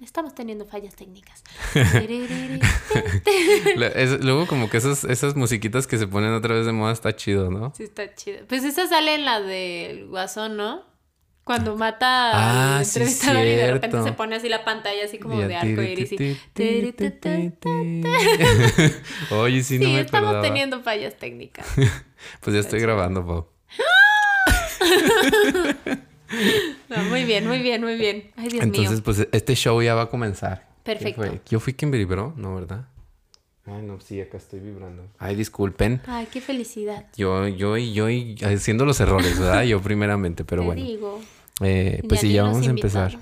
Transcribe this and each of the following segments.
Estamos teniendo fallas técnicas. luego como que esas, esas musiquitas que se ponen otra vez de moda está chido, ¿no? Sí, está chido. Pues esa sale en la del guasón, ¿no? Cuando mata ah, al sí, entrevistador y de repente se pone así la pantalla así como de arco iris y... Oye, sí, no Sí, me estamos acordaba. teniendo fallas técnicas. Pues ya estoy grabando, Pau. No, muy bien, muy bien, muy bien. Ay, Dios Entonces, mío. pues este show ya va a comenzar. ¿Quién Perfecto. fue? Yo fui quien vibró, ¿no, verdad? Ay, no, sí, acá estoy vibrando. Ay, disculpen. Ay, qué felicidad. Yo, yo yo y haciendo los errores, ¿verdad? Yo primeramente, pero Te bueno. digo. Eh, pues sí, ya vamos a empezar.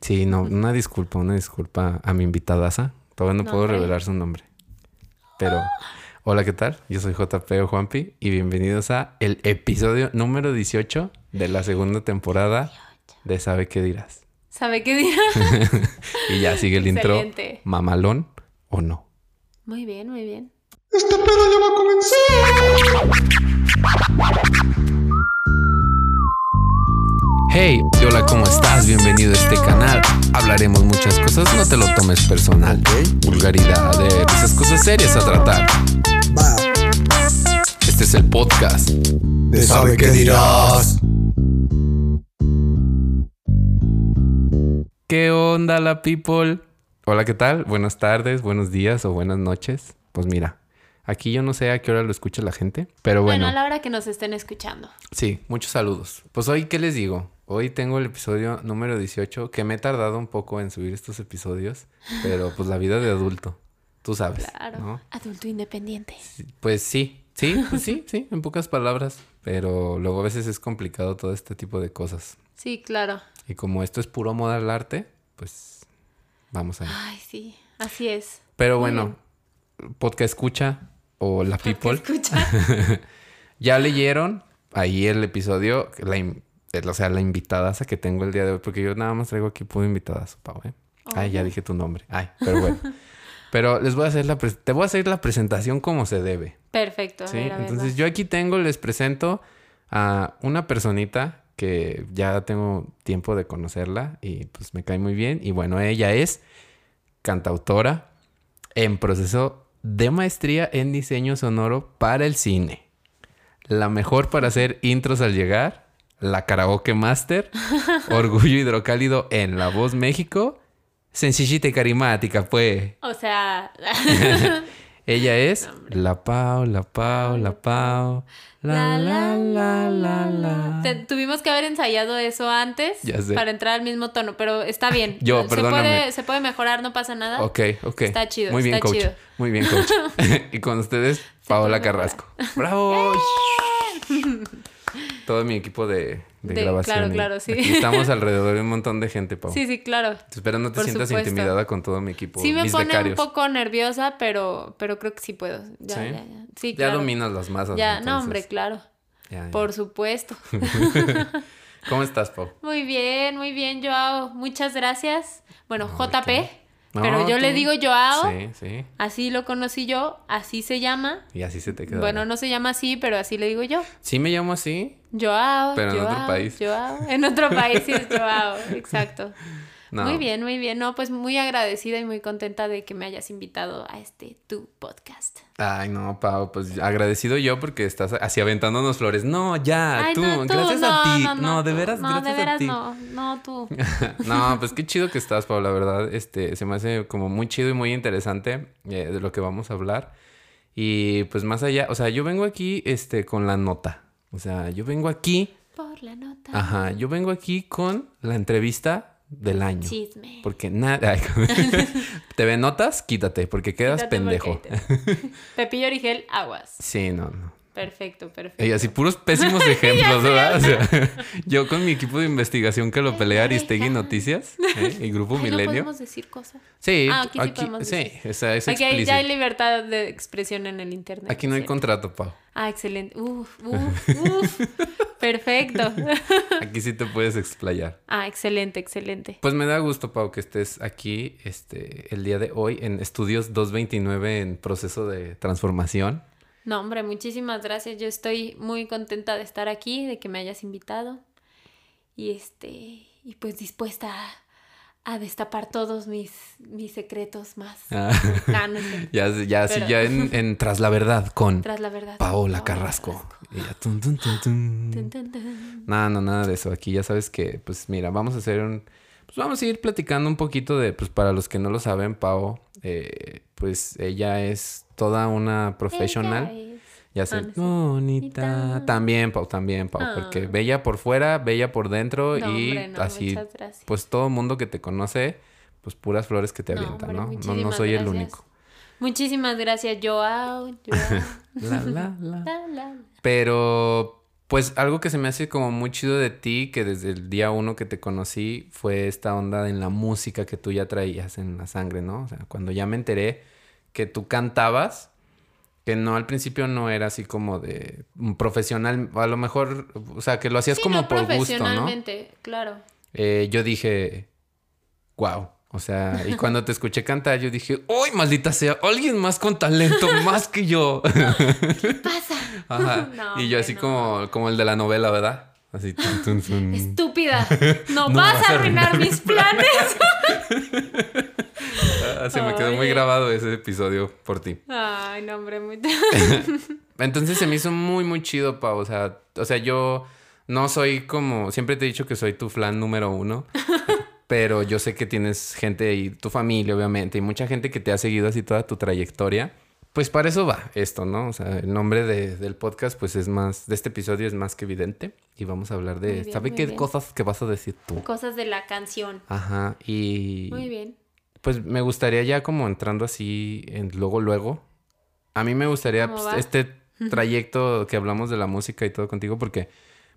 Sí, no, una disculpa, una disculpa a mi invitadaza. Todavía no, No, puedo revelar su nombre. Pero, hola, ¿qué tal? Yo soy JP o Juanpi y bienvenidos a el episodio número 18 de la segunda temporada de Sabe qué dirás. ¿Sabe qué día? Y ya sigue el intro mamalón o no. Muy bien, muy bien. Este pedo ya va a comenzar. Hey, hola, ¿cómo estás? Bienvenido a este canal. Hablaremos muchas cosas, no te lo tomes personal. Vulgaridades, esas cosas serias a tratar. Este es el podcast. te sabe qué dirás. ¿Qué onda la people? Hola, ¿qué tal? Buenas tardes, buenos días o buenas noches. Pues mira, aquí yo no sé a qué hora lo escucha la gente, pero Bueno, bueno, a la hora que nos estén escuchando. sí, muchos saludos. Pues hoy, ¿qué les digo? Hoy tengo el episodio número 18, que me he tardado un poco en subir estos episodios, pero pues la vida de adulto, tú sabes, Claro. ¿no? Adulto independiente. Pues sí, sí, pues sí, sí, en pocas palabras, pero luego a veces es complicado todo este tipo de cosas. Sí, claro. Y como esto es puro moda al arte, pues vamos allá. Ay, sí. Así es. Pero bueno, podcast escucha o la people, Escucha. ya leyeron ahí el episodio, la, o sea, la invitadaza que tengo el día de hoy, porque yo nada más traigo aquí puro invitadazo, Pau, ¿eh? Ay, ya dije tu nombre. Ay, pero bueno. pero les voy a hacer la, te voy a hacer la presentación como se debe. Perfecto. A ¿sí? ver, a ver, Entonces yo aquí tengo, les presento a una personita que ya tengo tiempo de conocerla y pues me cae muy bien. Y bueno, ella es cantautora en proceso de maestría en diseño sonoro para el cine. La mejor para hacer intros al llegar, la karaoke master, orgullo hidrocálido en La Voz México, sencillita y carismática, pues. O sea, Ella es la Pau, la Pau, la Pau. La la la la la. Te- tuvimos que haber ensayado eso antes Ya sé. para entrar al mismo tono, pero está bien. Yo, se puede, se puede mejorar, no pasa nada. Ok, ok. Está chido, Muy bien, está coach. chido. Muy bien, coach. y con ustedes, Paola Carrasco. ¡Bravo! Todo mi equipo de, de, De- grabación. claro, claro, sí. aquí estamos alrededor de un montón de gente, Pau. Sí, sí, claro. Espero no te Por sientas supuesto. intimidada con todo mi equipo. Sí me mis pone becarios. un poco nerviosa, pero, pero creo que sí puedo. Ya, ¿Sí? ya, ya. Sí, Ya claro. dominas las masas. Ya, no, hombre, claro. Ya, ya. Por supuesto. ¿Cómo estás, Pau? Muy bien, muy bien, Joao. Muchas gracias. Bueno, No, JP, No, pero yo tú- le digo Joao. Sí, sí. Así lo conocí yo, así se llama. Y así se te queda. Bueno, no se llama así, pero así le digo yo. Sí me llamo así. Joao. Pero en otro Joao, país. Joao. En otro país sí es Joao, exacto. No. Muy bien, muy bien. No, pues muy agradecida y muy contenta de que me hayas invitado a este tu podcast. Ay, no, Pau, pues agradecido yo porque estás así aventándonos flores. No, ya, Ay, tú, no, gracias no, a ti. No, de veras, no, gracias de veras a ti. no, no tú. no, pues qué chido que estás, Pau, la verdad. Este, se me hace como muy chido y muy interesante eh, de lo que vamos a hablar. Y pues más allá, o sea, yo vengo aquí este, con la nota. O sea, yo vengo aquí, Por la nota. ajá, yo vengo aquí con la entrevista del año. Chisme. Porque nada. ¿Te ven notas? Quítate, porque quedas Quítate pendejo. porque te- Pepillo Origel, aguas. Sí, no, no. Perfecto, perfecto. Y así puros pésimos ejemplos, ¿verdad? O sea, yo con mi equipo de investigación que lo pelea Aristegui Noticias ¿eh? y Grupo Ay, ¿no Milenio. podemos decir cosas? Sí, Ah, aquí sí podemos sí, decir. esa es Aquí hay- ya hay libertad de expresión en el internet. Aquí no hay ¿cierto? contrato, Pau. Ah, excelente. Uf, uf, uf. Perfecto. Aquí sí te puedes explayar. Ah, excelente, excelente. Pues me da gusto, Pau, que estés aquí este, el día de hoy en Estudios 229 en proceso de transformación. No, hombre, muchísimas gracias. Yo estoy muy contenta de estar aquí, de que me hayas invitado. Y este, y pues dispuesta a, a destapar todos mis, mis secretos más. Ah. Ah, no ya, ya, sí, Pero- ya en, en Tras la Verdad con Tras la verdad. Paola Paola Carrasco. No, no, nada de eso. Aquí ya sabes que, pues mira, vamos a hacer un... Pues vamos a ir platicando un poquito de, pues para los que no lo saben, Pau, eh, pues ella es toda una profesional. Ya sé, Ah, bonita. También, Pau, también, Pau. Porque Ah. bella por fuera, bella por dentro No, y hombre, no, así, pues todo mundo que te conoce, pues puras flores que te No, avientan, hombre, ¿no? No, no soy el único. Muchísimas gracias, Joao. Joao. La. La, la. Pero, pues algo que se me hace como muy chido de ti, que desde el día uno que te conocí, fue esta onda en la música que tú ya traías en la sangre, ¿no? O sea, cuando ya me enteré que tú cantabas, que no al principio no era así como de un profesional, a lo mejor, o sea, que lo hacías Sí, como no por gusto, ¿no? profesionalmente, claro. Eh, yo dije, wow. O sea, y cuando te escuché cantar, yo dije, ¡ay, maldita sea! Alguien más con talento, más que yo. ¿Qué pasa? Ajá. No, y yo así no. como, como el de la novela, ¿verdad? Así. tun, tun, tun. Estúpida. No, No vas, a arruinar mis planes. Ah, se me quedó muy grabado ese episodio por ti. Ay, no, hombre, muy. Entonces se me hizo muy, muy chido, Pau. O sea, o sea, yo no soy como. Siempre te he dicho que soy tu flan número uno. pero yo sé que tienes gente y tu familia, obviamente, y mucha gente que te ha seguido así toda tu trayectoria. Pues para eso va esto, ¿no? O sea, el nombre de- del podcast, pues es más, de este episodio es más que evidente. Y vamos a hablar de, bien, ¿sabe qué bien. cosas que vas a decir tú? Cosas de la canción. Ajá, y... Muy bien. Pues me gustaría ya como entrando así en luego, luego. A mí me gustaría ¿Cómo pues, este trayecto que hablamos de la música y todo contigo porque,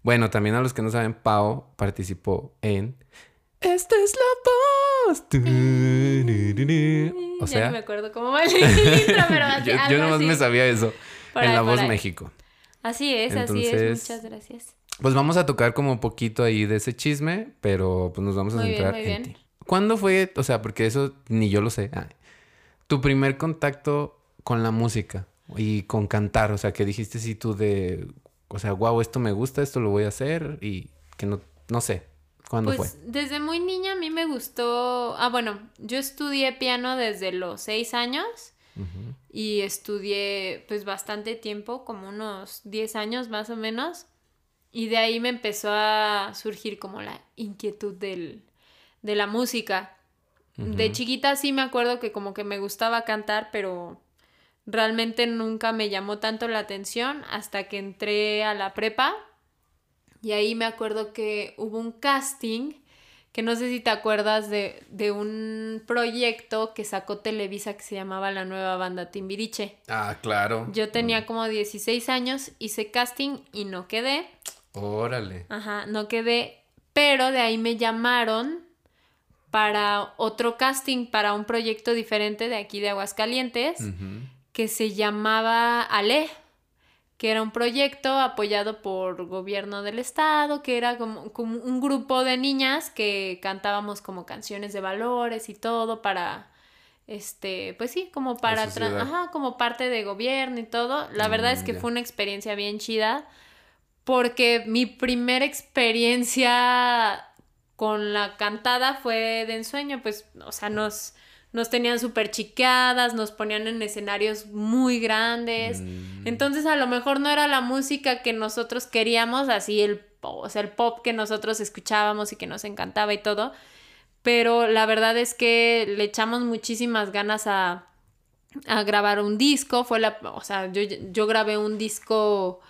bueno, también a los que no saben, Pau participó en Esta es la voz. Du, du. O ya sea, no me acuerdo cómo va el intro, pero así, yo, yo nomás así. me sabía eso Por en ahí, La Voz ahí. México. Así es, así es. Muchas gracias. Pues vamos a tocar como un poquito ahí de ese chisme, pero pues nos vamos a Muy bien, centrar muy en bien. ti. ¿Cuándo fue, o sea, porque eso ni yo lo sé, ay, tu primer contacto con la música y con cantar? O sea, que dijiste sí tú de, o sea, wow, esto me gusta, esto lo voy a hacer y que no, no sé, ¿cuándo Pues fue? desde muy niña a mí me gustó. Ah, bueno, yo estudié piano desde los seis años Ujú. y estudié pues bastante tiempo, como unos 10 años más o menos. Y de ahí me empezó a surgir como la inquietud del, de la música. De chiquita sí me acuerdo que como que me gustaba cantar, pero realmente nunca me llamó tanto la atención hasta que entré a la prepa. Y ahí me acuerdo que hubo un casting, que no sé si te acuerdas de, de un proyecto que sacó Televisa que se llamaba La Nueva Banda Timbiriche. Ah, claro. Yo tenía como 16 años, hice casting y no quedé. Órale. Ajá, no quedé, pero de ahí me llamaron para otro casting, para un proyecto diferente de aquí de Aguascalientes, que se llamaba Ale, que era un proyecto apoyado por gobierno del estado, que era como, como un grupo de niñas que cantábamos como canciones de valores y todo para este, pues sí, como para ajá, como parte de gobierno y todo. La verdad es Mm, que fue una experiencia bien chida porque mi primera experiencia con la cantada fue de ensueño, pues, o sea, nos, nos tenían súper chiqueadas, nos ponían en escenarios muy grandes. Mm. Entonces, a lo mejor no era la música que nosotros queríamos, así el, o sea, el pop que nosotros escuchábamos y que nos encantaba y todo. Pero la verdad es que le echamos muchísimas ganas a, a grabar un disco. Fue la, o sea, yo, yo grabé un disco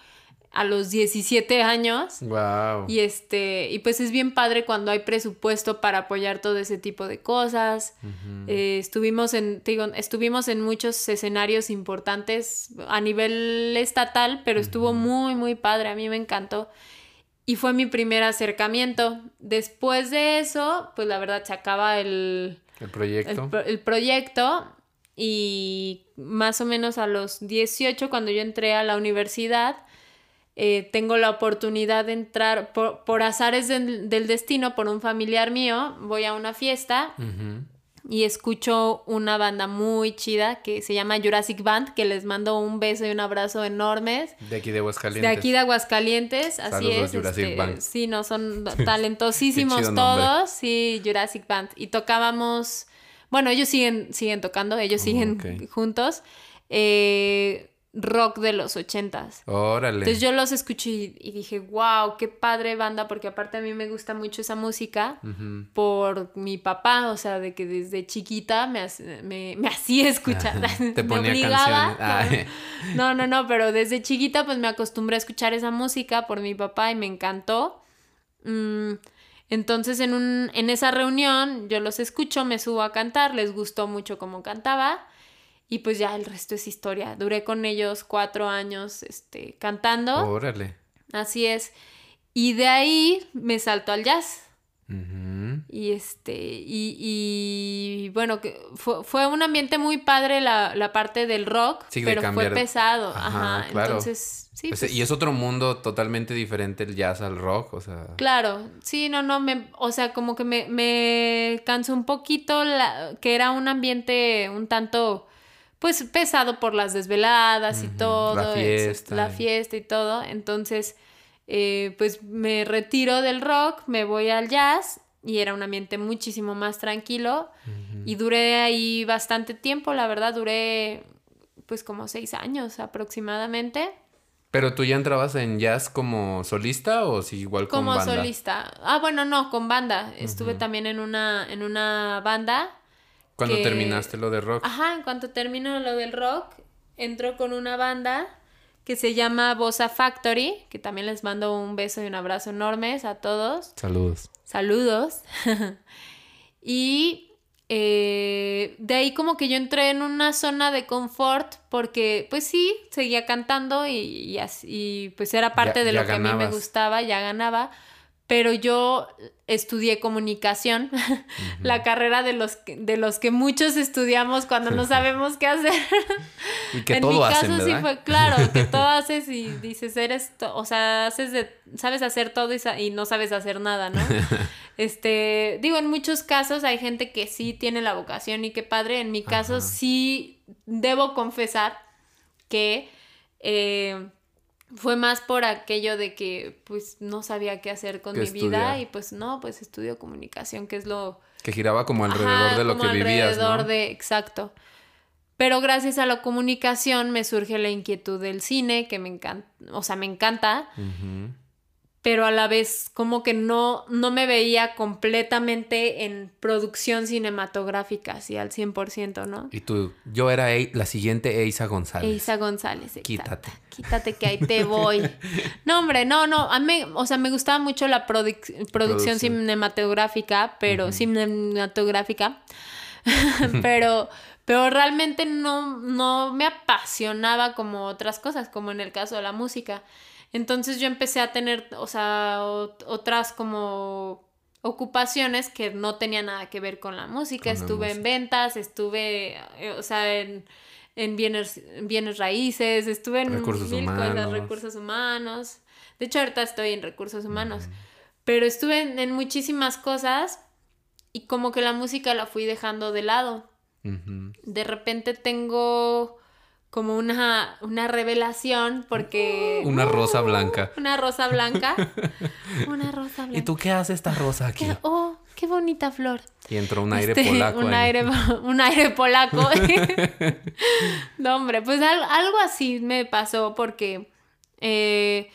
a los 17 años. Wow. Y este, y pues es bien padre cuando hay presupuesto para apoyar todo ese tipo de cosas. Eh, estuvimos en, te digo, estuvimos en muchos escenarios importantes a nivel estatal, pero estuvo muy, muy padre. A mí me encantó. Y fue mi primer acercamiento. Después de eso, pues la verdad se acaba el, el el, proyecto. pro- el proyecto y más o menos a los 18, cuando yo entré a la universidad, eh, tengo la oportunidad de entrar por, por azares del, del destino, por un familiar mío, voy a una fiesta y escucho una banda muy chida que se llama Jurassic Band, que les mando un beso y un abrazo enormes. De aquí de Aguascalientes. De aquí de Aguascalientes, así es. Jurassic este, Band. Sí, no, son talentosísimos todos. Sí, Jurassic Band. Y tocábamos, bueno, ellos siguen, siguen tocando, ellos Oh, siguen juntos. eh, rock de los ochentas. Órale. Entonces yo los escuché y, y dije, wow, qué padre banda, porque aparte a mí me gusta mucho esa música por mi papá, o sea, de que desde chiquita me, me, me hacía escuchar, Te me ponía obligaba. canciones. Ay. No, no, no, pero desde chiquita pues me acostumbré a escuchar esa música por mi papá y me encantó. Mm, entonces en, un, en esa reunión yo los escucho, me subo a cantar, les gustó mucho cómo cantaba y pues ya el resto es historia. Duré con ellos cuatro años este, cantando, Órale. así es. Y de ahí me salto al jazz. Y este, y, y bueno, que fue, fue un ambiente muy padre la, la parte del rock, Sí, de pero fue pesado. Ajá, Ajá, claro. entonces, sí. Pues, pues, y es otro mundo totalmente diferente el jazz al rock, o sea. Claro, sí, no, no, me, o sea, como que me, me cansó un poquito la, que era un ambiente un tanto, pues, pesado por las desveladas y todo. la fiesta. La fiesta y todo. Entonces, eh, pues me retiro del rock, me voy al jazz y era un ambiente muchísimo más tranquilo. Y duré ahí bastante tiempo, la verdad, duré pues como seis años aproximadamente. Pero tú ya entrabas en jazz como solista o sí igual con Como banda? solista. Ah, bueno, no, con banda. Estuve también en una, en una banda. Cuando que- terminaste lo de rock. Ajá, en cuanto termino lo del rock, entro con una banda que se llama Bossa Factory, que también les mando un beso y un abrazo enormes a todos. Saludos. Saludos. y eh, de ahí como que yo entré en una zona de confort porque pues sí, seguía cantando y, y así, y, pues era parte Ya- de ya lo que a mí me ganabas. gustaba, ya ganaba. Pero yo estudié comunicación, la carrera de los, que, de los que muchos estudiamos cuando no sabemos qué hacer. Y que en todo mi hacen, caso sí fue claro, que todo haces y dices, eres, o sea, haces de, sabes hacer todo y, sa- y no sabes hacer nada, ¿no? este, digo, en muchos casos hay gente que sí tiene la vocación y qué padre, en mi caso Ajá. sí debo confesar que eh, fue más por aquello de que pues no sabía qué hacer con ¿Qué mi vida y pues no, pues estudio comunicación, que es lo, Que giraba como alrededor Ajá, de lo como que vivías, alrededor ¿no? de, exacto. Pero gracias a la comunicación me surge la inquietud del cine, que me encanta, o sea, me encanta, Ujú. Pero a la vez como que no, no me veía completamente en producción cinematográfica, así al 100%, ¿no? Y tú, yo era Ei- la siguiente Eisa González. Eisa González, exacto. Quítate. Quítate que ahí te voy. No, hombre, no, no. A mí, o sea, me gustaba mucho la produc- producción Producción. cinematográfica, pero cinematográfica. pero, pero realmente no, no me apasionaba como otras cosas, como en el caso de la música. Entonces yo empecé a tener, o sea, ot- otras como ocupaciones que no tenían nada que ver con la música. Con la estuve en ventas, estuve, eh, o sea, en, en bienes, en bienes raíces, estuve en Recursos mil cosas, humanos. recursos humanos. De hecho, ahorita estoy en recursos humanos. Pero estuve en, en muchísimas cosas y como que la música la fui dejando de lado. De repente tengo como una, una revelación porque... Una rosa blanca. Una rosa blanca. Una rosa blanca. ¿Y tú qué hace esta rosa aquí? Qué- oh, qué bonita flor. Y entró un aire Este, polaco Un ahí. aire, un aire polaco. no, hombre, pues al- algo así me pasó porque eh,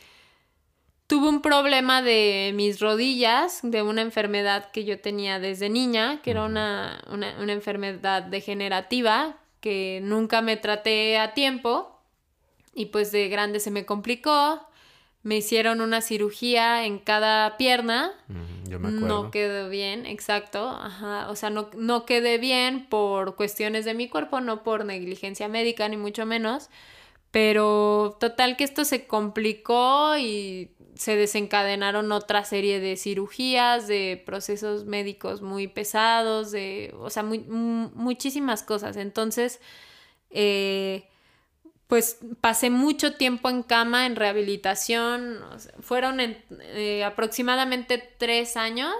tuve un problema de mis rodillas, de una enfermedad que yo tenía desde niña, que era una, una, una enfermedad degenerativa que nunca me traté a tiempo y pues de grande se me complicó. Me hicieron una cirugía en cada pierna Yo me acuerdo. no quedó bien, exacto. Ajá. O sea, no, no quedé bien por cuestiones de mi cuerpo, no por negligencia médica, ni mucho menos. Pero total que esto se complicó y se desencadenaron otra serie de cirugías, de procesos médicos muy pesados, de, o sea, muy- mu- muchísimas cosas. Entonces, eh, pues pasé mucho tiempo en cama, en rehabilitación. o sea, fueron en- eh, aproximadamente tres años,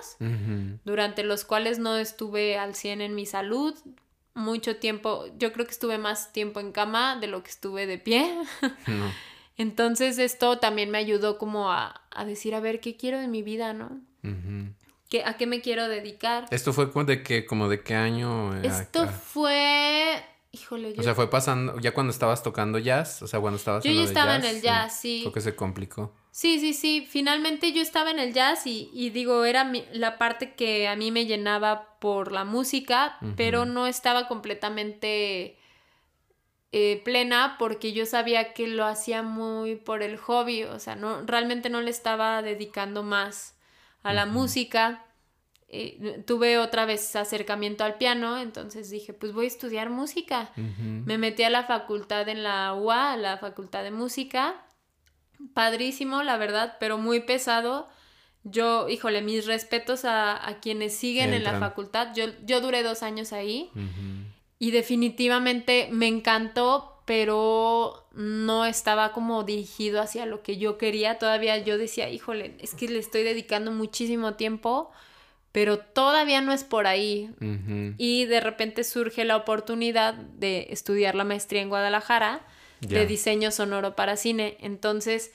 durante los cuales no estuve al 100 en mi salud. Mucho tiempo, yo creo que estuve más tiempo en cama de lo que estuve de pie. No. Entonces esto también me ayudó como a, a decir, a ver, ¿qué quiero en mi vida, no? ¿Qué, ¿A qué me quiero dedicar? ¿Esto fue de qué, como de qué año? Esto acá? fue... Híjole, yo... O sea, fue pasando, ya cuando estabas tocando jazz, o sea, cuando estabas Yo ya de estaba en el jazz, sí. Fue que se complicó. Sí, sí, sí. Finalmente yo estaba en el jazz y, y digo, era mi- la parte que a mí me llenaba por la música, pero no estaba completamente eh, plena porque yo sabía que lo hacía muy por el hobby, o sea, no, realmente no le estaba dedicando más a la música. Eh, tuve otra vez acercamiento al piano, entonces dije, pues voy a estudiar música. Me metí a la facultad en la UA, a la facultad de música. Padrísimo, la verdad, pero muy pesado. Yo, híjole, mis respetos a, a quienes siguen en la facultad. Yo, yo duré dos años ahí. Y definitivamente me encantó, pero no estaba como dirigido hacia lo que yo quería. Todavía yo decía, híjole, es que le estoy dedicando muchísimo tiempo, pero todavía no es por ahí. Y de repente surge la oportunidad de estudiar la maestría en Guadalajara de diseño sonoro para cine. Entonces,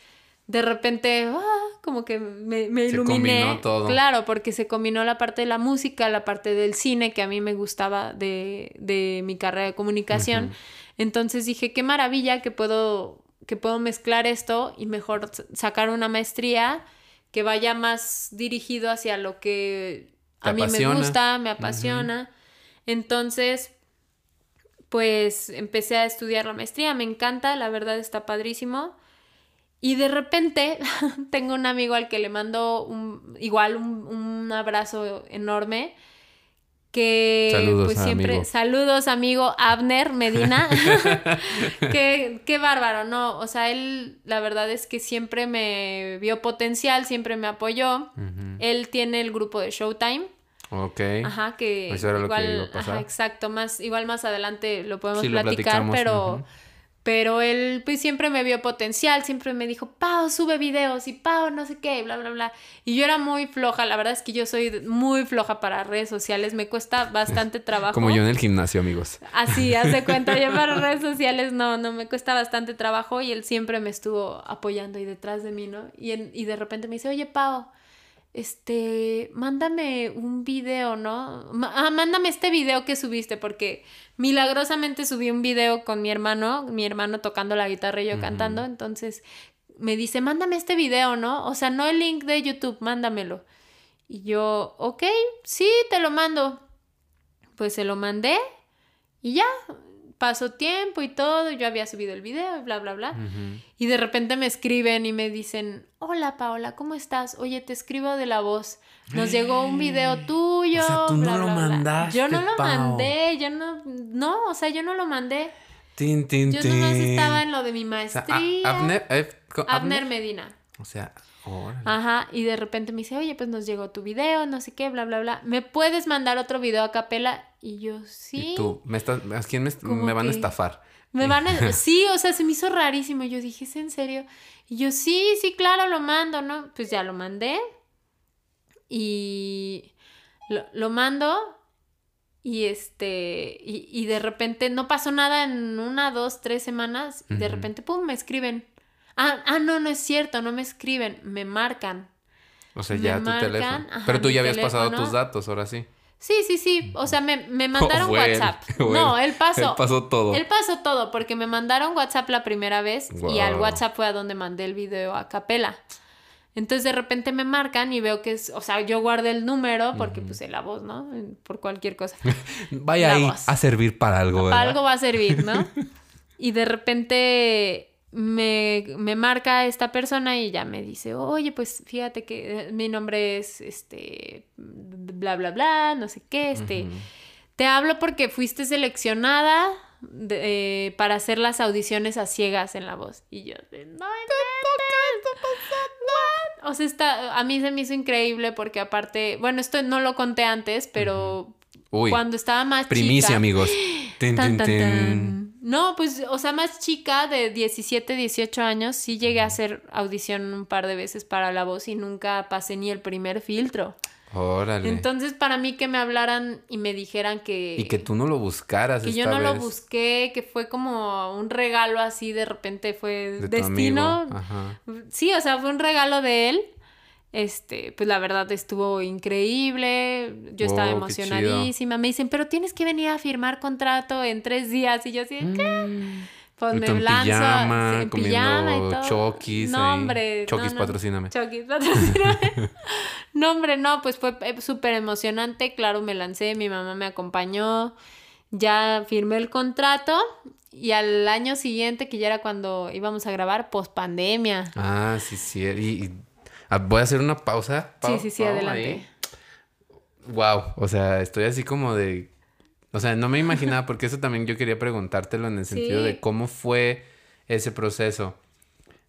de repente, ah, como que me, me Se iluminé. combinó todo. Claro, porque se combinó la parte de la música, la parte del cine, que a mí me gustaba de, de mi carrera de comunicación. Entonces dije, qué maravilla que puedo, que puedo mezclar esto y mejor sacar una maestría que vaya más dirigido hacia lo que a mí apasiona. me gusta, me apasiona. Entonces, pues empecé a estudiar la maestría, me encanta, la verdad está padrísimo. Y de repente tengo un amigo al que le mando un, igual un, un abrazo enorme. Que Saludos, pues siempre. amigo. Saludos, amigo Abner Medina. qué, qué bárbaro, ¿no? O sea, él la verdad es que siempre me vio potencial, siempre me apoyó. Él tiene el grupo de Showtime. Ok. Ajá, que Eso era lo que igual, iba a pasar. ajá, exacto, más, igual más adelante lo podemos Sí, platicar, pero. Pero él pues siempre me vio potencial, siempre me dijo, Pau, sube videos y Pau, no sé qué, bla, bla, bla. Y yo era muy floja, la verdad es que yo soy muy floja para redes sociales, me cuesta bastante trabajo. Como yo en el gimnasio, amigos. Así, haz de cuenta, yo para redes sociales no, no, me cuesta bastante trabajo y él siempre me estuvo apoyando y detrás de mí, ¿no? Y, en- y de repente me dice, oye, Pau, este, mándame un video, ¿no? Ah, mándame este video que subiste, porque milagrosamente subí un video con mi hermano, mi hermano tocando la guitarra y yo cantando, entonces me dice, mándame este video, ¿no? O sea, no el link de YouTube, mándamelo. Y yo, ok, sí, te lo mando. Pues se lo mandé y ya, pasó tiempo y todo, yo había subido el video y bla, bla, bla. Y de repente me escriben y me dicen, hola Paola, ¿cómo estás? Oye, te escribo de la voz. Nos llegó un video tuyo. O sea, tú no bla, lo bla, bla". mandaste, Yo no lo Pao. mandé, yo no, no, o sea, yo no lo mandé. Tin, tin, Yo nomás tin. estaba en lo de mi O sea, maestría. Abner, eh, co- Abner Medina. O sea, órale. Ajá, y de repente me dice, oye, pues nos llegó tu video, no sé qué, bla, bla, bla. ¿Me puedes mandar otro video a capela? Y yo, sí. Y tú, me estás, ¿a quién me, me van a estafar? Me van a... Sí, o sea, se me hizo rarísimo. Yo dije, ¿es en serio? Y yo, sí, sí, claro, lo mando, ¿no? Pues ya lo mandé. Y lo, lo mando. Y este... Y, y de repente no pasó nada en una, dos, tres semanas. Y de repente, pum, me escriben. Ah, ah, no, no es cierto, no me escriben, me marcan. O sea, Me ya tu marcan, teléfono. ajá, Pero tú ya habías pasado tus datos, ahora sí. Sí, sí, sí. O sea, me, me mandaron WhatsApp. no, él. pasó. Él pasó todo. Él pasó todo porque me mandaron WhatsApp la primera vez y al. WhatsApp fue a donde mandé el video a capela. Entonces de repente me marcan y veo que es, o sea, yo guardé el número porque puse la voz, ¿no? Por cualquier cosa. Vaya La ahí voz. a servir para algo, Para ¿verdad? algo va a servir, ¿no? Y de repente me, me marca esta persona y ya me dice, oye, pues fíjate que eh, mi nombre es, este, bla, bla, bla, no sé qué, este, te hablo porque fuiste seleccionada de- eh, para hacer las audiciones a ciegas en la voz. Y yo, de, no, O sea, está, a mí se me hizo increíble porque aparte, bueno, esto no lo conté antes, pero Uy, cuando estaba más primicia, chica, amigos. Tan, tan, tan. No, pues, o sea, más chica, de 17, 18 años, sí llegué a hacer audición un par de veces para la voz y nunca pasé ni el primer filtro. Órale. Entonces, para mí que me hablaran y me dijeran que... y que tú no lo buscaras que yo no lo busqué, que fue como un regalo así, de repente fue de destino. Ajá. Sí, o sea, fue un regalo de él. Este, pues la verdad estuvo increíble. Yo estaba Wow, emocionadísima. Me dicen, pero tienes que venir a firmar contrato en tres días. Y yo así, ¿qué? Pues me en lanzo pijama, en pijama y todo. Chokis No, ahí. hombre. no, Chokis, no. patrocíname. Chokis, patrocíname. no, hombre, no, pues fue eh, súper emocionante. Claro, me lancé, mi mamá me acompañó. Ya firmé el contrato. Y al año siguiente, que ya era cuando íbamos a grabar, post pandemia. Ah, sí, sí. Y, y- voy a hacer una pausa. Sí, Pau- sí, sí, Pau, adelante. ahí. Wow, o sea, estoy así como de... O sea, no me imaginaba, porque eso también yo quería preguntártelo en el sentido Sí. de cómo fue ese proceso.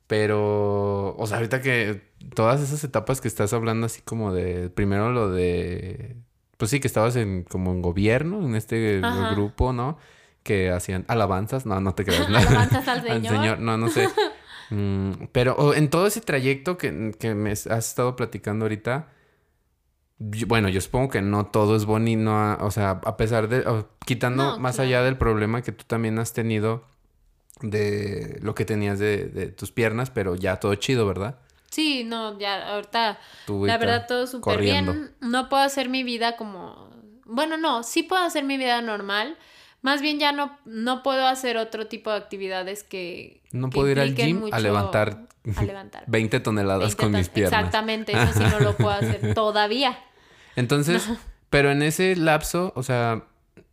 Pero, o sea, ahorita que todas esas etapas que estás hablando así como de, primero lo de, pues sí, que estabas en como en gobierno, en este Ajá. grupo, ¿no? Que hacían alabanzas, no, no te creas. Alabanzas al Señor. no, no sé. Mm, pero oh, en todo ese trayecto que, que me has estado platicando ahorita, yo- bueno, yo supongo que no todo es bonito, no o sea, a pesar de, quitando No, más claro. allá del problema que tú también has tenido de lo que tenías de, de tus piernas, pero ya todo chido, ¿verdad? Sí, no, ya ahorita la verdad todo súper bien. No puedo hacer mi vida como... Bueno, no, sí puedo hacer mi vida normal. Más bien ya no, no puedo hacer otro tipo de actividades que... No que puedo ir al gym a levantar A levantar. 20 toneladas 20 con mis piernas. Exactamente, eso sí no lo puedo hacer todavía. Entonces, pero en ese lapso, o sea,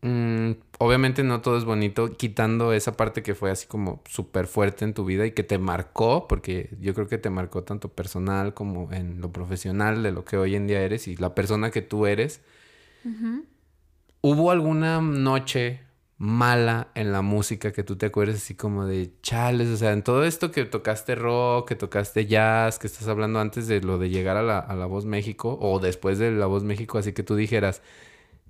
mm, obviamente no todo es bonito, quitando esa parte que fue así como súper fuerte en tu vida y que te marcó, porque yo creo que te marcó tanto personal como en lo profesional de lo que hoy en día eres y la persona que tú eres. ¿Hubo alguna noche mala en la música que tú te acuerdes así como de chales? O sea, en todo esto que tocaste rock, que tocaste jazz, que estás hablando antes de lo de llegar a la, a la Voz México o después de la Voz México, así que tú dijeras,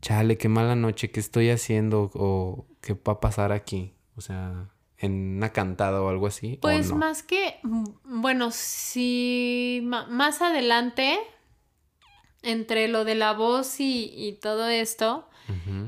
chale, qué mala noche, ¿qué estoy haciendo? O qué va a pasar aquí? O sea, en una cantada o algo así. ¿o Pues no? más que, mm, bueno, si ma- más adelante, entre lo de la voz y, y todo esto,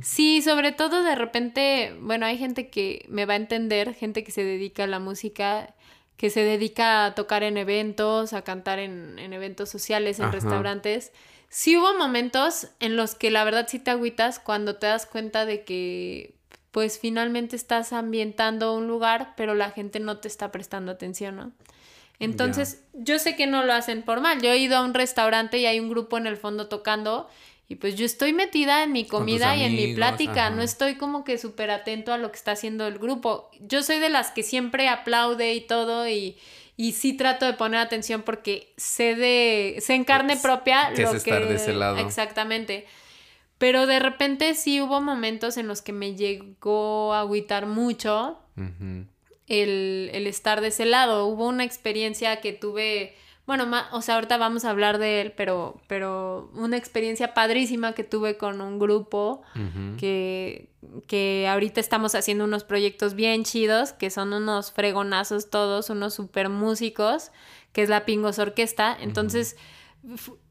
sí, sobre todo de repente, bueno, hay gente que me va a entender, gente que se dedica a la música, que se dedica a tocar en eventos, a cantar en, en eventos sociales, en Ajá. restaurantes. Sí hubo momentos en los que la verdad sí te agüitas cuando te das cuenta de que pues finalmente estás ambientando un lugar, pero la gente no te está prestando atención, ¿no? Entonces, yo sé que no lo hacen por mal. Yo he ido a un restaurante y hay un grupo en el fondo tocando y pues yo estoy metida en mi comida y en mi plática, ajá. no estoy como que súper atento a lo que está haciendo el grupo. Yo soy de las que siempre aplaude y todo y, y sí trato de poner atención porque sé de, sé en carne Es- propia que es lo estar que... de ese lado. Exactamente. Pero de repente sí hubo momentos en los que me llegó a agüitar mucho. El, el estar de ese lado. Hubo una experiencia que tuve, bueno, ma- o sea, ahorita vamos a hablar de él, pero, pero una experiencia padrísima que tuve con un grupo que, que ahorita estamos haciendo unos proyectos bien chidos, que son unos fregonazos todos, unos super músicos, que es la Pingos Orquesta. Entonces,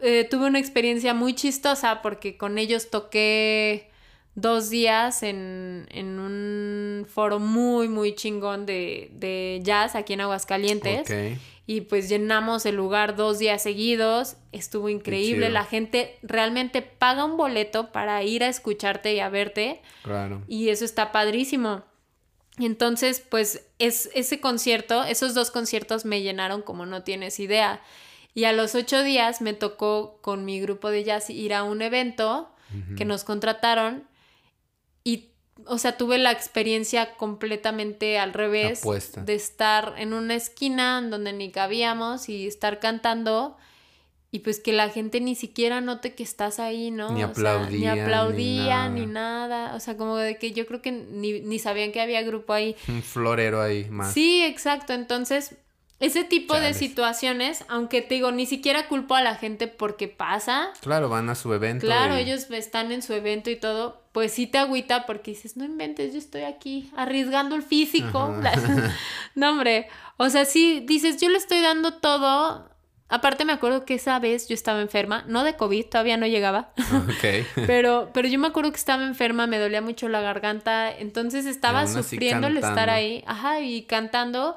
eh, tuve una experiencia muy chistosa porque con ellos toqué dos días en, en un foro muy, muy chingón de, de jazz aquí en Aguascalientes. Y pues llenamos el lugar dos días seguidos. Estuvo increíble. La gente realmente paga un boleto para ir a escucharte y a verte. Claro. Y eso está padrísimo. Y entonces, pues, es, ese concierto, esos dos conciertos me llenaron como no tienes idea. Y a los ocho días me tocó con mi grupo de jazz ir a un evento que nos contrataron. O sea, tuve la experiencia completamente al revés Apuesta. de estar en una esquina donde ni cabíamos y estar cantando. Y pues que la gente ni siquiera note que estás ahí, ¿no? Ni O sea, aplaudía, ni ni aplaudía, ni nada. nada. O sea, como de que yo creo que ni, ni sabían que había grupo ahí. Un florero ahí más. Sí, exacto. Entonces, ese tipo de situaciones, aunque te digo, ni siquiera culpo a la gente porque pasa. Claro, van a su evento. Claro, y- ellos están en su evento y todo, pues sí te agüita porque dices, no inventes, yo estoy aquí arriesgando el físico. no, hombre, o sea, sí dices, yo le estoy dando todo. Aparte me acuerdo que esa vez yo estaba enferma, no de COVID, todavía no llegaba, Ok. pero, pero yo me acuerdo que estaba enferma, me dolía mucho la garganta, entonces estaba sufriendo el estar ahí, ajá, y cantando,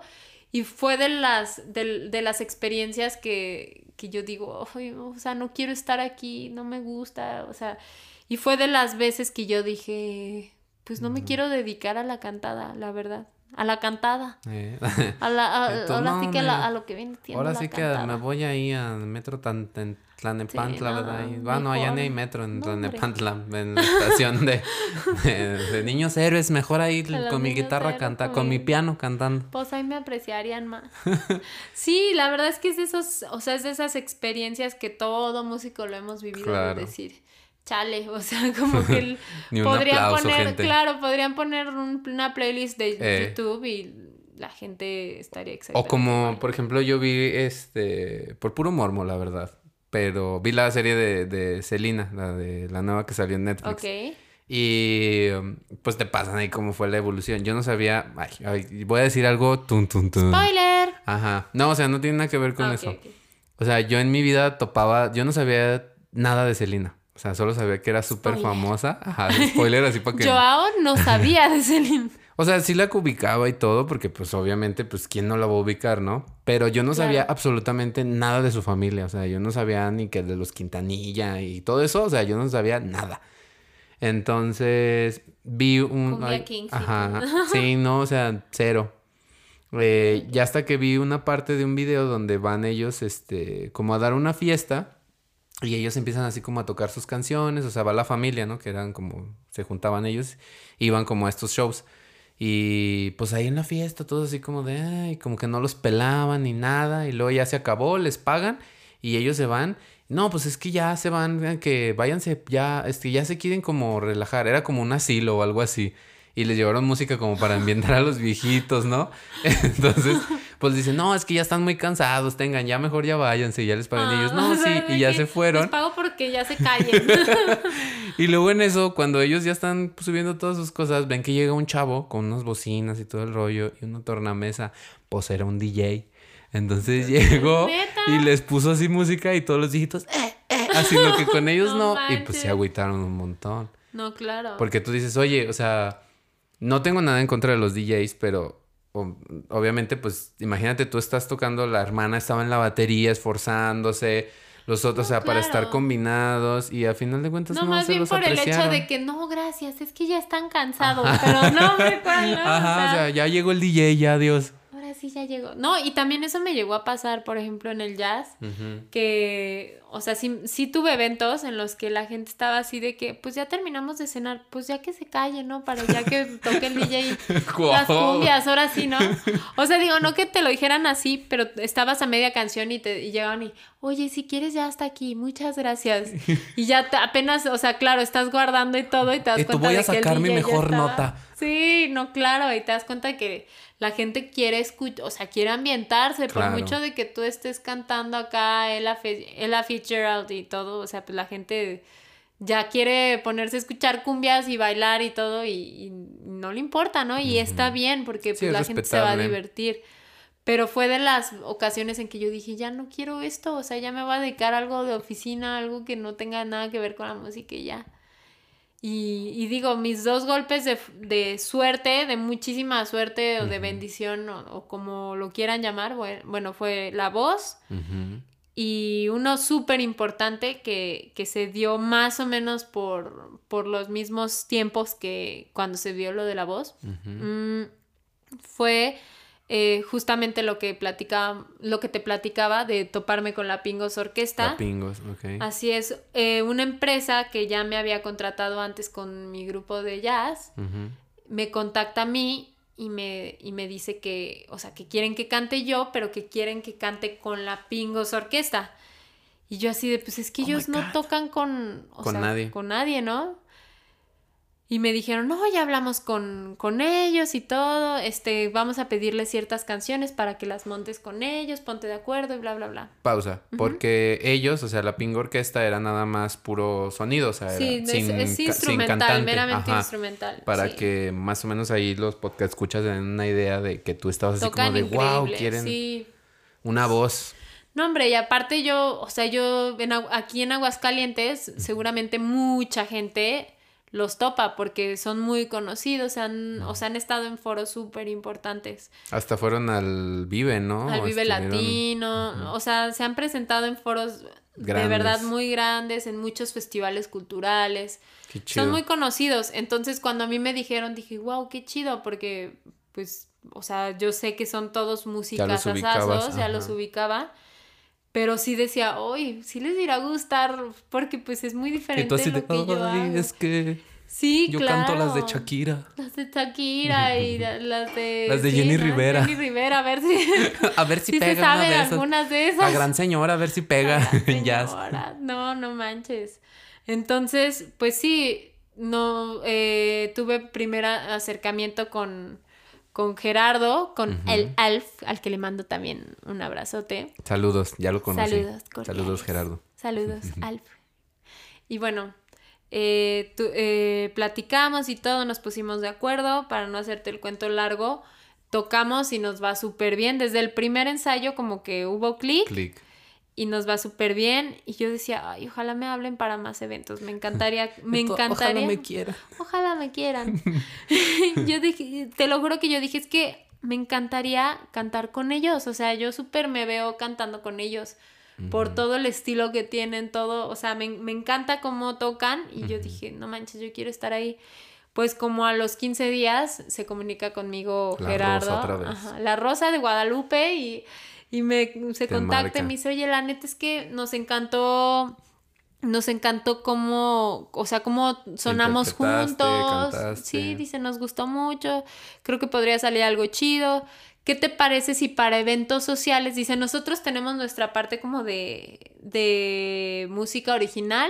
y fue de las, de, de las experiencias que, que yo digo, "Ay, o sea, no quiero estar aquí, no me gusta, o sea, y fue de las veces que yo dije, pues no me quiero dedicar a la cantada, la verdad, a la cantada. Eh, A la, a- Entonces, ahora no, sí que a, la- me- a lo que viene Ahora la sí que me voy ahí al metro tan, Tlanepantla, Sí, no, ¿verdad? Y, bueno, allá ni hay metro en No, Tlanepantla, en la estación de, de, de niños héroes. Mejor ahí los con mi guitarra héroes, canta, con con mi mi- piano cantando. Pues ahí me apreciarían más. Sí, la verdad es que es de esos, o sea, es de esas experiencias que todo músico lo hemos vivido Claro. de decir, chale, o sea, como que el- podrían aplauso, poner, gente. claro, podrían poner un- una playlist de Eh. YouTube y la gente estaría exactamente O como, por ejemplo, yo vi este, por puro mormo, la verdad. Pero vi la serie de, de Selena, la de la nueva que salió en Netflix. Ok. Y um, pues te pasan ahí cómo fue la evolución. Yo no sabía. Ay, ay, voy a decir algo. Tun, tun, tun. Spoiler. Ajá. No, o sea, no tiene nada que ver con Ah, eso. O sea, yo en mi vida topaba. Yo no sabía nada de Selena. O sea, solo sabía que era súper famosa. Ajá, spoiler, así para que. Joao no sabía de Celine. O sea, sí la ubicaba y todo, porque pues obviamente, pues quién no la va a ubicar, ¿no? Pero yo no sabía Claro. absolutamente nada de su familia. O sea, yo no sabía ni que de los Quintanilla y todo eso. O sea, yo no sabía nada. Entonces, vi un... Ay, King, ajá. Sí, no, o sea, cero. Eh, ya hasta que vi una parte de un video donde van ellos, este, como a dar una fiesta. Y ellos empiezan así como a tocar sus canciones, o sea, va la familia, ¿no? Que eran como, se juntaban ellos, iban como a estos shows. Y pues ahí en la fiesta, todos así como de, ay, como que no los pelaban ni nada. Y luego ya se acabó, les pagan y ellos se van. No, pues es que ya se van, que váyanse, ya, este, ya se quieren como relajar. Era como un asilo o algo así. Y les llevaron música como para ambientar a los viejitos, ¿no? Entonces, pues dicen, no, es que ya están muy cansados, tengan, ya mejor ya váyanse, ya les pagan. y ellos, no, Ah, o sí, y ya se fueron. Les pago porque ya se callen. Y luego en eso, cuando ellos ya están subiendo todas sus cosas, ven que llega un chavo con unas bocinas y todo el rollo y una tornamesa. Pues era un DJ. Entonces llegó ¿Neta? y les puso así música y todos los viejitos, eh, eh, así lo que con ellos No no. Y pues se agüitaron un montón. no, claro. Porque tú dices, oye, o sea, no tengo nada en contra de los DJs, pero obviamente, pues imagínate, tú estás tocando, la hermana estaba en la batería esforzándose, los otros, o sea, para estar combinados y a final de cuentas No, no, más se bien los por el hecho de que no, gracias, es que ya están cansados. Pero no, me Ajá, o sea, ya llegó el DJ, ya adiós. Sí ya llegó. No, y también eso me llegó a pasar, por ejemplo, en el jazz, que, o sea, sí, sí tuve eventos en los que la gente estaba así de que, pues ya terminamos de cenar, pues ya que se calle, ¿no? Para ya que toque el DJ las cumbias, ahora sí, ¿no? O sea, digo, no que te lo dijeran así, pero estabas a media canción y te y llegaban y, oye, si quieres ya hasta aquí, muchas gracias. Y ya te- apenas, o sea, claro, estás guardando y todo y te das tú cuenta voy a de que el sacar mi mejor nota. Sí, no, claro, y te das cuenta que la gente quiere escuchar, o sea, quiere ambientarse, Claro. por mucho de que tú estés cantando acá Ella, Fitzgerald y todo, o sea, pues la gente ya quiere ponerse a escuchar cumbias y bailar y todo y, y no le importa, ¿no? Y está bien porque pues, es la gente se va a divertir. Pero fue de las ocasiones en que yo dije, ya no quiero esto, o sea, ya me voy a dedicar a algo de oficina, algo que no tenga nada que ver con la música y ya. Y, y digo, mis dos golpes de, de suerte, de muchísima suerte o de bendición o, o como lo quieran llamar, bue- bueno, fue la voz y uno súper importante que, que se dio más o menos por, por los mismos tiempos que cuando se vio lo de la voz. Mm, fue eh, justamente lo que platicaba, lo que te platicaba de toparme con la Pingos Orquesta. La pingos, ok. Así es, eh, una empresa que ya me había contratado antes con mi grupo de jazz, me contacta a mí y me, y me dice que, o sea, que quieren que cante yo, pero que quieren que cante con la Pingos Orquesta. Y yo así de, pues es que Oh ellos no tocan con, o Con sea, nadie. con nadie, ¿no? Y me dijeron, no, ya hablamos con, con ellos y todo, este, vamos a pedirles ciertas canciones para que las montes con ellos, ponte de acuerdo y bla, bla, bla. Pausa. Porque ellos, o sea, la Ping Orquesta era nada más puro sonido, o sea, Sí, era es, sin, es ca- sin instrumental, cantante. meramente Ajá. instrumental. Para sí. que más o menos ahí los podcast escuchas den una idea de que tú estabas así Tocan como de wow, quieren sí. una voz. No, hombre, y aparte yo, o sea, yo en aquí en Aguascalientes, seguramente mucha gente los topa porque son muy conocidos, han, o sea, han estado en foros súper importantes. Hasta fueron al Vive, ¿no? Al Vive estuvieron- Latino, o sea, se han presentado en foros de verdad muy grandes, en muchos festivales culturales. Qué chido. Son muy conocidos. Entonces, cuando a mí me dijeron, dije, wow, qué chido, porque, pues, o sea, yo sé que son todos músicas ya los ubicaba. Pero sí decía, hoy sí les irá a gustar, porque pues es muy Y diferente tú así de, lo que yo "Ay, hago". es que Sí, yo claro. canto las de Shakira. Las de Shakira y la- las de... Las de Jenny. Rivera. Jenny Rivera, a ver si... A ver si si se pega sabe una de esas. algunas de esas. La gran señora, a ver si pega en jazz. No, no manches. Entonces, pues sí, no eh, tuve primer acercamiento con, con Gerardo, con el Alf, al que le mando también un abrazote. Saludos, ya lo conocí. Saludos, cordiales. Saludos, Gerardo. Saludos, Alf. Y bueno, eh, tu- eh, platicamos y todo, nos pusimos de acuerdo para no hacerte el cuento largo. Tocamos y nos va súper bien. Desde el primer ensayo como que hubo clic Click. Y nos va súper bien. Y yo decía, ay, ojalá me hablen para más eventos. Me encantaría, me encantaría. Ojalá me quiera. Ojalá me quieran. yo dije, te lo juro que yo dije, es que me encantaría cantar con ellos. O sea, yo súper me veo cantando con ellos. Por todo el estilo que tienen, todo. O sea, me, me encanta cómo tocan. Y yo dije, no manches, yo quiero estar ahí. Pues como a los 15 días se comunica conmigo La Gerardo. Rosa otra vez. Ajá, la Rosa de Guadalupe y, y me se Te contacta marca. y me dice, oye, la neta es que nos encantó, nos encantó cómo, o sea, cómo sonamos juntos. cantaste. Sí, dice, nos gustó mucho, creo que podría salir algo chido. ¿Qué te parece si para eventos sociales, dice, nosotros tenemos nuestra parte como de, de música original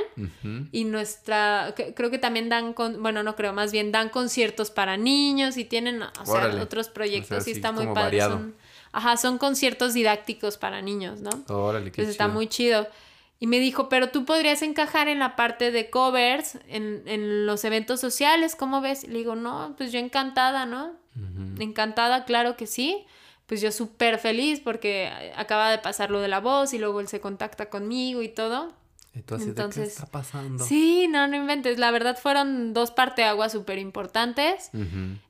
y nuestra, que- creo que también dan, con, bueno, no creo, más bien dan conciertos para niños y tienen, o sea, Órale. otros proyectos O sea, y sí, está muy padre. Son, ajá, son conciertos didácticos para niños, ¿no? Órale, qué Entonces está chido. muy chido. Y me dijo, pero tú podrías encajar en la parte de covers, en, en los eventos sociales, ¿cómo ves? Le digo, no, pues yo encantada, ¿no? Encantada, claro que sí. Pues yo súper feliz porque acaba de pasar lo de la voz y luego él se contacta conmigo y todo. Y tú así de, Entonces, ¿qué está pasando? Sí, no, no inventes. La verdad fueron dos parteaguas súper importantes.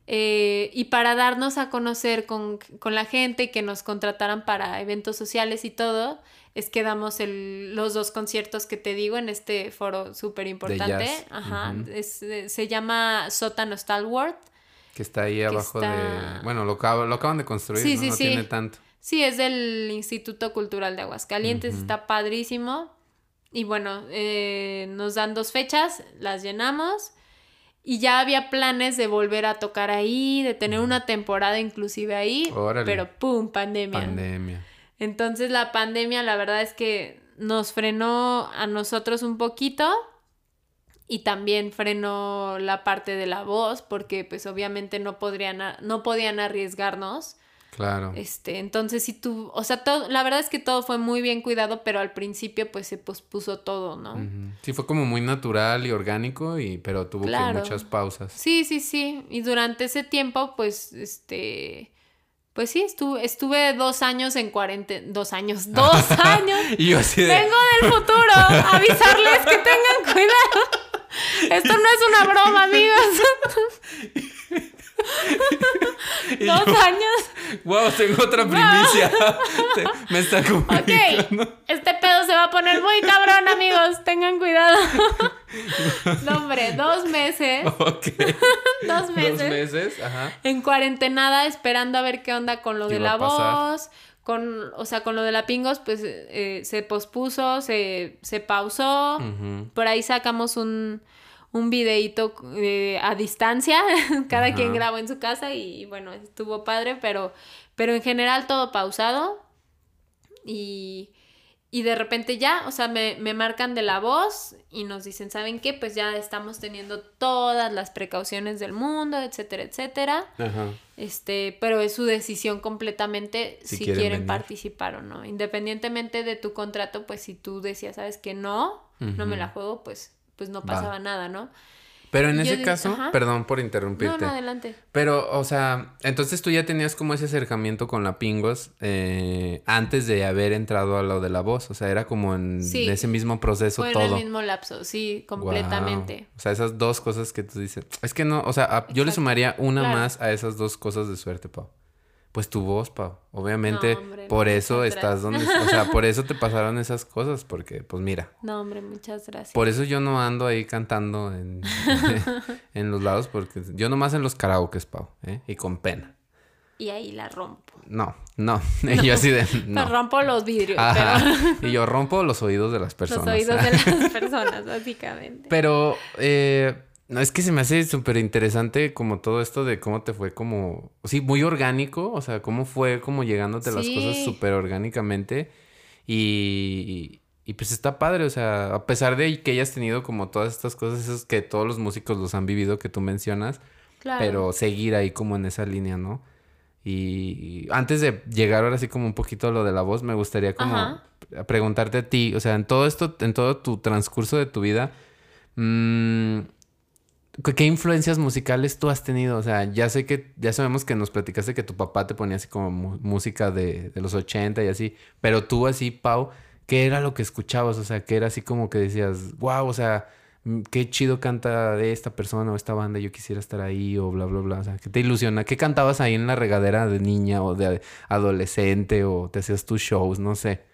Eh, y para darnos a conocer con, con la gente y que nos contrataran para eventos sociales y todo, es que damos el- los dos conciertos que te digo en este foro súper importante. Ajá. Es- eh, se llama Sótano Stalwart. Que está ahí abajo está- de... Bueno, lo, lo acaban de construir, Sí, ¿no? sí, no sí. tiene tanto. Sí, es del Instituto Cultural de Aguascalientes, está padrísimo. Y bueno, eh, nos dan dos fechas, las llenamos. Y ya había planes de volver a tocar ahí, de tener una temporada inclusive ahí. Órale. Pero ¡pum! Pandemia. Pandemia. Entonces la pandemia la verdad es que nos frenó a nosotros un poquito y también frenó la parte de la voz porque pues obviamente no podrían no podían arriesgarnos. Claro. Este, entonces sí tú, o sea, todo, la verdad es que todo fue muy bien cuidado, pero al principio pues se pospuso todo, ¿no? Sí, fue como muy natural y orgánico, y, pero tuvo que muchas pausas. Sí, sí, sí. Y durante ese tiempo, pues, este, pues sí, estuve, estuve dos años en cuarentena, dos años, dos años. Y yo así de... Vengo del futuro a avisarles que tengan cuidado. Esto no es una broma, amigos. y Dos yo, años. Wow, tengo otra primicia. Me está comunicando. Ok, este pedo se va a poner muy cabrón, amigos. Tengan cuidado. No, hombre, dos meses. Ok. Dos meses. Dos meses, ajá. En cuarentenada, esperando a ver qué onda con lo ¿Qué de la voz. Con, o sea, con lo de la pingos, pues eh, se pospuso, se, se pausó. Por ahí sacamos un, un videíto eh, a distancia. Cada Ajá. quien grabó en su casa y bueno, estuvo padre, pero, pero en general todo pausado. Y, y de repente ya, o sea, me, me marcan de la voz y nos dicen, ¿saben qué? Pues ya estamos teniendo todas las precauciones del mundo, etcétera, etcétera. Ajá. Este, pero es su decisión completamente Si si, quieren quieren, participar o no. Independientemente de tu contrato, pues si tú decías, sabes que no, no me la juego, pues, pues no Va. pasaba nada, ¿no? Pero en ese caso, ajá. perdón por No, interrumpirte. no, adelante. Pero, o sea, entonces tú ya tenías como ese acercamiento con la Pingos eh, antes de haber entrado a lo de la voz. O sea, era como en Sí. ese mismo proceso Fue todo. en el mismo lapso, sí, completamente. O sea, esas dos cosas que tú dices. Es que no, o sea, a- yo le sumaría una Claro. más a esas dos cosas de suerte, Pau. Pues tu voz, Pau. Obviamente, No, hombre, por eso estás donde. O sea, por eso te pasaron esas cosas, porque, pues mira. No, hombre, muchas gracias. Por eso yo no ando ahí cantando en, en los lados, porque yo nomás en los karaokes, Pau, ¿eh? Y con pena. Y ahí la rompo. No, no. Y yo así de. No. Me rompo los vidrios, Ajá. pero Y yo rompo los oídos de las personas. los oídos de las personas, básicamente. Pero eh, no, es que se me hace súper interesante como todo esto de cómo te fue como, sí, muy orgánico, o sea, cómo fue como llegándote las Sí. cosas súper orgánicamente y, y pues está padre, o sea, a pesar de que hayas tenido como todas estas cosas, esos que todos los músicos los han vivido que tú mencionas, Claro. pero seguir ahí como en esa línea, ¿no? Y antes de llegar ahora sí como un poquito a lo de la voz, me gustaría como Ajá. preguntarte a ti, o sea, en todo esto, en todo tu transcurso de tu vida, mm, ¿qué- ¿qué influencias musicales tú has tenido? O sea, ya sé que, ya sabemos que nos platicaste que tu papá te ponía así como música de, de los 80 y así, pero tú así, Pau, ¿qué era lo que escuchabas? O sea, ¿qué era así como que decías, wow, o sea, mm, qué chido canta de esta persona o esta banda, yo quisiera estar ahí o bla, bla, bla. O sea, ¿qué te ilusiona? ¿Qué cantabas ahí en la regadera de niña o de adolescente o te hacías tus shows? No sé.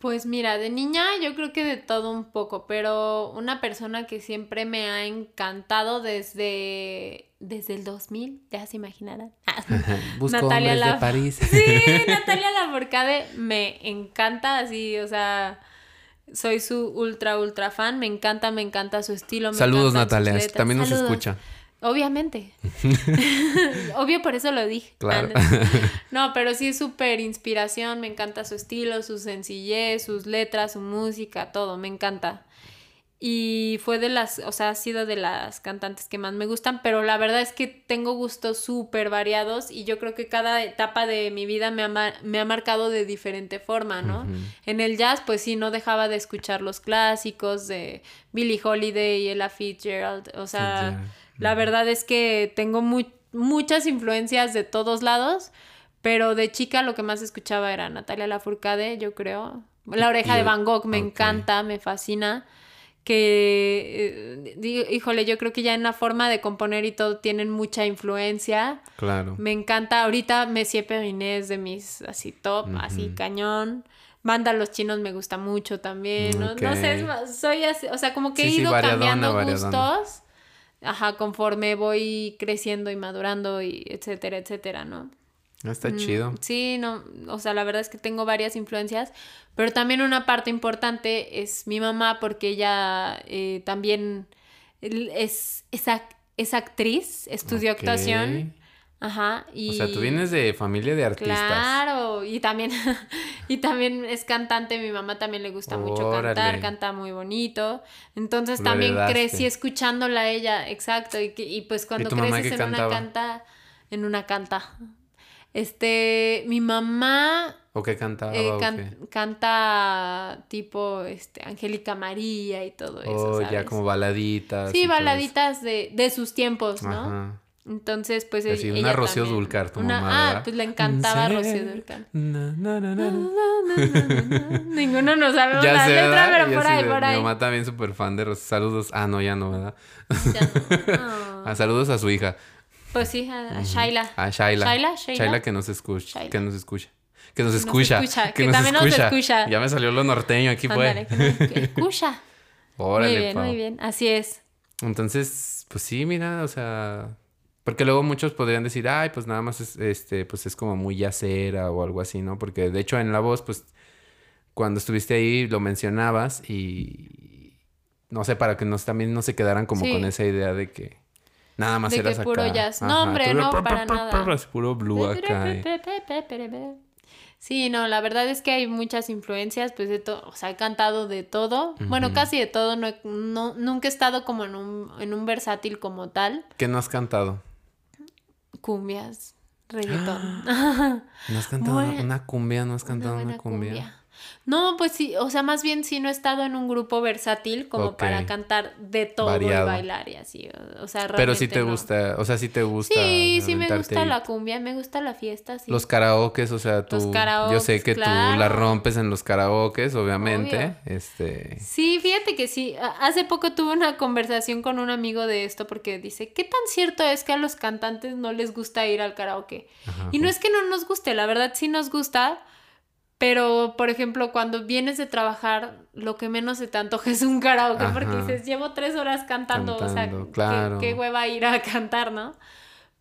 Pues mira, de niña yo creo que de todo un poco, pero una persona que siempre me ha encantado desde, desde el 2000, ya se imaginarán. Busco Natalia hombres de París. Sí, Natalia Lafourcade me encanta, así, o sea, soy su ultra, ultra fan, me encanta, me encanta su estilo. me Saludos, Natalia. También nos Saludos. escucha. Obviamente. Obvio, por eso lo dije. Claro. Ah, No, pero sí es súper inspiración, me encanta su estilo, su sencillez, sus letras, su música, todo, me encanta. Y fue de las, o sea, ha sido de las cantantes que más me gustan, pero la verdad es que tengo gustos súper variados y yo creo que cada etapa de mi vida me ha, me ha marcado de diferente forma, ¿no? En el jazz, pues sí, no dejaba de escuchar los clásicos de Billie Holiday, Ella Fitzgerald, o sea. La verdad es que tengo mu- muchas influencias de todos lados, pero de chica lo que más escuchaba era Natalia Lafourcade, yo creo. La oreja de Van Gogh me encanta, me fascina. Que, eh, digo, híjole, yo creo que ya en la forma de componer y todo tienen mucha influencia. Claro. Me encanta. Ahorita Messier Periné es de mis así top, así cañón. Banda Los Chinos me gusta mucho también. No, no sé, es Ok. más, soy así, o sea, como que he Sí, ido cambiando gustos. Ajá, conforme voy creciendo y madurando y etcétera, etcétera, ¿no? Está Mm, chido. Sí, no, o sea, la verdad es que tengo varias influencias, pero también una parte importante es mi mamá porque ella eh, también es, es, es actriz, estudió Ok. actuación. Ajá, y... O sea, tú vienes de familia de artistas. Claro, y también, y también es cantante, mi mamá también le gusta mucho cantar, canta muy bonito. Entonces Lo también heredaste. crecí escuchándola a ella, exacto, y, que- y pues cuando creces en una canta, en una canta. Este, mi mamá ¿O qué cantaba? eh, o can- qué? canta tipo este Angélica María y todo eso, Oh, ya como baladitas. Sí, baladitas de, de sus tiempos, ¿no? Ajá. Entonces, pues Así, ella una Rocío también. Dúrcar, tu Una- mamá, Ah, ¿verdad? pues le encantaba Rocío Dúrcar. Na, na, na. Ninguno nos sabemos Ya la sé, letra, ¿verdad? pero por ahí, por ahí. Mi mamá también súper fan de Rocío. Saludos. Ah, no, ya no, ¿verdad? Ya no. Ah. Saludos a su hija. Pues sí, a, Shaila. A Shaila. Shaila, Shaila. Shaila que nos escucha. Shaila. Que nos escucha. Que nos escucha. escucha, que también nos escucha. Ya me salió lo norteño aquí, pues. que nos escucha. Órale, muy bien, muy bien. Así es. Entonces, pues sí, mira, o sea, porque luego muchos podrían decir, ay, pues nada más es, este, pues es como muy yacera o algo así, ¿no? Porque de hecho en la voz, pues, cuando estuviste ahí lo mencionabas y no sé, para que nos también no se quedaran como Sí. con esa idea de que nada más De que eras acá. puro jazz. No, hombre, no, pa- pa- para pa- nada. puro blue acá. Sí, no, la verdad es que hay muchas influencias, pues de todo, o sea, he cantado de todo, bueno, casi de todo, no, he- no, nunca he estado como en un, en un versátil como tal, ¿Qué no has cantado? Cumbias, reggaetón. ¿No has cantado Bueno, una cumbia? ¿No has cantado una, buena cumbia? No, pues sí, o sea, más bien sí no he estado en un grupo versátil como para cantar de todo Variado. y bailar y así, o, o sea, Pero sí realmente te no. gusta, o sea, sí te gusta. Sí, sí me gusta la cumbia, me gusta la fiesta, sí. Los karaokes, o sea, tú. Los yo sé que tú la rompes en los karaokes, obviamente. Obvio. Este. Sí, fíjate que sí. Hace poco tuve una conversación con un amigo de esto porque dice, ¿qué tan cierto es que a los cantantes no les gusta ir al karaoke? ajá, Y no es que no nos guste, la verdad sí nos gusta, pero por ejemplo cuando vienes de trabajar, lo que menos se te antoja es un karaoke porque Ajá. dices, llevo tres horas cantando, o sea, Cantando, qué- claro. qué, hueva ir a cantar, ¿no?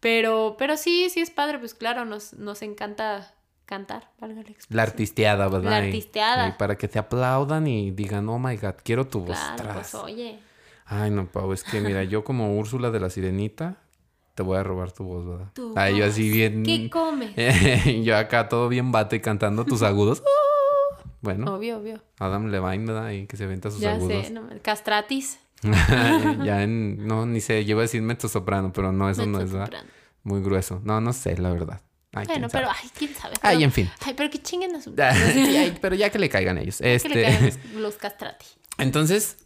Pero, pero sí, sí es padre, pues claro, nos, nos encanta cantar, valga la La expresión. artisteada, ¿verdad? La artisteada. y para que te aplaudan y digan, oh my god, quiero tu voz. Claro, tras". pues oye. Ay, no, Pau, es que mira, yo como Úrsula de la Sirenita, te voy a robar tu voz, ¿verdad? tu Ay, yo así bien. ¿Qué comes? yo acá todo bien bate cantando tus agudos. Bueno, Obvio, obvio. Adam Levine, ¿verdad? Y que se venta sus Ya agudos. sé, no, castratis. ya en. No, ni sé, llevo a decir mezzosoprano, pero no, eso no es, ¿verdad? Muy grueso. No, no sé, la verdad. Ay, Bueno, pero, ay, quién sabe. Ay, Pero- en fin. Ay, pero que chinguen a su... Sí, ay, pero ya que le caigan ellos. Que Este. le caigan los, los castrati. Entonces,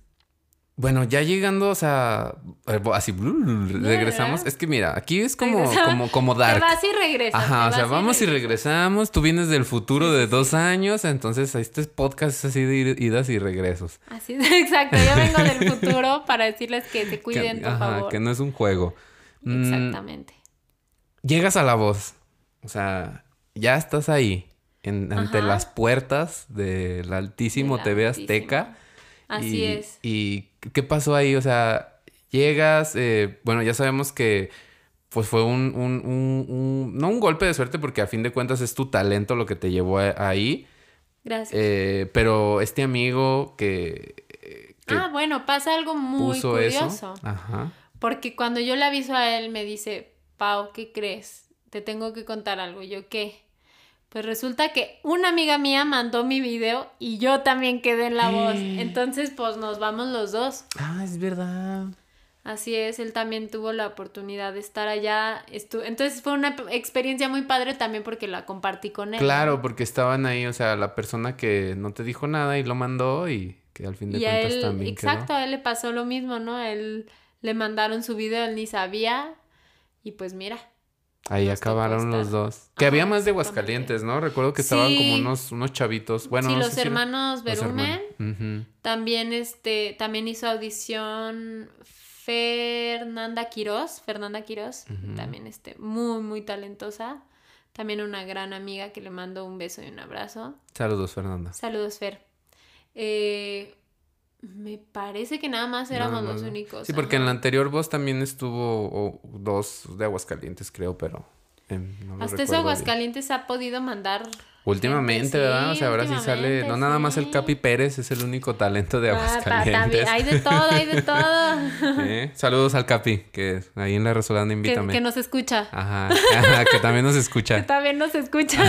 bueno, ya llegando, o sea, eh, así regresamos. Es que mira, aquí es como, Regresamos. como, como Te dark. vas y regresas. Ajá, o te sea, vamos y regresamos. Tú vienes del futuro de dos años, entonces este podcast es así de idas y regresos. Así es, exacto. Yo vengo del futuro para decirles que se Que, cuiden, por ajá, favor. que no es un juego. Mm, Exactamente. llegas a la voz. O sea, ya estás ahí, en- ante las puertas del altísimo Del TV Altísimo. Azteca. Así y, es. ¿Y qué pasó ahí? O sea, llegas, eh, bueno, ya sabemos que pues fue un, un- un- un- no un golpe de suerte porque a fin de cuentas es tu talento lo que te llevó a- ahí, Gracias. eh, pero este amigo que, eh, que ah, bueno, pasa algo muy puso curioso. eso, ajá, Porque cuando yo le aviso a él, me dice, Pau, ¿qué crees? Te tengo que contar algo. Y yo, ¿qué? Pues resulta que una amiga mía mandó mi video y yo también quedé en la voz. Entonces, pues nos vamos los dos. ah, es verdad, Así es, él también tuvo la oportunidad de estar allá. Entonces fue una experiencia muy padre también porque la compartí con él. claro, porque estaban ahí, o sea, la persona que no te dijo nada y lo mandó y que al fin de Y cuentas él, también exacto, quedó. a él le pasó lo mismo, ¿no? A él le mandaron su video, él ni sabía. Y pues mira. Ahí acabaron los dos. Que Ajá, había más de. Aguascalientes, ¿no? Recuerdo que estaban como unos, unos chavitos. Bueno, sí, no los sé si hermanos los Berumen. También este, también hizo audición Fernanda Quiroz, Fernanda Quiroz, Ujú. también este, muy, muy talentosa. También una gran amiga que le mando un beso y un abrazo. Saludos, Fernanda. Saludos, Fer. Eh, me parece que nada más éramos los ¿no? únicos. Sí, porque en la anterior voz también estuvo dos de Aguascalientes, creo, pero no lo Hasta eso bien. Aguascalientes ha podido mandar. Últimamente, ¿verdad? O sea, ahora sí sale, no nada más el. Capi Pérez es el único talento de Ah, Aguascalientes. también, hay de todo, hay de todo. ¿Eh? Saludos al Capi, que ahí en la Resolana que, invítame. que nos escucha. Ajá, que también nos Que escucha. también nos escucha.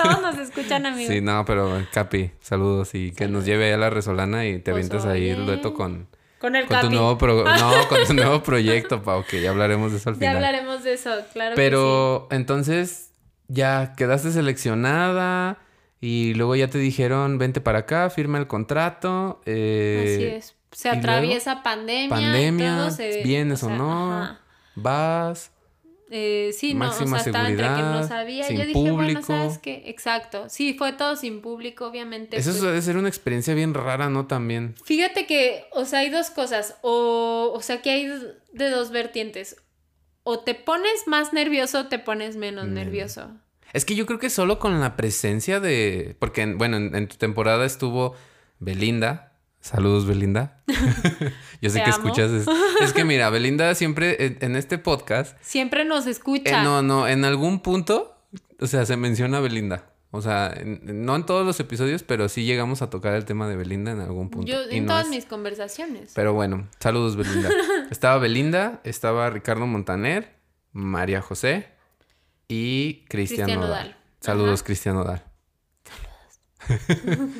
Todos nos escuchan, amigos. Sí, no, pero Capi, saludos y que nos lleve a la Resolana y te Pues, avientas ahí el dueto con, Con el con tu nuevo pro- no, con tu nuevo proyecto, Pau, que ya hablaremos de eso al Ya final. hablaremos de eso, claro Pero entonces ya quedaste seleccionada y luego ya te dijeron, vente para acá, firma el contrato. eh, Así es. Se ¿y atraviesa pandemia. pandemia, todo se- vienes o, sea, no, ajá. vas. Eh, sí, no, o Máxima sea, estaba entre que no seguridad, sabía. sin Yo dije, bueno, público. ¿sabes qué? Exacto. Sí, fue todo sin público, obviamente. Eso pues, debe ser una experiencia bien rara, ¿no? También. Fíjate que, o sea, hay dos cosas. O, o sea, que hay de dos vertientes. O te pones más nervioso o te pones menos Mm. nervioso. Es que yo creo que solo con la presencia de... Porque, bueno, en, en tu temporada estuvo Belinda. Saludos, Belinda. yo sé Te que amo. escuchas... Es, es que mira, Belinda siempre en, en este podcast... Siempre nos eh, escucha. no, no, en algún punto, o sea, se menciona a Belinda. O sea, en- no en todos los episodios, pero sí llegamos a tocar el tema de Belinda en algún punto. Yo, en no todas es- mis conversaciones. Pero bueno, saludos Belinda. estaba Belinda, estaba Ricardo Montaner, María José y Cristian Cristian Nodal. Nodal. Saludos. Cristian Nodal.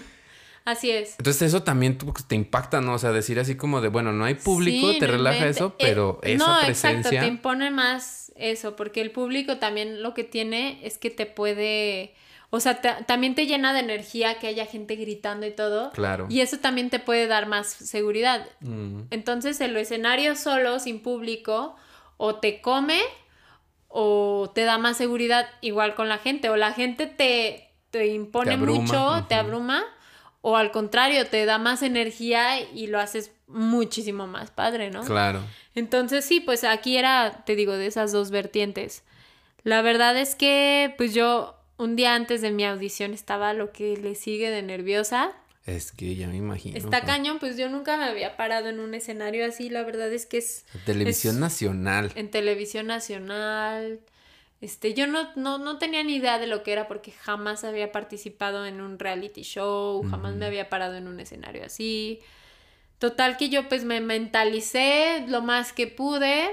Así es. Entonces eso también tú- te impacta, ¿no? O sea, decir así como de, bueno, no hay público, Sí, te relaja eso, Eh, pero esa no, presencia... exacto, te impone más eso, porque el público también lo que tiene es que te puede, o sea, te- también te llena de energía que haya gente gritando y todo. Claro. Y eso también te puede dar más seguridad. Mm, Entonces, el escenario solo, sin público, o te come o te da más seguridad igual con la gente, o la gente te, te impone Te mucho, te abruma, o al contrario, te da más energía y lo haces muchísimo más padre, ¿no? Claro. Entonces sí, pues aquí era, te digo, de esas dos vertientes. La verdad es que pues yo un día antes de mi audición estaba lo que le sigue de nerviosa. Es que ya me imagino. Está ¿no? cañón, pues yo nunca me había parado en un escenario así, la verdad es que es Televisión es- nacional. en televisión nacional. Este, yo no, no, no tenía ni idea de lo que era porque jamás había participado en un reality show, jamás me había parado en un escenario así. Total que yo pues me mentalicé lo más que pude,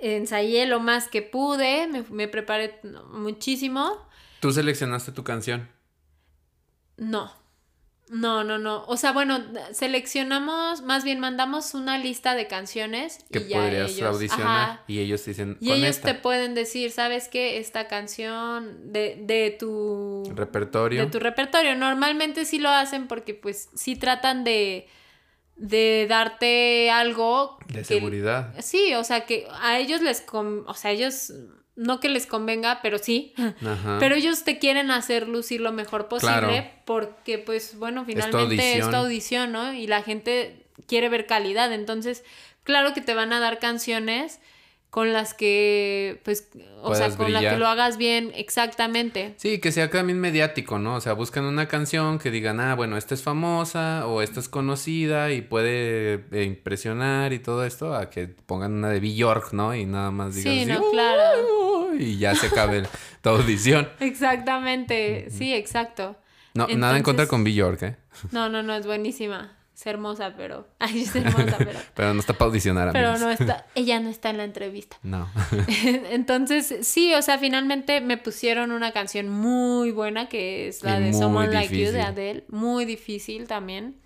ensayé lo más que pude, me, me preparé muchísimo. ¿Tú seleccionaste tu canción? No, no, no, no. O sea, bueno, seleccionamos, más bien mandamos una lista de canciones Que y ya podrías ellos, audicionar. ajá, Y ellos te dicen, Y con ellos esta. te pueden decir, ¿sabes qué? Esta canción de, de tu Repertorio. de tu repertorio. Normalmente sí lo hacen porque pues sí tratan de, de darte algo. De que- seguridad. Sí, o sea que a ellos les o sea, ellos no que les convenga, pero sí. Ajá. Pero ellos te quieren hacer lucir lo mejor posible Claro. porque pues bueno, finalmente es tu audición, ¿no? Y la gente quiere ver calidad, entonces claro que te van a dar canciones con las que pues o sea, con la que brillar. lo hagas bien exactamente. Sí, que sea también mediático, ¿no? O sea, buscan una canción que digan, ah, bueno, esta es famosa o esta es conocida y puede eh, impresionar y todo esto, a que pongan una de Bjork, ¿no? Y nada más digan Sí, así, no, claro. Y ya se acabe tu audición. Exactamente, sí, exacto. No, nada en contra con Bjork, ¿eh? No, no, no, es buenísima. Es hermosa, pero. Ay, es hermosa, pero. Pero no está para audicionar, Pero amigos. no está. Ella no está en la entrevista. No. Entonces, sí, o sea, finalmente me pusieron una canción muy buena que es la Y de Someone Like You de. Adele. Muy difícil también.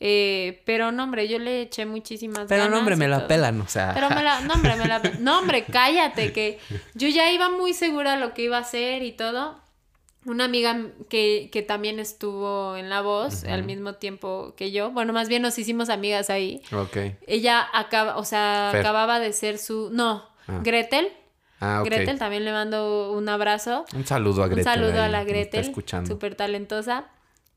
Eh, pero no, hombre, yo le eché muchísimas Pero ganas. no, hombre, me la pelan, o sea. Pero me la, no, hombre, me la, no, hombre, cállate, que yo ya iba muy segura de lo que iba a hacer y todo. Una amiga que, que también estuvo en La Voz al mismo tiempo que yo, bueno, más bien nos hicimos amigas ahí. Ok. Ella acaba, o sea, Fer. acababa de ser su, no, Ah. Gretel. Ah, ok. Gretel, también le mando un abrazo. Un saludo a Gretel. un saludo a la Gretel, Está escuchando. súper talentosa.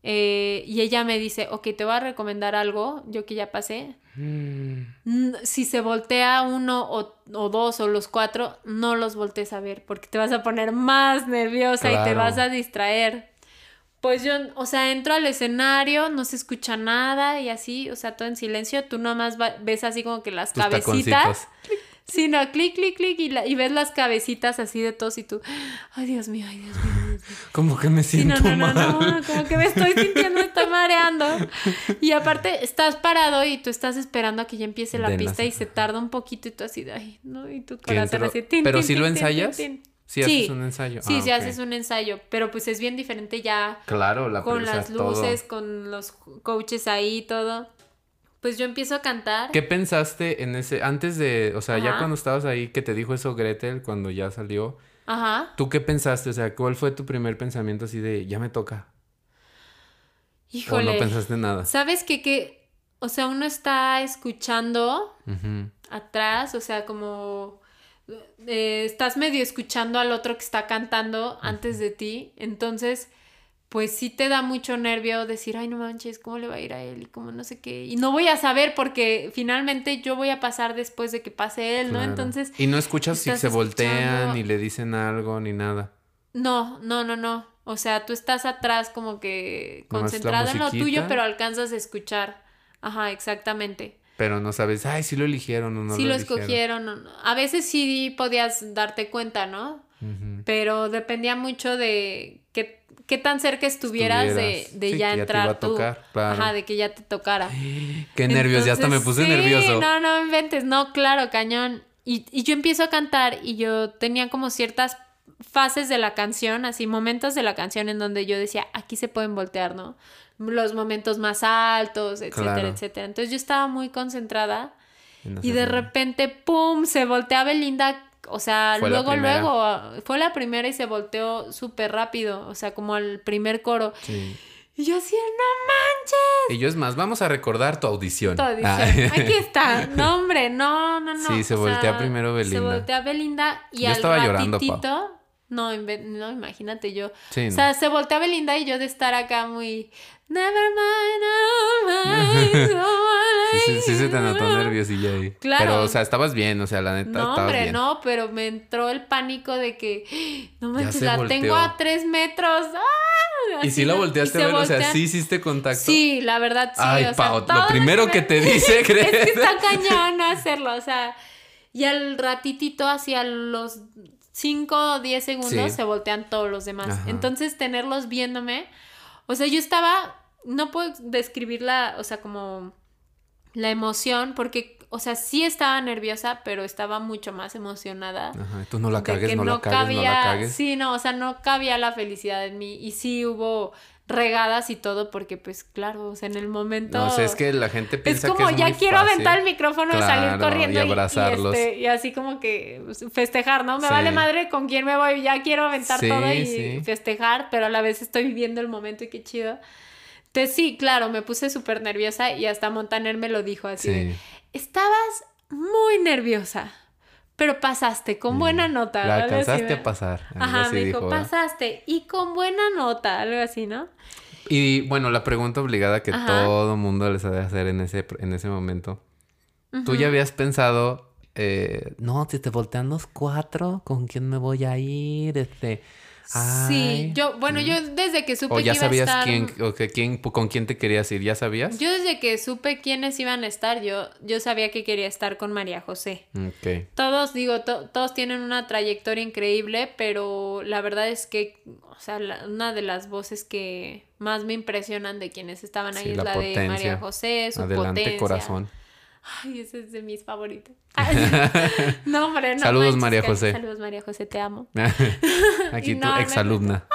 Eh, y ella me dice, ok, te voy a recomendar algo, yo que ya pasé. Mm, Mm, Si se voltea uno o, o dos o los cuatro, no los voltees a ver porque te vas a poner más nerviosa y te Claro. vas a distraer. Pues yo, o sea, entro al escenario, no se escucha nada y así, o sea, todo en silencio. Tú nomás ves así como que las tus cabecitas. taconcitos. Sí, no, clic, clic, clic y, la- y ves las cabecitas así de todos y tú, ay Dios mío, ay Dios mío. Dios mío". Como que me Sí, siento no, no, no, mal. no, como que me estoy sintiendo, me estoy mareando. Y aparte, estás parado y tú estás esperando a que ya empiece la De pista las- y se tarda un poquito y tú así de, ay, no, y tu corazón así, tin, Pero si tin, lo tin, tin, ensayas, tin. si haces un ensayo. Sí, Ah, sí ok. haces un ensayo, pero pues es bien diferente ya Claro, la con las todo. luces, con los coaches ahí y todo. Pues yo empiezo a cantar. ¿Qué pensaste en ese, antes de, o sea, ya cuando estabas ahí, que te dijo eso Gretel cuando ya salió, Ajá. ¿tú qué pensaste? O sea, ¿cuál fue tu primer pensamiento así de, ya me toca? Híjole. ¿O no pensaste nada? ¿Sabes qué? Que, o sea, uno está escuchando atrás, o sea, como eh, estás medio escuchando al otro que está cantando antes de ti, entonces, pues sí te da mucho nervio decir, ay, no manches, ¿cómo le va a ir a él? Y como no sé qué, y no voy a saber porque finalmente yo voy a pasar después de que pase él, ¿no? Claro. Entonces, Y no escuchas si se voltean, ni le dicen algo, ni nada. no, no, no, no, o sea, tú estás atrás como que concentrado en lo tuyo, pero alcanzas a escuchar, ajá, exactamente. Pero no sabes, ay, sí lo eligieron o no sí lo, escogieron. o no. A veces sí podías darte cuenta, ¿no? Pero dependía mucho de qué, tan cerca estuvieras, de, Estuvieras. de Sí, ya que ya te entrar iba a tú. claro. Ajá, de que ya te tocara. Qué nervios, ya hasta me puse sí, nervioso. No, no inventes, no, claro, cañón. Y, y yo empiezo a cantar y yo tenía como ciertas fases de la canción, así momentos de la canción en donde yo decía, aquí se pueden voltear, ¿no? Los momentos más altos, etcétera, Claro. etcétera. Entonces yo estaba muy concentrada En y de repente, ¡pum! Se voltea Belinda. O sea, Fue luego, luego, fue la primera y se volteó súper rápido, o sea, como al primer coro. Sí. Y yo así, no manches. Y yo es más, vamos a recordar tu audición. Todo dice, Ah. Aquí está. No, hombre, no, no, no. Sí, se o voltea primero Se Belinda. voltea Belinda y Yo al estaba llorando. No, no, imagínate yo. Sí, O no. sea, se voltea Belinda y yo de estar acá muy. Never mind, never mind, no Sí, sí, sí se te notó nerviosilla ahí. Claro. Pero, o sea, estabas bien, o sea, la neta, No, hombre, bien. no, pero me entró el pánico de que. No manches, la volteó. tengo a tres metros. ¡Ah! Y si la volteaste a ver, o sea, sí hiciste contacto. Sí, la verdad sí. Ay, o Pau, lo primero que te dice, Es que ¿crees? está cañón hacerlo, o sea, y al ratitito, hacia los 5 o 10 segundos, Sí. se voltean todos los demás. Ajá. Entonces, tenerlos viéndome, o sea, yo estaba, no puedo describir la, o sea, como la emoción, porque, o sea, sí estaba nerviosa, pero estaba mucho más emocionada. Ajá, tú no la cagues, que no, la cagues, no la cagues. Sí, no, o sea, no cabía la felicidad en mí. Y sí hubo regadas y todo, porque pues claro, o sea, en el momento... No, o sea, es que la gente Es piensa como que es ya muy quiero fácil. aventar el micrófono y salir Claro, corriendo y y, y, abrazarlos. este, y así como que pues, festejar, ¿no? Me Sí. vale madre con quién me voy, ya quiero aventar Sí, todo y sí. festejar, pero a la vez estoy viviendo el momento y qué chido. Entonces sí, claro, me puse súper nerviosa y hasta Montaner me lo dijo así. de. Estabas muy nerviosa, pero pasaste con buena nota. La así, alcanzaste a pasar. Ajá, así me dijo, pasaste y con buena nota, algo así, ¿no? Y bueno, la pregunta obligada que Ajá. todo mundo les ha de hacer en ese, en ese momento. ¿Tú ya habías pensado, eh, no, si te voltean los cuatro, ¿con quién me voy a ir? Este, Sí, yo, bueno, yo desde que supe O ya que iba a sabías estar... quién, o que quién, con quién te querías ir, ¿ya sabías? Yo desde que supe quiénes iban a estar, yo, yo sabía que quería estar con María José. Ok. Todos, digo, to- todos tienen una trayectoria increíble, pero la verdad es que, o sea, la- una de las voces que más me impresionan de quienes estaban ahí Sí, es la la, de. María José, su Adelante, potencia. corazón. Ay, ese es de mis favoritos. no, hombre, no Saludos, manches, María José. Saludos, María José, te amo. Aquí tu no, no, exalumna.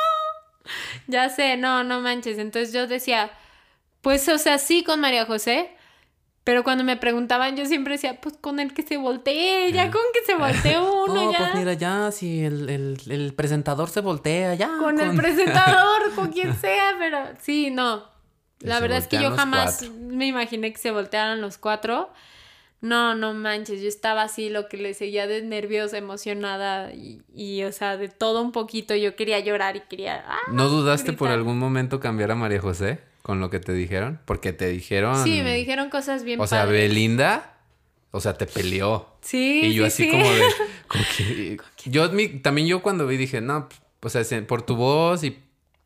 Ya sé, no, no manches. Entonces yo decía, pues, o sea, sí con María José, pero cuando me preguntaban, yo siempre decía, pues con el que se voltee, ya con que se voltee uno, No, ya. pues mira, ya, si el, el, el presentador se voltea, ya. con el presentador, con quien sea, pero sí, no. La verdad es que yo jamás cuatro. me imaginé que se voltearan los cuatro. No, no manches, yo estaba así, lo que le seguía de nerviosa, emocionada y, y, o sea, de todo un poquito. Yo quería llorar y quería... ¡ah! ¿No dudaste por algún momento cambiar a María José con lo que te dijeron? Porque te dijeron. Sí, me dijeron cosas bien O sea. Belinda, o sea, te peleó. Sí, Y yo sí, así sí. como de... como que- yo mi- también yo cuando vi dije, no, o sea, se- por tu voz y...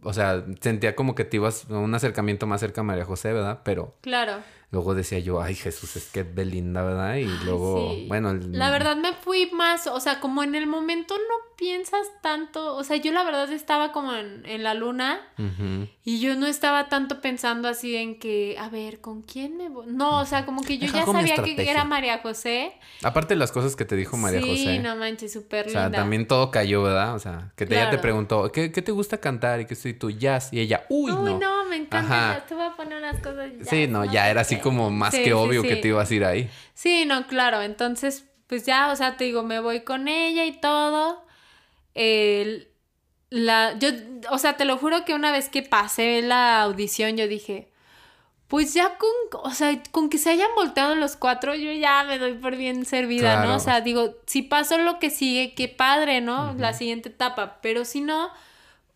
O sea, sentía como que te ibas a un acercamiento más cerca a María José, ¿verdad? Pero Claro. Luego decía yo, ay Jesús, es que es Belinda, ¿verdad? Y luego, sí. bueno... el- La verdad me fui más, o sea, como en el momento no piensas tanto, o sea, yo la verdad estaba como en, en la luna y yo no estaba tanto pensando así en que, a ver, ¿con quién me voy? No, o sea, como que yo ya sabía que era María José. Aparte de las cosas que te dijo María sí, José. no manches, súper O sea, linda. también todo cayó, ¿verdad? O sea, que te- ella te preguntó, ¿qué, qué te gusta cantar? Y que soy tú, jazz. Y ella, uy, Uy, no. no. Me encanta. Te voy a poner unas cosas. ya, Sí, no, ya era así como más Sí, que sí, obvio que te ibas a ir ahí. Sí, no, claro. Entonces, pues ya, o sea, te digo, me voy con ella y todo. El- la, yo, o sea, te lo juro que una vez que pasé la audición, yo dije, pues ya con, o sea, con que se hayan volteado los cuatro, yo ya me doy por bien servida, Claro. ¿no? O sea, digo, si pasó lo que sigue, qué padre, ¿no? La siguiente etapa. Pero si no,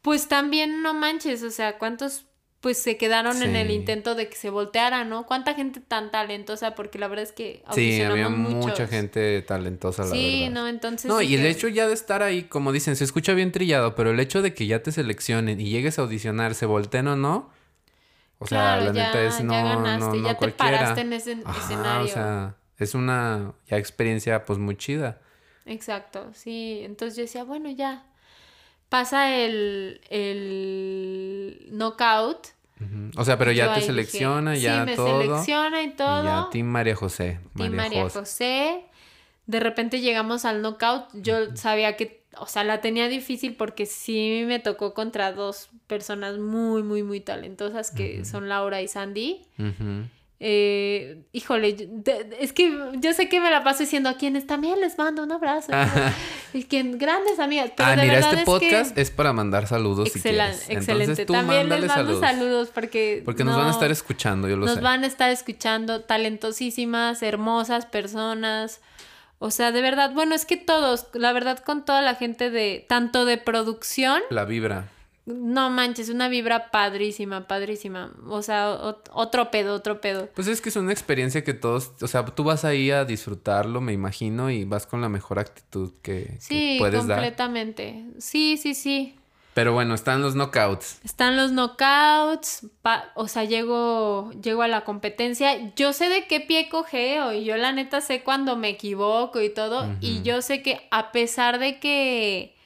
pues también no manches, o sea, ¿cuántos pues se quedaron en el intento de que se volteara, ¿no? ¿Cuánta gente tan talentosa? Porque la verdad es que Sí, había audicionamos mucha muchos. gente talentosa, la Sí, verdad. no, entonces... No, y el hecho ya de estar ahí, como dicen, se escucha bien trillado, pero el hecho de que ya te seleccionen y llegues a audicionar, se volteen o no, o sea, claro, la ya, neta es no, ya no, ganaste, no ya te cualquiera. paraste en ese Ajá, escenario. o sea, es una ya experiencia pues muy chida. Exacto, sí. Entonces yo decía, bueno, ya. Pasa el, el knockout. O sea, pero y ya te dije, selecciona, sí, ya me todo. selecciona y Y todo. ya Team María José. Team María, María José. José. De repente llegamos al knockout. Yo sabía que o sea, la tenía difícil porque sí me tocó contra dos personas muy, muy, muy talentosas que son Laura y Sandy. Eh, híjole, es que yo sé que me la paso diciendo a quienes también les mando un abrazo. y quien grandes amigas. Pero ah, de mira, verdad este es podcast que... es para mandar saludos si excelente. Entonces tú También les mando saludos. saludos, porque Porque nos van a estar escuchando, yo lo nos sé. van a estar escuchando talentosísimas, hermosas personas. O sea, de verdad, bueno, es que todos, la verdad, con toda la gente de, tanto de producción, La vibra. No manches, una vibra padrísima, padrísima. O sea, ot- otro pedo, otro pedo. Pues es que es una experiencia que todos, o sea, tú vas ahí a disfrutarlo, me imagino, y vas con la mejor actitud que, que Sí, puedes dar. completamente. Sí, sí, sí. Pero bueno, están los knockouts. Están los knockouts, pa- o sea, llego, llego a la competencia. Yo sé de qué pie cogeo y yo la neta sé cuando me equivoco y todo. Y yo sé que a pesar de que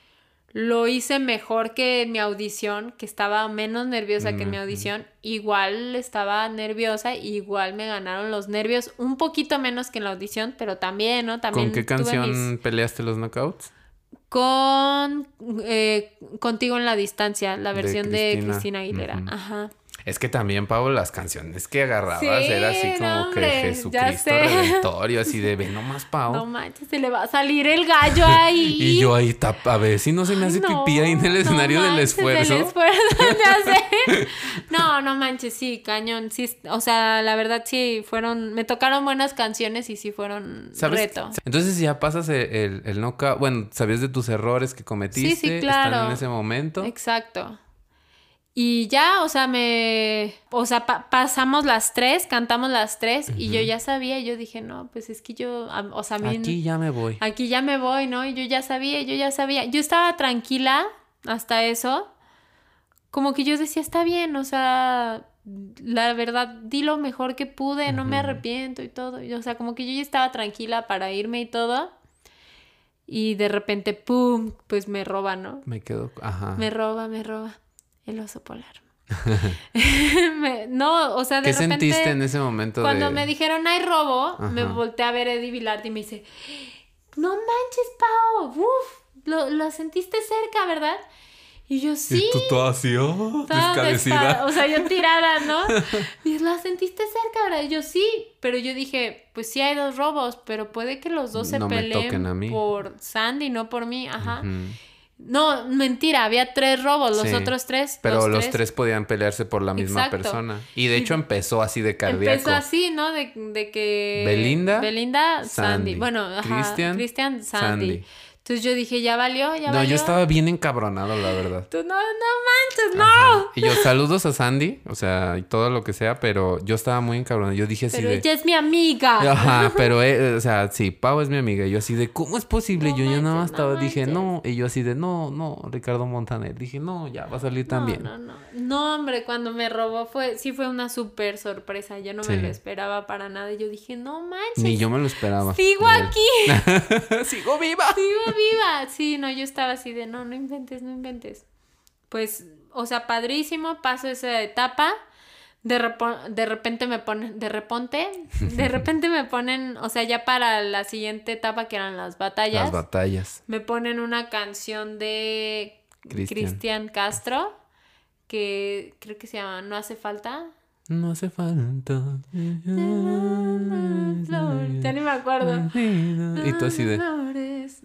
lo hice mejor que en mi audición, que estaba menos nerviosa que en mi audición, igual estaba nerviosa, igual me ganaron los nervios, un poquito menos que en la audición, pero también, ¿no? También ¿Con qué canción mis- peleaste los knockouts? Con eh, Contigo en la distancia, la versión de Cristina. Cristina, Aguilera. Ajá. Es que también, Pablo, las canciones que agarrabas Sí, era así como que Jesucristo sé. Redentorio, así de ve nomás, Pau. No manches, se le va a salir el gallo ahí. y yo ahí tap, a ver si no se me hace No, pipí ahí en el no escenario del esfuerzo. Del esfuerzo, ya sé. No, no manches, sí, cañón. Sí, o sea, la verdad sí fueron. Me tocaron buenas canciones y sí fueron ¿Sabes? reto. Entonces ya pasas el, el, el knockout. Bueno, sabías de tus errores que cometiste. Sí, sí, claro. Están en ese momento. Exacto. Y ya, o sea, me. O sea, pa- pasamos las tres, cantamos las tres, y yo ya sabía, yo dije, no, pues es que yo. a- O sea, a mí. Aquí ya me voy. Aquí ya me voy, ¿no? Y yo ya sabía, yo ya sabía. Yo estaba tranquila hasta eso. Como que yo decía, está bien, o sea, la verdad, di lo mejor que pude, no me arrepiento y todo. Y, o sea, como que yo ya estaba tranquila para irme y todo. Y de repente, ¡pum! Pues me roba, ¿no? Me quedo. Ajá. Me roba, me roba el oso polar. Me- no, o sea, de ¿Qué repente... sentiste en ese momento Cuando de... me dijeron hay robo, me volteé a ver a Eddie Vilarte y me dice, no manches, Pau, uf, lo, lo sentiste cerca, ¿verdad? Y yo sí. Y tú toda así, oh, despa- O sea, yo tirada, ¿no? Y la sentiste cerca, ¿verdad? Y yo sí, pero yo dije, pues sí hay dos robos, pero puede que los dos se No peleen toquen a mí. por Sandy, no por mí, ajá. No, mentira, había tres robos, los Sí. otros tres. Pero los, tres. podían pelearse por la misma Exacto. persona. Y de hecho empezó así de cardíaco. Empezó así, ¿no? De, de que... Belinda, Belinda, Sandy. Sandy. Bueno, ajá. Cristian, Cristian, Sandy. Sandy. Entonces yo dije, ya valió, ya No, valió. yo estaba bien encabronado, la verdad. Tú, no, no manches, no. Y yo, saludos a Sandy, o sea, y todo lo que sea, pero yo estaba muy encabronado. Yo dije así Pero de... ella es mi amiga. Ajá, pero, eh, o sea, sí, Pau es mi amiga. Y yo así de, ¿cómo es posible? No yo ya nada más manches, no estaba, dije, manches. no. Y yo así de, no, no, Ricardo Montaner. Dije, no, ya va a salir No, también. no, no. No, hombre, cuando me robó fue, sí fue una súper sorpresa. Yo no me lo esperaba para nada. Y yo dije, no manches. Ni yo me lo esperaba. Sigo aquí. ¡Sigo viva! Sigo viva. Sí, no, yo estaba así de, no, no inventes, no inventes. Pues, o sea, padrísimo, paso esa etapa. De, de repente me ponen, de repente, de repente me ponen, o sea, ya para la siguiente etapa que eran las batallas, Las batallas. me ponen una canción de. Cristian Castro, que creo que se llama No hace falta. No hace falta. Ya ni me acuerdo. Y tú así de.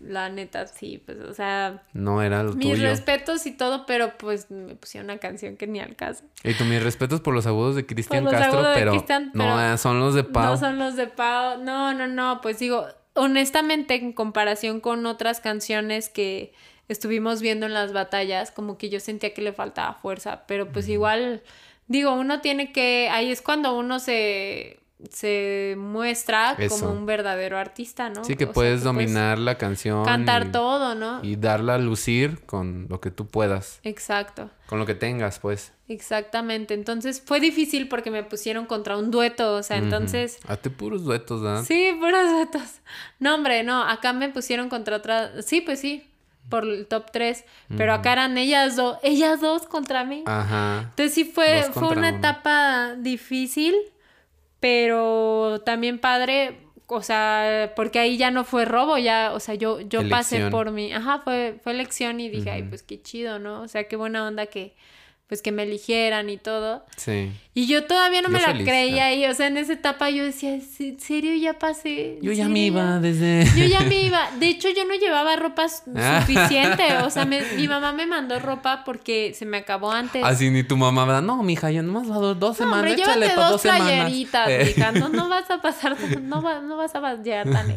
La neta, sí, pues, o sea, no era lo mis tuyo. respetos y todo, pero pues me pusieron una canción que ni al caso. Y tú, mis respetos por los agudos de Cristian Castro, agudos de pero, no, pero eh, son los de Pau. No son los de Pau. No, no, no. Pues digo, honestamente, en comparación con otras canciones que estuvimos viendo en las batallas, como que yo sentía que le faltaba fuerza. Pero pues igual, digo, uno tiene que. Ahí es cuando uno se se muestra Eso. como un verdadero artista, ¿no? Sí, que O sea, puedes dominar la canción. cantar y- todo, ¿no? Y darla a lucir con lo que tú puedas. Exacto. Con lo que tengas, pues. Exactamente. Entonces fue difícil porque me pusieron contra un dueto, o sea, entonces Ujú. Hazte puros duetos, ¿verdad? Sí, puros duetos. No, hombre, no, acá me pusieron contra otra. Sí, pues sí, por el top 3. Pero acá eran ellas dos, ellas dos contra mí. Ajá. Entonces sí fue, fue una uno. etapa difícil, pero también padre o sea, porque ahí ya no fue robo, ya, o sea, yo, yo pasé por mi, ajá, fue, fue elección y dije, ay, pues qué chido, ¿no? O sea, qué buena onda que, pues que me eligieran y todo. Sí. Y yo todavía no Yo me la feliz, creía ah. ahí, o sea, en esa etapa yo decía, "¿Es ¿en serio ya pasé? ¿En Yo ya serio me iba ya?". desde... Yo ya me iba. De hecho, yo no llevaba ropa Ah. suficiente. O sea, me- mi mamá me mandó ropa porque se me acabó antes. Así ni tu mamá, ¿verdad? No, mija, ya nomás va dos, semanas. hombre, échale llévate pa' dos dos semanas. playeritas, Eh. hija. No, no vas a pasar, no, va- no vas a llegar tan.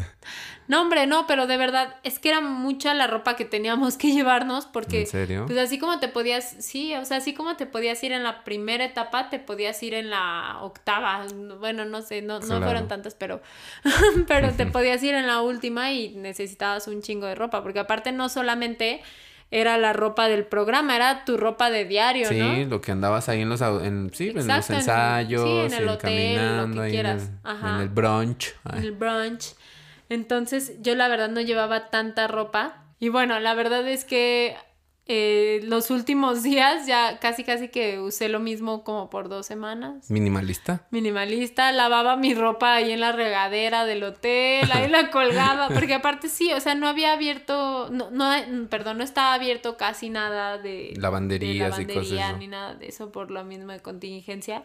No, hombre, no, pero de verdad, es que era mucha la ropa que teníamos que llevarnos porque... ¿En serio? Pues así como te podías, sí, o sea, así como te podías ir en la primera etapa, te podías ir en la octava. Bueno, no sé, no, no fueron tantas, pero, pero te podías ir en la última y necesitabas un chingo de ropa, porque aparte no solamente era la ropa del programa, era tu ropa de diario, Sí, ¿no? lo que andabas ahí en los, en, sí, en los Exacto, en- ensayos, sí, en el hotel, lo que caminando, ahí en quieras. el, Ajá. en el brunch. Ay. en el brunch. Entonces, yo la verdad no llevaba tanta ropa. Y bueno, la verdad es que eh, los últimos días ya casi casi que usé lo mismo como por dos semanas. Minimalista. Minimalista, lavaba mi ropa ahí en la regadera del hotel, ahí la colgaba, porque aparte sí, o sea, no había abierto, no, no, perdón, no estaba abierto casi nada de Lavanderías de y cosas lavandería ni nada de eso por lo mismo de contingencia.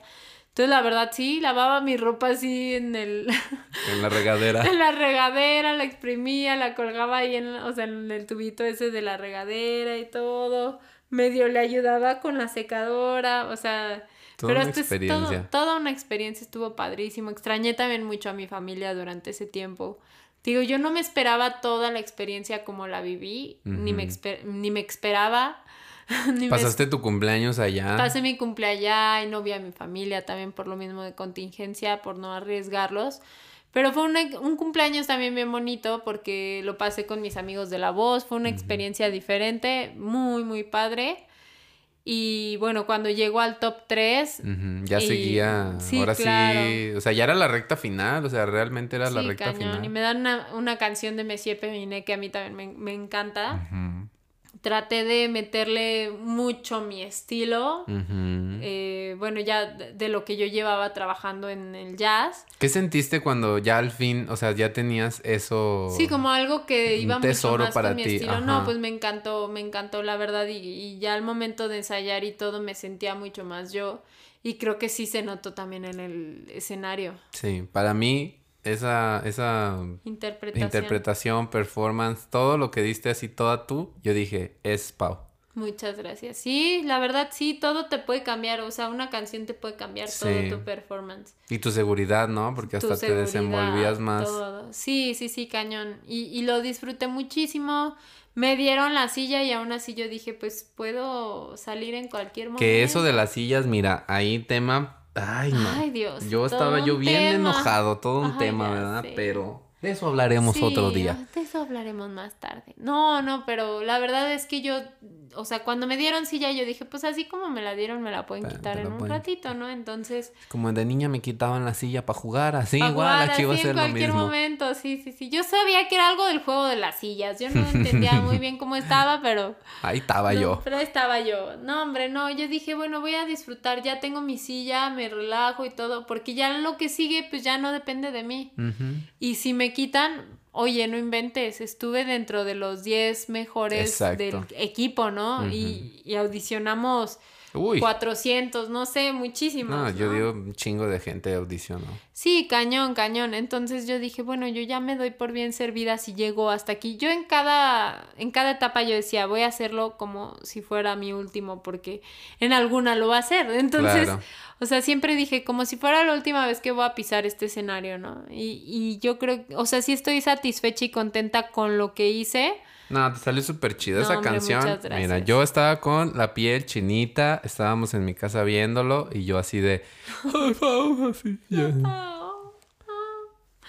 Entonces, la verdad sí, lavaba mi ropa así en el En la regadera. en la regadera, la exprimía, la colgaba ahí en, o sea, en el tubito ese de la regadera y todo. Medio le ayudaba con la secadora, o sea, Toda pero una esto es todo, toda una experiencia, estuvo padrísimo. Extrañé también mucho a mi familia durante ese tiempo. Digo, yo no me esperaba toda la experiencia como la viví, ni, me ni me esperaba. Pasaste tu cumpleaños allá. Pasé mi cumpleaños allá y no vi a mi familia también por lo mismo de contingencia, por no arriesgarlos. Pero fue un, un cumpleaños también bien bonito porque lo pasé con mis amigos de la voz, fue una experiencia diferente, muy, muy padre. Y bueno, cuando llegó al top 3, Ujú, Ya Y- seguía. sí, Ahora claro. sí. O sea, ya era la recta final. O sea, realmente era la sí, recta cañón. final. Y me dan una, una canción de Messier Peminé que a mí también me, me encanta. Ujú, Traté de meterle mucho mi estilo. eh, bueno, ya de, lo que yo llevaba trabajando en el jazz. ¿Qué sentiste cuando ya al fin, o sea, ya tenías eso? Sí, como algo que un iba tesoro mucho más para con mi ti, estilo. ajá. No, pues me encantó, me encantó la verdad y, y ya al momento de ensayar y todo me sentía mucho más yo y creo que sí se notó también en el escenario. Sí, para mí, esa, esa Interpretación. interpretación, performance, todo lo que diste así, toda tú, yo dije, es Pau. Muchas gracias. Sí, la verdad sí, todo te puede cambiar, o sea, una canción te puede cambiar Sí. todo tu performance. Y tu seguridad, ¿no? Porque hasta te desenvolvías más. todo. Sí, sí, sí, cañón. Y, y lo disfruté muchísimo. Me dieron la silla y aún así yo dije, pues puedo salir en cualquier momento. Que eso de las sillas, mira, ahí tema. Ay, no. Ay, Dios, Yo estaba yo bien tema. enojado, todo un Ay, tema, ¿verdad? sé. Pero de eso hablaremos Sí, otro día. De eso hablaremos más tarde. No, no, pero la verdad es que yo, o sea, cuando me dieron silla, yo dije, pues así como me la dieron, me la pueden Te- quitar te en un pueden- ratito, ¿no? Entonces, Como de niña me quitaban la silla para jugar, así pa' igual jugar aquí iba a ser en lo cualquier mismo. momento, sí, sí, sí. Yo sabía que era algo del juego de las sillas. Yo no entendía muy bien cómo estaba, pero Ahí estaba No, yo. Pero ahí estaba yo. No, hombre, no. Yo dije, bueno, voy a disfrutar. Ya tengo mi silla, me relajo y todo. Porque ya lo que sigue, pues ya no depende de mí. Y si me quitan, oye, no inventes. Estuve dentro de los 10 mejores Exacto. del equipo, ¿no? y, y audicionamos Uy. 400, no sé, muchísimos. No, yo ¿no? digo un chingo de gente audicionó. Sí, cañón, cañón. Entonces yo dije, bueno, yo ya me doy por bien servida si llego hasta aquí. Yo en cada, en cada etapa yo decía, voy a hacerlo como si fuera mi último, porque en alguna lo va a hacer. Entonces, Claro. o sea, siempre dije, como si fuera la última vez que voy a pisar este escenario, ¿no? Y, y yo creo, o sea, sí estoy satisfecha y contenta con lo que hice. No, te salió súper chida No, esa hombre, canción. muchas gracias. Mira, yo estaba con la piel chinita, estábamos en mi casa viéndolo y yo así de, ay, Pau, así,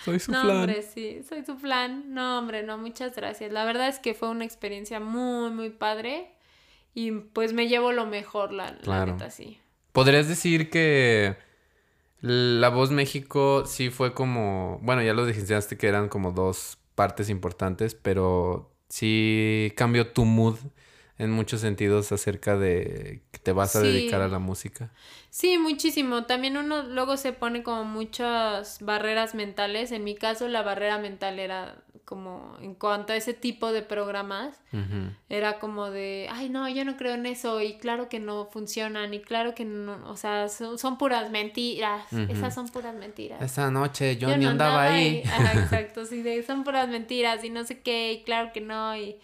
soy su no, flan. hombre, sí, soy tu flan. No, hombre, no, muchas gracias. La verdad es que fue una experiencia muy, muy padre. Y pues me llevo lo mejor, la, la Claro. neta, sí. ¿Podrías decir que La Voz México sí fue como, bueno, ya lo dijiste que eran como dos partes importantes, pero sí cambió tu mood en muchos sentidos acerca de que te vas a Sí. dedicar a la música. Sí, muchísimo. También uno luego se pone como muchas barreras mentales. En mi caso, la barrera mental era como en cuanto a ese tipo de programas, era como de, ay, no, yo no creo en eso y claro que no funcionan y claro que no, o sea, son, son puras mentiras. Ujú. Esas son puras mentiras. Esa noche yo, Yo ni no andaba, ahí. Ajá, exacto, sí, de son puras mentiras y no sé qué, y claro que no, y...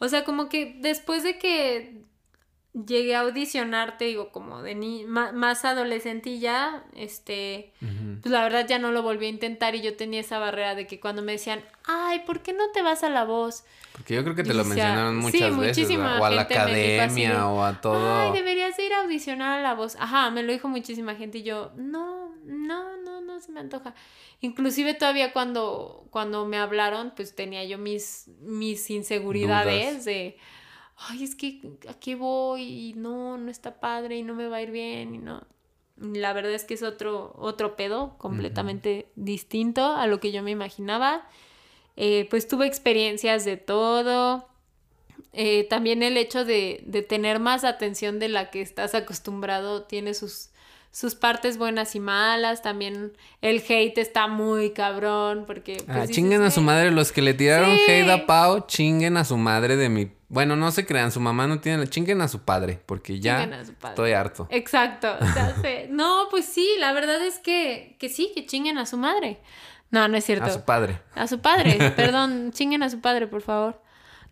O sea, como que después de que llegué a audicionar, te digo, como de ni más adolescentilla, este, Ujú. pues la verdad ya no lo volví a intentar y yo tenía esa barrera de que cuando me decían, ay, ¿por qué no te vas a la voz? Porque yo creo que te lo mencionaron sí, muchas veces, muchísima ¿verdad? o a la así academia o a todo. Ay, deberías ir a audicionar a la voz. Ajá, me lo dijo muchísima gente y yo, no, no, no, no se me antoja. Inclusive todavía cuando, cuando me hablaron, pues tenía yo mis, mis inseguridades Dudas. de, ay, es que aquí voy y no, no está padre y no me va a ir bien y no. La verdad es que es otro, otro pedo completamente distinto a lo que yo me imaginaba. Eh, pues tuve experiencias de todo. Eh, también el hecho de, de tener más atención de la que estás acostumbrado tiene sus, sus partes buenas y malas. También el hate está muy cabrón porque... pues, Ah, chinguen a su "Güey". madre los que le tiraron Sí. hate a Pau, chinguen a su madre de mi... Bueno, no se crean, su mamá no tiene... Chinguen a su padre, porque ya Chinguen a su padre. estoy harto. Exacto, ya sé. No, pues sí, la verdad es que, que sí, que chinguen a su madre. No, no es cierto. A su padre. A su padre, perdón, chinguen a su padre, por favor.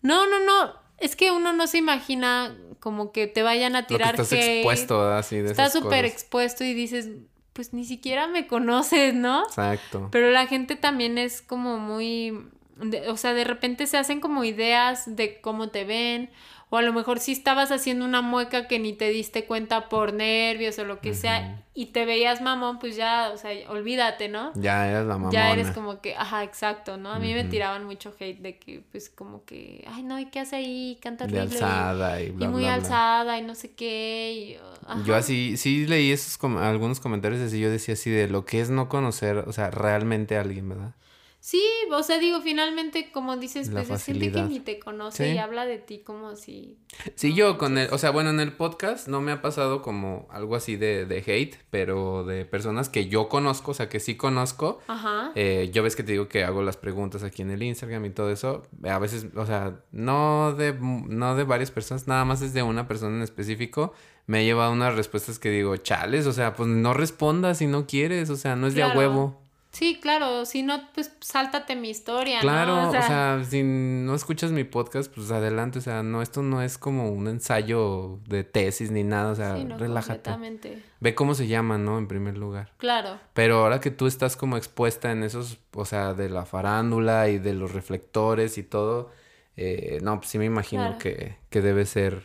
No, no, no, es que uno no se imagina como que te vayan a Lo que tirar estás hate. expuesto, ¿verdad? Así de Estás súper expuesto y dices, pues ni siquiera me conoces, ¿no? Exacto. Pero la gente también es como muy, de- o sea, de repente se hacen como ideas de cómo te ven, o a lo mejor si estabas haciendo una mueca que ni te diste cuenta por nervios o lo que sea, y te veías mamón, pues ya, o sea, olvídate, ¿no? Ya eres la mamona. Ya eres como que, ajá, exacto, ¿no? A mí me tiraban mucho hate de que, pues, como que, ay, no, ¿y qué hace ahí? Canta De alzada y muy bla, bla. alzada y no sé qué. y, Yo así, sí leí esos com- algunos comentarios así, yo decía así de lo que es no conocer, o sea, realmente a alguien, ¿verdad? Sí, o sea, digo, finalmente, como dices, La pues es gente que ni te conoce Sí. y habla de ti como si... Sí, No yo con el, o sea, bueno, en el podcast no me ha pasado como algo así de, de hate, pero de personas que yo conozco, o sea, que sí conozco. Ajá. Eh, yo ves que te digo que hago las preguntas aquí en el Instagram y todo eso. A veces, o sea, no de, no de varias personas, nada más es de una persona en específico. Me ha llevado unas respuestas que digo, chales, o sea, pues no respondas si no quieres, o sea, no es de a huevo. Sí, claro, si no, pues sáltate mi historia, Claro, ¿no? o sea, si no escuchas mi podcast, pues adelante, o sea, no, esto no es como un ensayo de tesis ni nada, o sea, sí, no, relájate. completamente. Ve cómo se llama, ¿no? En primer lugar. Claro, Pero ahora que tú estás como expuesta en esos, o sea, de la farándula y de los reflectores y todo, eh, no, pues sí me imagino Claro. que, que debe ser,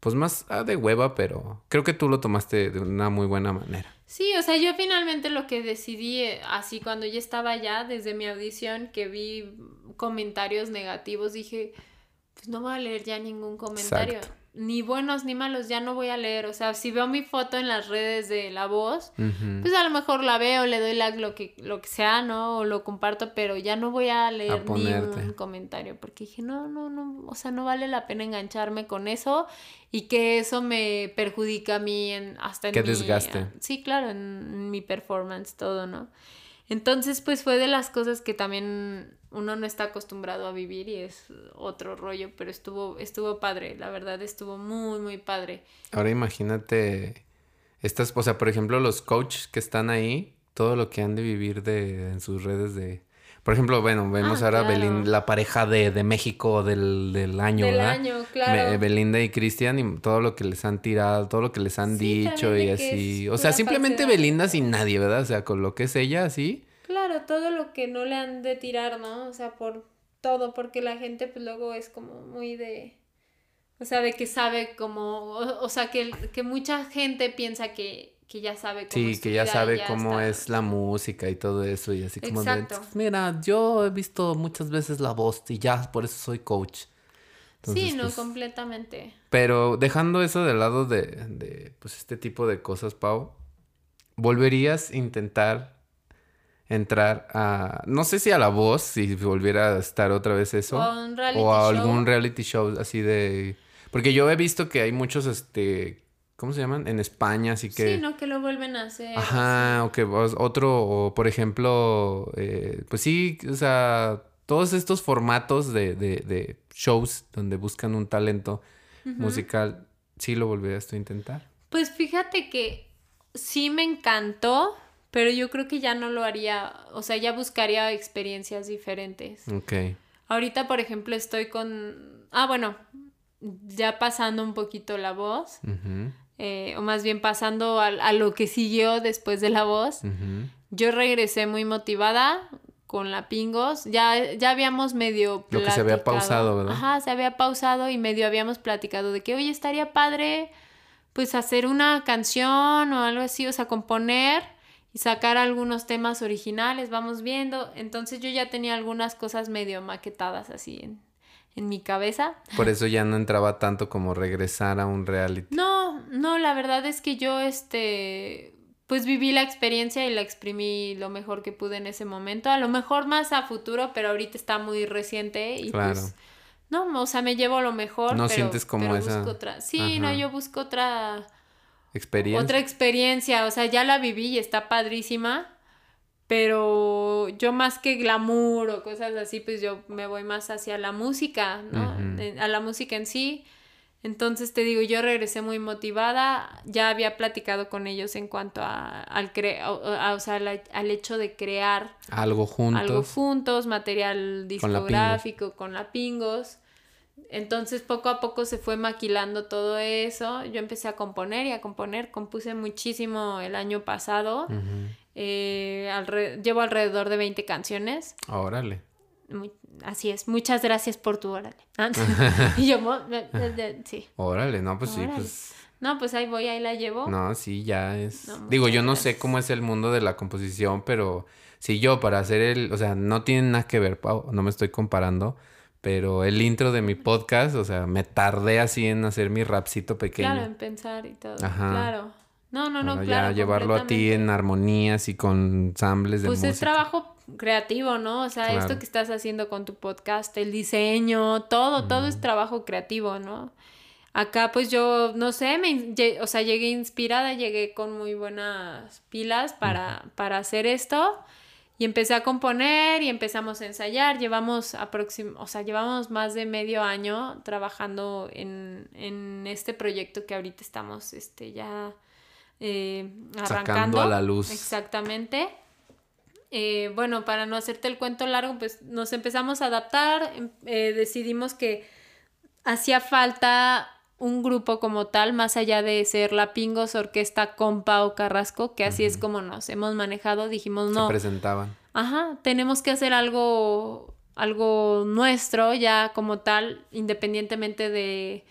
pues más ah, de hueva, pero creo que tú lo tomaste de una muy buena manera. Sí, o sea, yo finalmente lo que decidí, eh, así cuando ya estaba allá, desde mi audición, que vi comentarios negativos, dije, pues no voy a leer ya ningún comentario. Exacto. Ni buenos ni malos, ya no voy a leer. O sea, si veo mi foto en las redes de La Voz, pues a lo mejor la veo, le doy like, lo que, lo que sea, ¿no? O lo comparto, pero ya no voy a leer ponerte. ningún comentario, porque dije, no, no, no, o sea, no vale la pena engancharme con eso y que eso me perjudica a mí en, hasta en Que mi- desgaste. sí, claro, en, en mi performance, todo, ¿no? Entonces, pues fue de las cosas que también uno no está acostumbrado a vivir y es otro rollo, pero estuvo, estuvo padre, la verdad estuvo muy, muy padre. Ahora imagínate, estas, o sea, por ejemplo, los coaches que están ahí, todo lo que han de vivir de, en sus redes de... Por ejemplo, bueno, vemos Ah, ahora claro. Belin- la pareja de, de México del, del año, Del ¿verdad? año, claro. Be- Belinda y Cristian y todo lo que les han tirado, todo lo que les han Sí, dicho y así. O sea, simplemente falsedad. Belinda sin nadie, ¿verdad? O sea, con lo que es ella, así. Claro, todo lo que no le han de tirar, ¿no? O sea, por todo, porque la gente pues luego es como muy de... O sea, de que sabe como... O, o sea, que, que mucha gente piensa que, que ya sabe cómo Sí, es que ya vida sabe ya cómo está. es la música y todo eso y así como de, mira, yo he visto muchas veces la voz y ya por eso soy coach. Entonces, sí, no, pues, completamente. Pero dejando eso de lado de, de, pues este tipo de cosas, Pau, ¿volverías a intentar entrar a, no sé si a la voz, si volviera a estar otra vez eso, O a un reality o a show. algún reality show así de, Porque yo he visto que hay muchos, este, ¿cómo se llaman? En España, así que... Sí, ¿no? Que lo vuelven a hacer. Ajá, o que otro, o por ejemplo, eh, pues sí, o sea, todos estos formatos de, de, de shows donde buscan un talento musical, sí lo volverías tú a intentar. Pues fíjate que sí me encantó, pero yo creo que ya no lo haría, o sea, ya buscaría experiencias diferentes. Ok. Ahorita, por ejemplo, estoy con... Ah, bueno, ya pasando un poquito la voz, Ujú, eh, o más bien pasando a, a lo que siguió después de la voz. Yo regresé muy motivada con la Pingos. Ya, ya habíamos medio Lo que se había platicado. pausado, ¿verdad? Ajá, se había pausado y medio habíamos platicado de que, oye, estaría padre pues hacer una canción o algo así, o sea, componer y sacar algunos temas originales, vamos viendo. Entonces yo ya tenía algunas cosas medio maquetadas así en, en mi cabeza. Por eso ya no entraba tanto como regresar a un reality. No, no, la verdad es que yo, este, pues viví la experiencia y la exprimí lo mejor que pude en ese momento. A lo mejor más a futuro, pero ahorita está muy reciente y Claro. pues, no, o sea, me llevo lo mejor. No pero- sientes como pero esa- busco otra. Sí, no, yo busco otra, Experiencia. otra experiencia. O sea, ya la viví y está padrísima. Pero yo más que glamour o cosas así, pues yo me voy más hacia la música, ¿no? Ujú. Eh, A la música en sí. Entonces te digo, yo regresé muy motivada, ya había platicado con ellos en cuanto a, al, cre- a- a- o sea, la- al hecho de crear Algo juntos. algo juntos, material discográfico con la Pingos. Entonces poco a poco se fue maquilando todo eso. Yo empecé a componer y a componer. Compuse muchísimo el año pasado. Ujú. Eh, alre- llevo alrededor de 20 canciones. Órale. Muy- así es. Muchas gracias por tu órale. Ah, y yo, sí. Órale, no, pues sí, pues. No, pues ahí voy, ahí la llevo. No, sí, ya es. No, Digo, yo no sé cómo es el mundo de la composición, pero sí, yo para hacer el. O sea, no tiene nada que ver, Pau, no me estoy comparando. Pero el intro de mi podcast, o sea, me tardé así en hacer mi rapcito pequeño. Claro, en pensar y todo. Ajá. Claro. No, no, no, claro. ya llevarlo a ti en armonías y con ensambles de Pues música. es trabajo creativo, ¿no? O sea, Claro. esto que estás haciendo con tu podcast, el diseño, todo, todo es trabajo creativo, ¿no? Acá pues yo, no sé, me, o sea, llegué inspirada, llegué con muy buenas pilas para, para hacer esto y empecé a componer y empezamos a ensayar. Llevamos aproxim o sea, llevamos más de medio año trabajando en, en este proyecto que ahorita estamos este, ya eh, Sacando arrancando. a la luz. Exactamente. Eh, bueno, para no hacerte el cuento largo, pues nos empezamos a adaptar, em- eh, decidimos que hacía falta un grupo como tal, más allá de ser la Pingos Orquesta con Pau Carrasco, que así es como nos hemos manejado, dijimos Se no, presentaban. ajá, tenemos que hacer algo, algo nuestro ya como tal, independientemente de,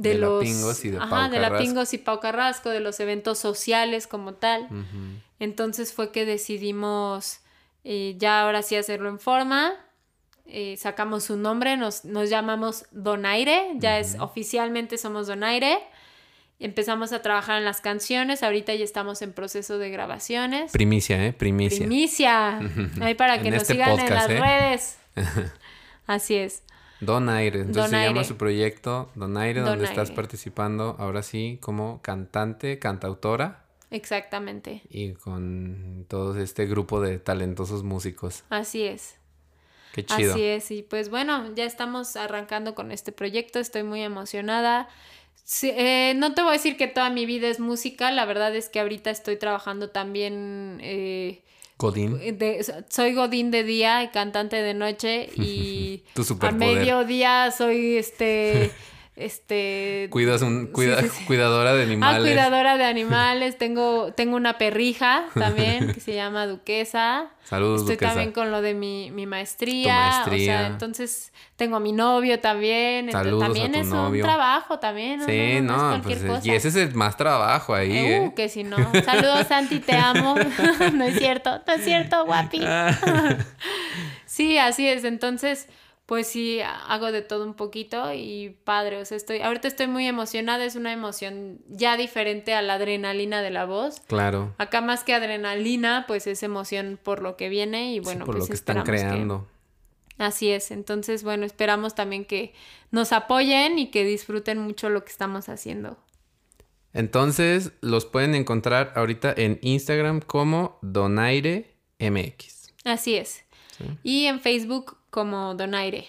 de, De los... Pingos y de ajá, Pau de la Carrasco. Pingos y Pau Carrasco, de los eventos sociales como tal. Entonces fue que decidimos eh, ya ahora sí hacerlo en forma. Eh, sacamos su nombre, nos, nos llamamos Donaire, ya es oficialmente somos Donaire. Empezamos a trabajar en las canciones, ahorita ya estamos en proceso de grabaciones. Primicia, ¿eh? Primicia. Primicia. Ahí para que En nos este sigan en las ¿eh? redes. Así es. Donaire. Entonces se Donaire. llama su proyecto Donaire, donde estás Donaire. participando ahora sí como cantante, cantautora Exactamente. y con todo este grupo de talentosos músicos. Así es. Qué chido. Así es, y pues bueno, ya estamos arrancando con este proyecto, estoy muy emocionada. Sí, eh, no te voy a decir que toda mi vida es música, la verdad es que ahorita estoy trabajando también, eh, Godín. de- soy godín de día y cantante de noche y Tu a mediodía soy este, este... Cuidas un, sí, cuida- sí, sí. cuidadora de Ah, animales. cuidadora de animales, tengo, tengo una perrija también que se llama Duquesa. Saludos, Estoy Duquesa. también con lo de mi, mi maestría. O sea, entonces tengo a mi novio también. Saludos también tu es novio. un trabajo también. No, Sí, no, no, no, es pues, cosa. y ese es el más trabajo ahí, Eh, ¿eh? uh, que si no. Saludos, Santi, te amo. no es cierto, no es cierto, guapi. sí, así es. Entonces, pues sí, hago de todo un poquito y padre. O sea, estoy, ahorita estoy muy emocionada. Es una emoción ya diferente a la adrenalina de la voz. Claro. Acá más que adrenalina, pues es emoción por lo que viene y Sí, bueno, por pues lo que están creando. Así es, entonces bueno, esperamos también que nos apoyen y que disfruten mucho lo que estamos haciendo. Entonces los pueden encontrar ahorita en Instagram como Donaire MX. Así es. Sí. Y en Facebook como Donaire.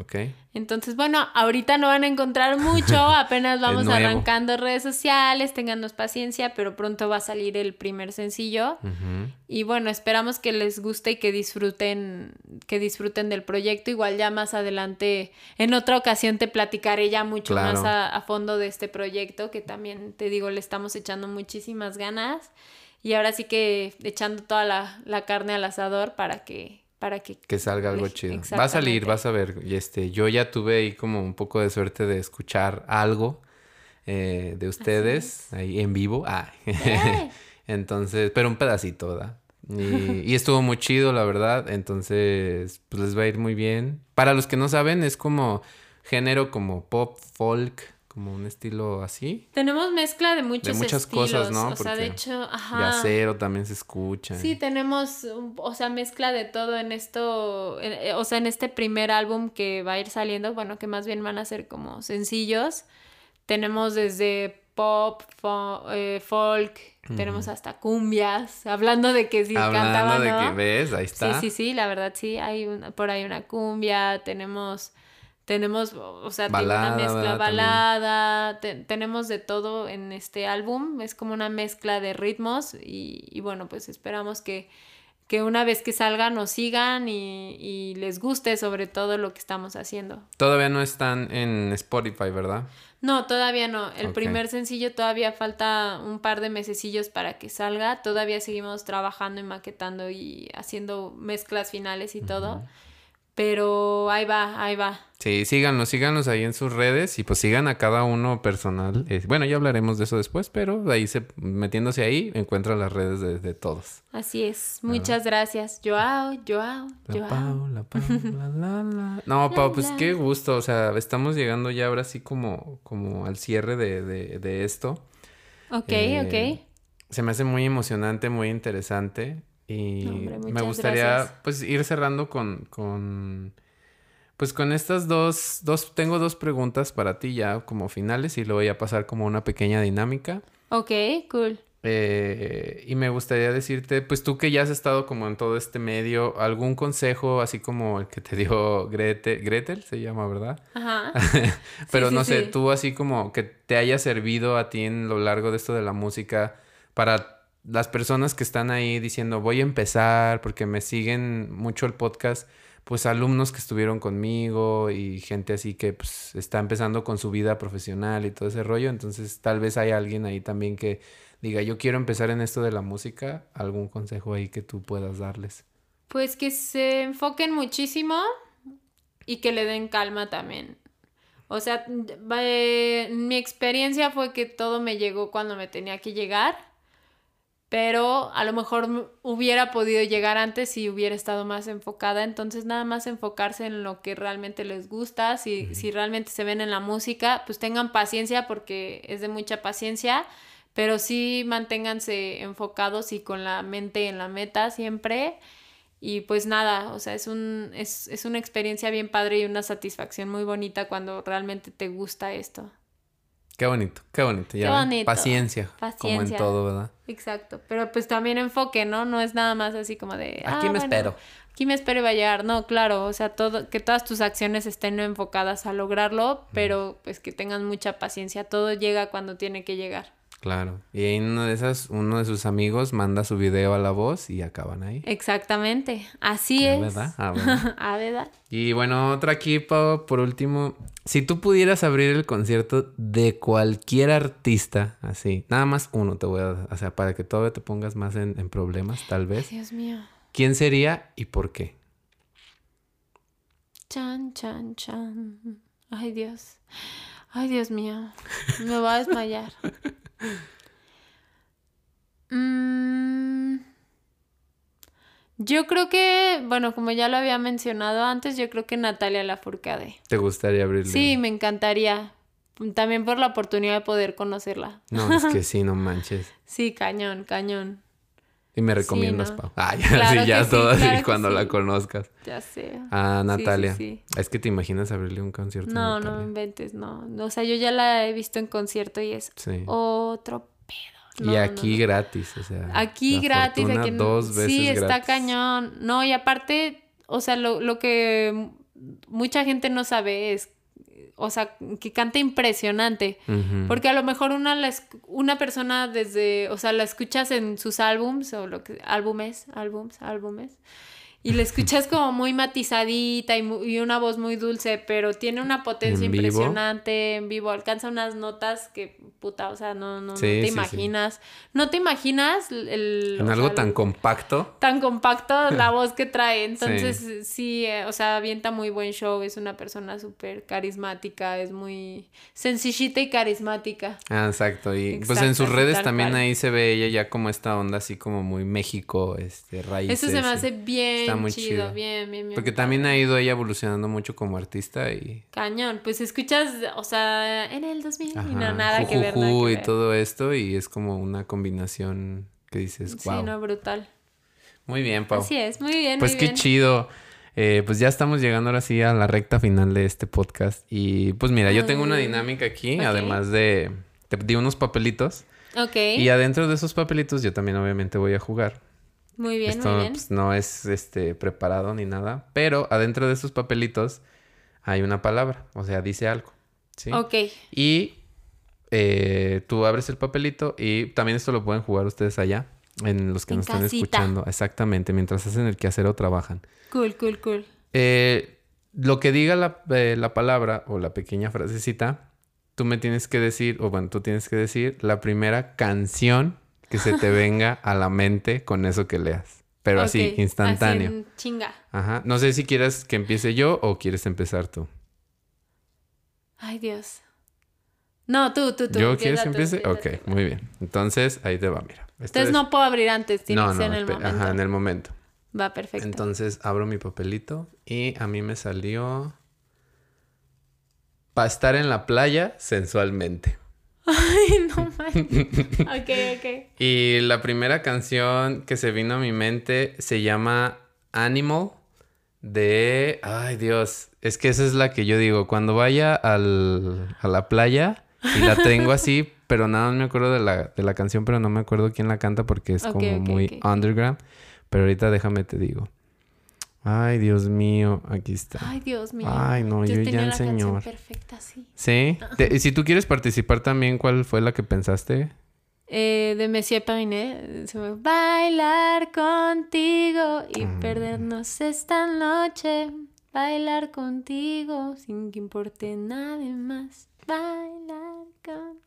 Ok. Entonces, bueno, ahorita no van a encontrar mucho, apenas vamos arrancando redes sociales, téngannos paciencia, pero pronto va a salir el primer sencillo. Y bueno, esperamos que les guste y que disfruten, que disfruten del proyecto. Igual ya más adelante, en otra ocasión te platicaré ya mucho Claro. más a, a fondo de este proyecto, que también te digo, le estamos echando muchísimas ganas. Y ahora sí que echando toda la, la carne al asador para que, para que Que salga algo chido. Va a salir, vas a ver. Y este, yo ya tuve ahí como un poco de suerte de escuchar algo eh, de ustedes ahí en vivo. Ah. ¡Eh! Entonces, pero un pedacito, ¿verdad? Y, y estuvo muy chido, la verdad. Entonces, pues les va a ir muy bien. Para los que no saben, es como género como pop, folk, como un estilo así. Tenemos mezcla de muchos muchas estilos. cosas, ¿no? O sea, de Porque hecho, ajá. acero también se escucha. Sí, tenemos, o sea, mezcla de todo en esto, en- eh, o sea, en este primer álbum que va a ir saliendo, bueno, que más bien van a ser como sencillos. Tenemos desde pop, fo- eh, folk, tenemos hasta cumbias, hablando de que sí Hablando cantaban, de ¿no? que ves, ahí está. Sí, sí, sí, la verdad sí, hay una, por ahí una cumbia, tenemos, tenemos, o sea, Balada, una mezcla balada, te- tenemos de todo en este álbum, es como una mezcla de ritmos y, y bueno, pues esperamos que, que una vez que salgan nos sigan y, y les guste sobre todo lo que estamos haciendo. Todavía no están en Spotify, ¿verdad? No, todavía no. El primer sencillo todavía falta un par de mesecillos para que salga. Todavía seguimos trabajando y maquetando y haciendo mezclas finales y todo. Pero ahí va, ahí va. Sí, síganos, síganos ahí en sus redes y pues sigan a cada uno personal. Eh, bueno, ya hablaremos de eso después, pero ahí se, metiéndose ahí encuentran las redes de, de todos. Así es. Muchas gracias. Joao, Joao, La Joao. Pau, la Pau, la, la, la. No, Pau, pues qué gusto. O sea, estamos llegando ya ahora sí como, como al cierre de, de, de esto. Ok, Eh, ok. Se me hace muy emocionante, muy interesante. Y Hombre, me gustaría gracias. pues ir cerrando con, con pues con estas dos, dos, tengo dos preguntas para ti ya como finales y luego voy a pasar como una pequeña dinámica. Ok, cool. Eh, y me gustaría decirte, pues tú que ya has estado como en todo este medio, algún consejo así como el que te dio Gretel, Gretel se llama, ¿verdad? Ajá. Pero sí, no sé, sí. tú así como que te haya servido a ti en lo largo de esto de la música para las personas que están ahí diciendo voy a empezar porque me siguen mucho el podcast, pues alumnos que estuvieron conmigo y gente así que pues está empezando con su vida profesional y todo ese rollo, entonces tal vez hay alguien ahí también que diga yo quiero empezar en esto de la música, algún consejo ahí que tú puedas darles. Pues que se enfoquen muchísimo y que le den calma también. O sea, eh, mi experiencia fue que todo me llegó cuando me tenía que llegar, pero a lo mejor hubiera podido llegar antes si hubiera estado más enfocada. Entonces, nada más enfocarse en lo que realmente les gusta. Si, si realmente se ven en la música, pues tengan paciencia porque es de mucha paciencia, pero sí manténganse enfocados y con la mente en la meta siempre. Y pues nada, o sea, es, un, es, es una experiencia bien padre y una satisfacción muy bonita cuando realmente te gusta esto. Qué bonito, qué bonito. Ya Qué bonito. Paciencia, como en Paciencia. todo, ¿verdad? Exacto, pero pues también enfoque, ¿no? No es nada más así como de... Aquí "Ah, me bueno, espero. Aquí me espero y va a llegar. No, claro, o sea, todo, que todas tus acciones estén enfocadas a lograrlo, pero pues que tengan mucha paciencia. Todo llega cuando tiene que llegar. Claro. Y en una de esas, uno de sus amigos manda su video a la voz y acaban ahí. Exactamente, así ¿Es verdad? Ah, bueno. ah, ¿verdad? Y bueno, otra aquí, Pau, por último. Si tú pudieras abrir el concierto de cualquier artista, así, nada más uno te voy a... O sea, para que todavía te pongas más en, en problemas, tal vez. Dios mío. ¿Quién sería y por qué? Chan, chan, chan. Ay, Dios. Ay, Dios mío. Me voy a desmayar. Mm, yo creo que, bueno, como ya lo había mencionado antes, yo creo que Natalia Lafourcade. ¿Te gustaría abrirle? Sí, me encantaría. También por la oportunidad de poder conocerla. No, es que sí, no manches. Sí, cañón, cañón. Y me recomiendas, no. Pau. Ah, ya, Claro sí, ya que sí, claro que cuando sí. la conozcas. Ya sé. Ah, Sí, sí, Natalia. sí. Es que te imaginas abrirle un concierto a No, no Natalia. inventes, no. O sea, yo ya la he visto en concierto y es Sí. otro pedo. y No, aquí no. gratis, o sea. Aquí gratis, aquí dos veces Sí, está gratis. cañón. No, y aparte, o sea, lo, lo que mucha gente no sabe es, o sea, que canta impresionante. Porque a lo mejor una, una persona desde, o sea, la escuchas en sus álbums o lo que, álbumes, álbums, álbumes, y la escuchas como muy matizadita y, y una voz muy dulce, pero tiene una potencia impresionante en vivo, alcanza unas notas que, puta, o sea, no, no, no te sí, sí. imaginas, no te imaginas el... En algo sea, tan compacto. tan compacto la voz que trae. Entonces, sí, eh, o sea, avienta muy buen show. Es una persona súper carismática, es muy sencillita y carismática. Ah, exacto. Y pues en sus redes también cual. ahí se ve ella ya como esta onda así como muy México, este, raíces. Eso se me hace bien Está muy chido, chido. bien, bien, bien. Porque también ha ido ella evolucionando mucho como artista y... Cañón, pues escuchas, o sea, en el 2000 y no, Ajá, nada que ver, nada que y ver. todo esto y es como una combinación que dices, Sí, wow. no, brutal. Muy bien, Pau. Así es, muy bien, Pues muy qué bien. chido. Eh, pues ya estamos llegando ahora sí a la recta final de este podcast. Y pues mira, yo tengo una Ah, dinámica aquí, además de... Te di unos papelitos. Ok, Y adentro de esos papelitos yo también obviamente voy a jugar. Muy bien, Esto muy bien. pues, no es este preparado ni nada. Pero adentro de esos papelitos hay una palabra. O sea, dice algo. ¿sí? Ok, Y eh, tú abres el papelito y también esto lo pueden jugar ustedes allá. En los que En nos están escuchando. Exactamente. Mientras hacen el quehacer o trabajan. cool, cool, cool. Eh, lo que diga la, eh, la palabra o la pequeña frasecita, tú me tienes que decir, o bueno, tú tienes que decir la primera canción que se te venga a la mente con eso que leas. Pero así, instantáneo. así en chinga. Ajá. No sé si quieres que empiece yo o quieres empezar tú. Ay, Dios. No, tú, tú, tú. ¿Yo quieres que tú, empiece? empieza Ok, tú. muy bien. Entonces, ahí te va, mira. Esto Entonces es- no puedo abrir antes, tiene no, que ser no, en el momento. Ajá, en el momento. Va, perfecto. Entonces abro mi papelito y a mí me salió para estar en la playa sensualmente. Ay, no manches. ok, ok. Y la primera canción que se vino a mi mente se llama Animal de... Ay Dios, es que esa es la que yo digo, cuando vaya al- a la playa y la tengo así, pero nada más me acuerdo de la, de la canción, pero no me acuerdo quién la canta porque es como muy underground. Pero ahorita déjame te digo. Ay, Dios mío, aquí está. Ay, Dios mío. Ay, no, yo tenía ya la canción señor. perfecta, sí. ¿Sí? Te- si tú quieres participar también, ¿cuál fue la que pensaste? Eh, de Monsieur Paminet. Se me... Bailar contigo y Mm. perdernos esta noche. Bailar contigo sin que importe nada más. Bailar con...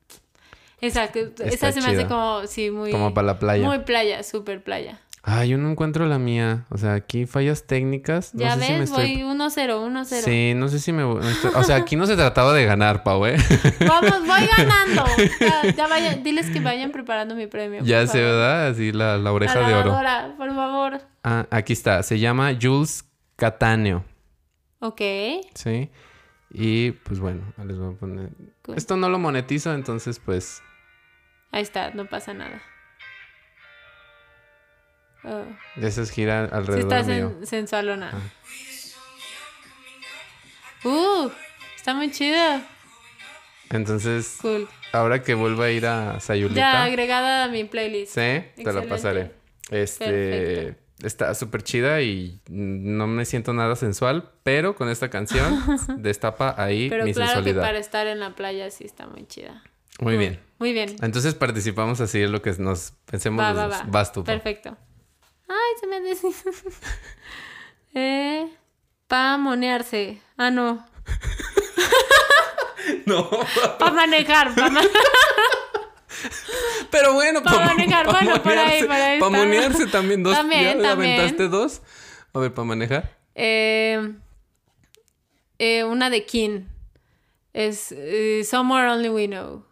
Exacto. Esa se me hace como, sí, muy... Como para la playa. Muy playa, súper playa. Ah, yo no encuentro la mía. O sea, aquí fallas técnicas. No ya sé ves, si me estoy... voy 1-0, 1-0. Sí, no sé si me... O sea, aquí no se trataba de ganar, Pau, ¿eh? Vamos, voy ganando. Ya, ya vayan, diles que vayan preparando mi premio. ya sé. ¿verdad? Así la, la oreja La de oro. por favor. Ah, aquí está. Se llama Jules Cataneo. Ok. ¿Sí? Y pues bueno, les voy a poner... Cool. Esto no lo monetizo, entonces pues... Ahí está, no pasa nada. Oh. Esa es gira Sí, alrededor está mío. sen- sensualona. Uh, está muy chida. Entonces, Cool. ahora que vuelva a ir a Sayulita... Ya agregada a mi playlist. Sí, te la pasaré. Este Perfecto. está súper chida y no me siento nada sensual, pero con esta canción destapa ahí Pero mi claro que para estar en la playa sí está muy chida. Muy bien. Muy bien. Entonces participamos así en lo que nos pensemos Va, los va, dos. va. Vas tú. Perfecto. Ay, se me des... eh, pa monearse. Ah, no. No, Pa manejar, pa manejar. pero bueno, Pa manejar, bueno, por ahí, por ahí Para monearse también dos. También, ¿Ya también. aventaste dos? A ver, para manejar. Eh, eh, una de King. Es eh, Somewhere Only We Know.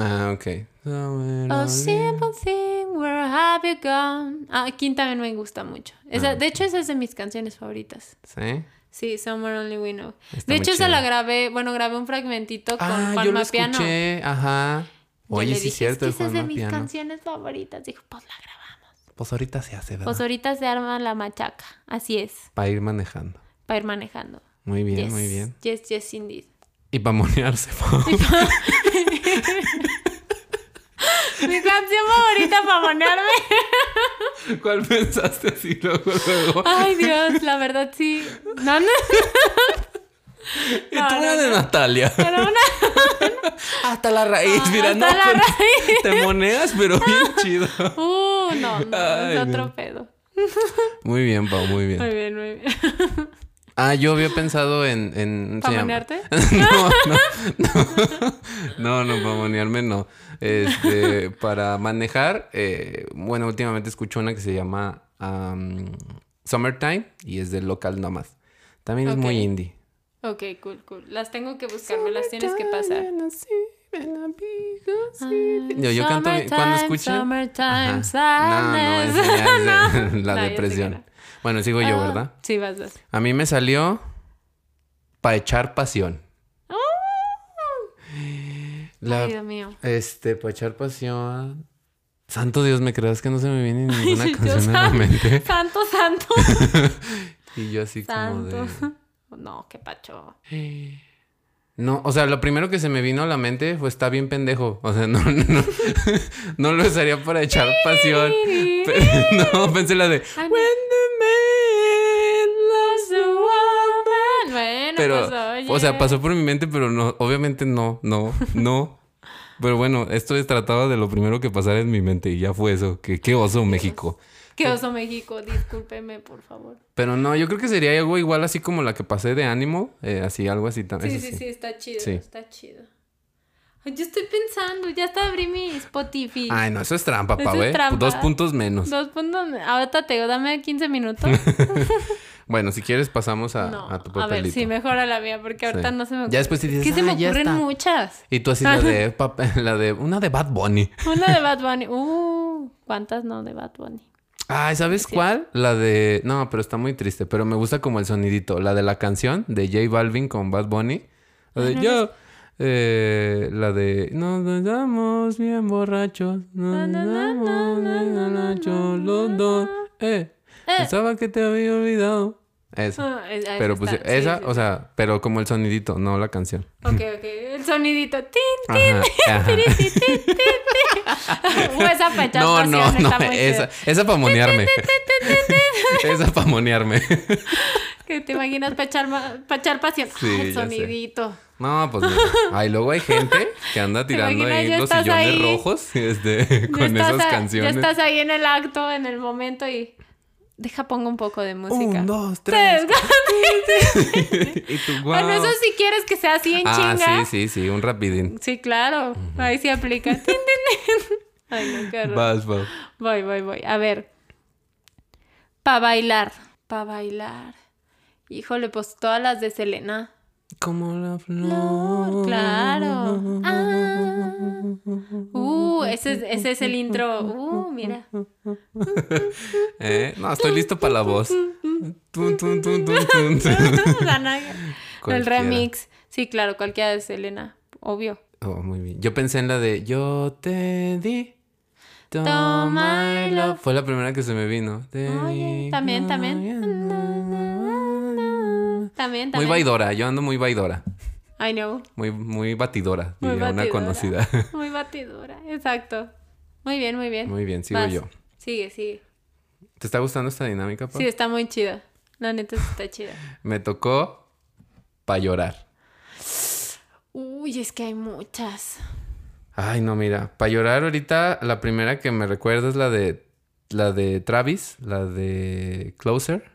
Ah, ok. Oh, simple thing, where have you gone? Ah, King también me gusta mucho. Esa, Ah, De hecho, esa es de mis canciones favoritas. ¿Sí? Sí, Somewhere Only We Know. Está de hecho, esa la grabé, bueno, grabé un fragmentito con Ah, Juan yo lo Mapiano. escuché. Ajá. Oye, le sí, dije, cierto, es que esa es de mis Mapiano. canciones favoritas. Dijo, pues la grabamos. Pues ahorita se hace, ¿verdad? Pues ahorita se arma la machaca. Así es. Para ir manejando. Para ir manejando. Muy bien, Yes. muy bien. Yes, yes, indeed. Y para monearse. Mi canción favorita para monearme. ¿Cuál pensaste así luego, luego? Ay, Dios, la verdad sí. No, no. y no, tú no, de. Natalia. Era una. Hasta la raíz, mira, hasta no. la raíz. Te moneas, pero bien chido. Uh, no, no. Ay, es otro pedo. Muy bien, Pau, muy bien. Muy bien, muy bien. Ah, yo había pensado en... en se ¿Para llama- monearte? no, no, no. No, no, para monearme no. Este, para manejar, eh, bueno, últimamente escucho una que se llama am, Summertime y es del local nomás. También es muy indie. Ok, cool, cool. Las tengo que buscar, me las tienes que pasar. Yo, yo canto cuando. Summertime, Ajá. No, no, es de- No. la depresión. No. Bueno, sigo yo, Ah, ¿verdad? Sí, vas, vas. A mí me salió para echar pasión. La- Ay, Dios mío. este, para echar pasión. Santo Dios, me creas que no se me viene ninguna Ay, canción Dios a la mente. Santo, santo. Y yo así como de. No, qué pacho. No, o sea, lo primero que se me vino a la mente fue está bien pendejo. O sea, no, no, no, no lo usaría para echar pasión. No, pensé la de When the man loves The woman. Bueno, Pero, pues o sea, pasó por mi mente, pero no, obviamente no, no, no. Pero bueno, esto es tratado de lo primero que pasara en mi mente y ya fue eso. Que qué oso México. Qué oso México, discúlpeme, por favor. Pero no, yo creo que sería algo igual así como la que pasé de ánimo. eh, así, algo así Sí, también. sí, sí, está chido, Sí. está chido. Ay, yo estoy pensando, ya hasta abrí mi Spotify. Ay, no, eso es trampa, ¿eh? trampa. Dos puntos menos. Dos puntos. Ahorita te digo, dame 15 minutos. Bueno, si quieres pasamos a, no, a tu a ver, papelito. sí, mejora la mía, porque ahorita Sí. no se me ocurre. Ya después te dices, Es que se me "Ah, ya ocurren está". muchas. Y tú así la de, la de, una de Bad Bunny. Una de Bad Bunny. Uh, ¿cuántas no de Bad Bunny? Ay, ¿sabes cuál? La de, no, pero está muy triste, pero me gusta como el sonidito. La de la canción de J Balvin con Bad Bunny. La de yo. eh, la de nos damos bien borrachos. Nos damos bien borrachos los dos. Eh, pensaba que te había olvidado. Esa. Ah, es- ahí Pero pues sí, esa, sí, o sea, pero como el sonidito, no la canción. Ok, ok. El sonidito. Tin, ajá. tin, tin, tin, tin. O esa para No, no, no, está muy esa, chido. esa para monearme. esa para monearme. Que te imaginas para echar, ma- pa' echar pasión. Sí, Ay, el sé. sonidito. No, pues mira. Ay, luego hay gente que anda tirando ahí los sillones ahí. rojos este, con esas a- canciones. Ya estás ahí en el acto, en el momento y... Deja, pongo un poco de música. Un, dos, tres. Tres. y tú, Bueno, guau. eso si quieres que sea así en Ah, chinga. sí, sí, sí, un rapidín. Sí, claro. Ahí sí aplica. Ay, no, qué horror. Vas, vas. Voy, voy, voy. A ver. Pa' bailar. Pa' bailar. Híjole, pues todas las de Selena. Como la flor. Claro. Ah. Uh, ese, es- ese es el intro. Uh, mira. ¿Eh? No, estoy listo para la voz. El remix. Sí, claro, cualquiera de Selena. Obvio. Oh, muy bien. Yo pensé en la de Yo te di. Toma Fue la primera que se me vino. Oye, di- también, también. También, Muy vaidora, yo ando muy vaidora. I know. Muy, muy batidora, Muy diría una batidora. conocida. Muy batidora. Exacto. Muy bien, muy bien. Muy bien, sigo Vas. yo. Sigue, sigue. ¿Te está gustando esta dinámica, Pau? Sí, está muy chida. La neta está chida. Me tocó para llorar. Uy, es que hay muchas. Ay, no, mira, para llorar ahorita la primera que me recuerda es la de la de Travis, la de Closer.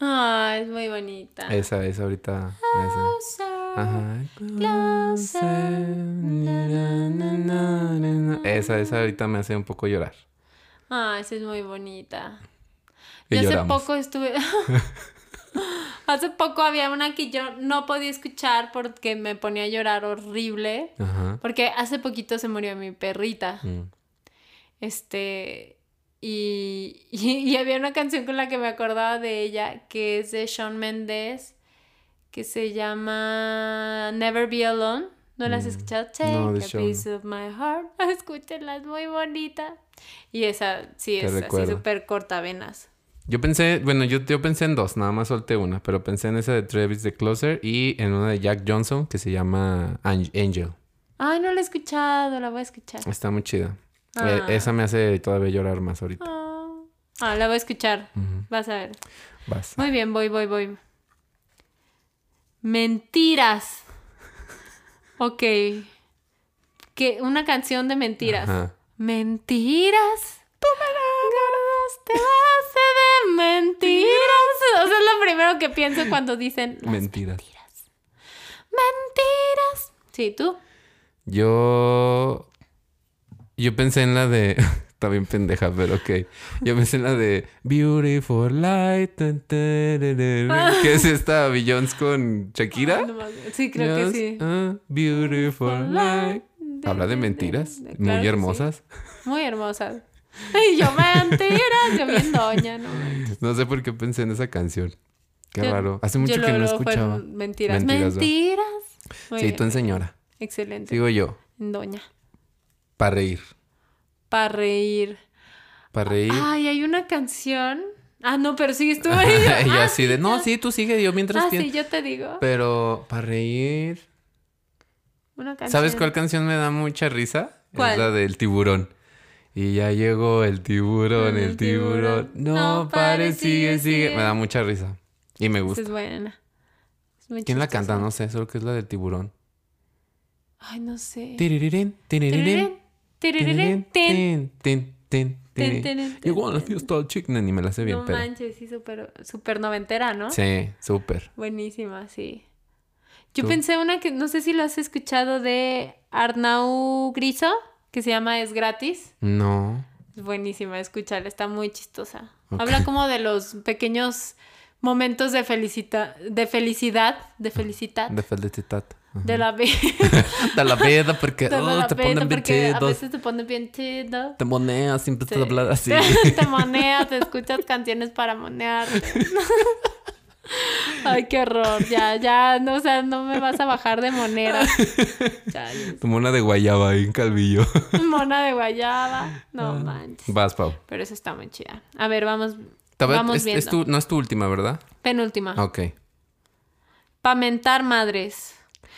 Ah, es muy bonita. Esa, esa ahorita. Closer. Ajá. Esa, esa ahorita me hace un poco llorar. Ah, esa es muy bonita. Y Yo hace poco estuve. hace poco había una que yo no podía escuchar porque me ponía a llorar horrible. Ajá. Porque hace poquito se murió mi perrita. Mm. Este. Y, y, y había una canción con la que me acordaba de ella, que es de Shawn Mendes, que se llama Never Be Alone. ¿No la has Mm, escuchado? Take no, de a piece of my heart. Escúchenla, es muy bonita. Y esa sí es así súper cortavenas. Yo pensé, bueno, yo, yo pensé en dos, nada más solté una, pero pensé en esa de Travis the Closer y en una de Jack Johnson que se llama Ang- Angel. Ay, no la he escuchado, la voy a escuchar. Está muy chida. Ah. Eh, esa me hace todavía llorar más ahorita. Ah, Ah, la voy a escuchar. Vas a ver. Vas. Muy bien, voy, voy, voy. Mentiras. Ok. Que una canción de mentiras. Ajá. Mentiras. Tú me agarraste base de mentiras. O sea, es lo primero que pienso cuando dicen las Mentiras. mentiras. Sí, tú. Yo. Yo pensé en la de. Está bien pendeja, pero ok. Yo pensé en la de Beautiful Light. tararara, que es esta Beyoncé con Shakira. Sí, creo que sí. ah, beautiful light. Habla de mentiras Claro muy sí. hermosas. Muy hermosas. Y yo mentiras, yo bien doña, no manches. No sé por qué pensé en esa canción. Qué Yo- raro. Hace mucho que no escuchaba. Mentiras. Mentiras, Mentiras. Sí, tú en señora. Excelente. Sigo yo. Doña. Para reír. Para reír. Para reír. Ay, hay una canción. Ah, no, pero sigues tú. y Ah, así de, no, sí, tú sigue yo mientras Ah, sí, yo te digo. Pero para reír. Una canción. ¿Sabes cuál canción me da mucha risa? ¿Cuál? Es la del tiburón. Y ya llegó el tiburón, El el tiburón. tiburón. No, No pare, sigue, sigue. Me da mucha risa. Y me gusta. es buena. Es muy ¿Quién la canta? No sé, solo que es la del tiburón. Ay, no sé. Tirirín, tirirín, Llegó a la fiesta el chick. No, ni me la sé bien, No pero. manches, sí, súper super noventera, ¿no? Sí, súper. Buenísima, sí. Yo ¿Tú? pensé una que no sé si lo has escuchado de Arnau Griso, que se llama Es gratis. No. Es buenísima, escúchala, está muy chistosa. Habla como de los pequeños momentos de felicita de felicidad, de felicidad, De felicidad. De la vida. De la vida, porque de oh, te ponen bien porque a veces te ponen bien chido. Te moneas, siempre te Sí. hablas así. te moneas, te escuchas canciones para monearte. Ay, qué horror. Ya, ya, no, o sea, no me vas a bajar de monera. Tu mona de guayaba ahí en calvillo. Mona de guayaba. No Ah. manches. Vas, Pau. Pero eso está muy chida. A ver, vamos. Vamos es- es viendo. tu- no es tu última, ¿verdad? Penúltima. Ok. Pamentar madres.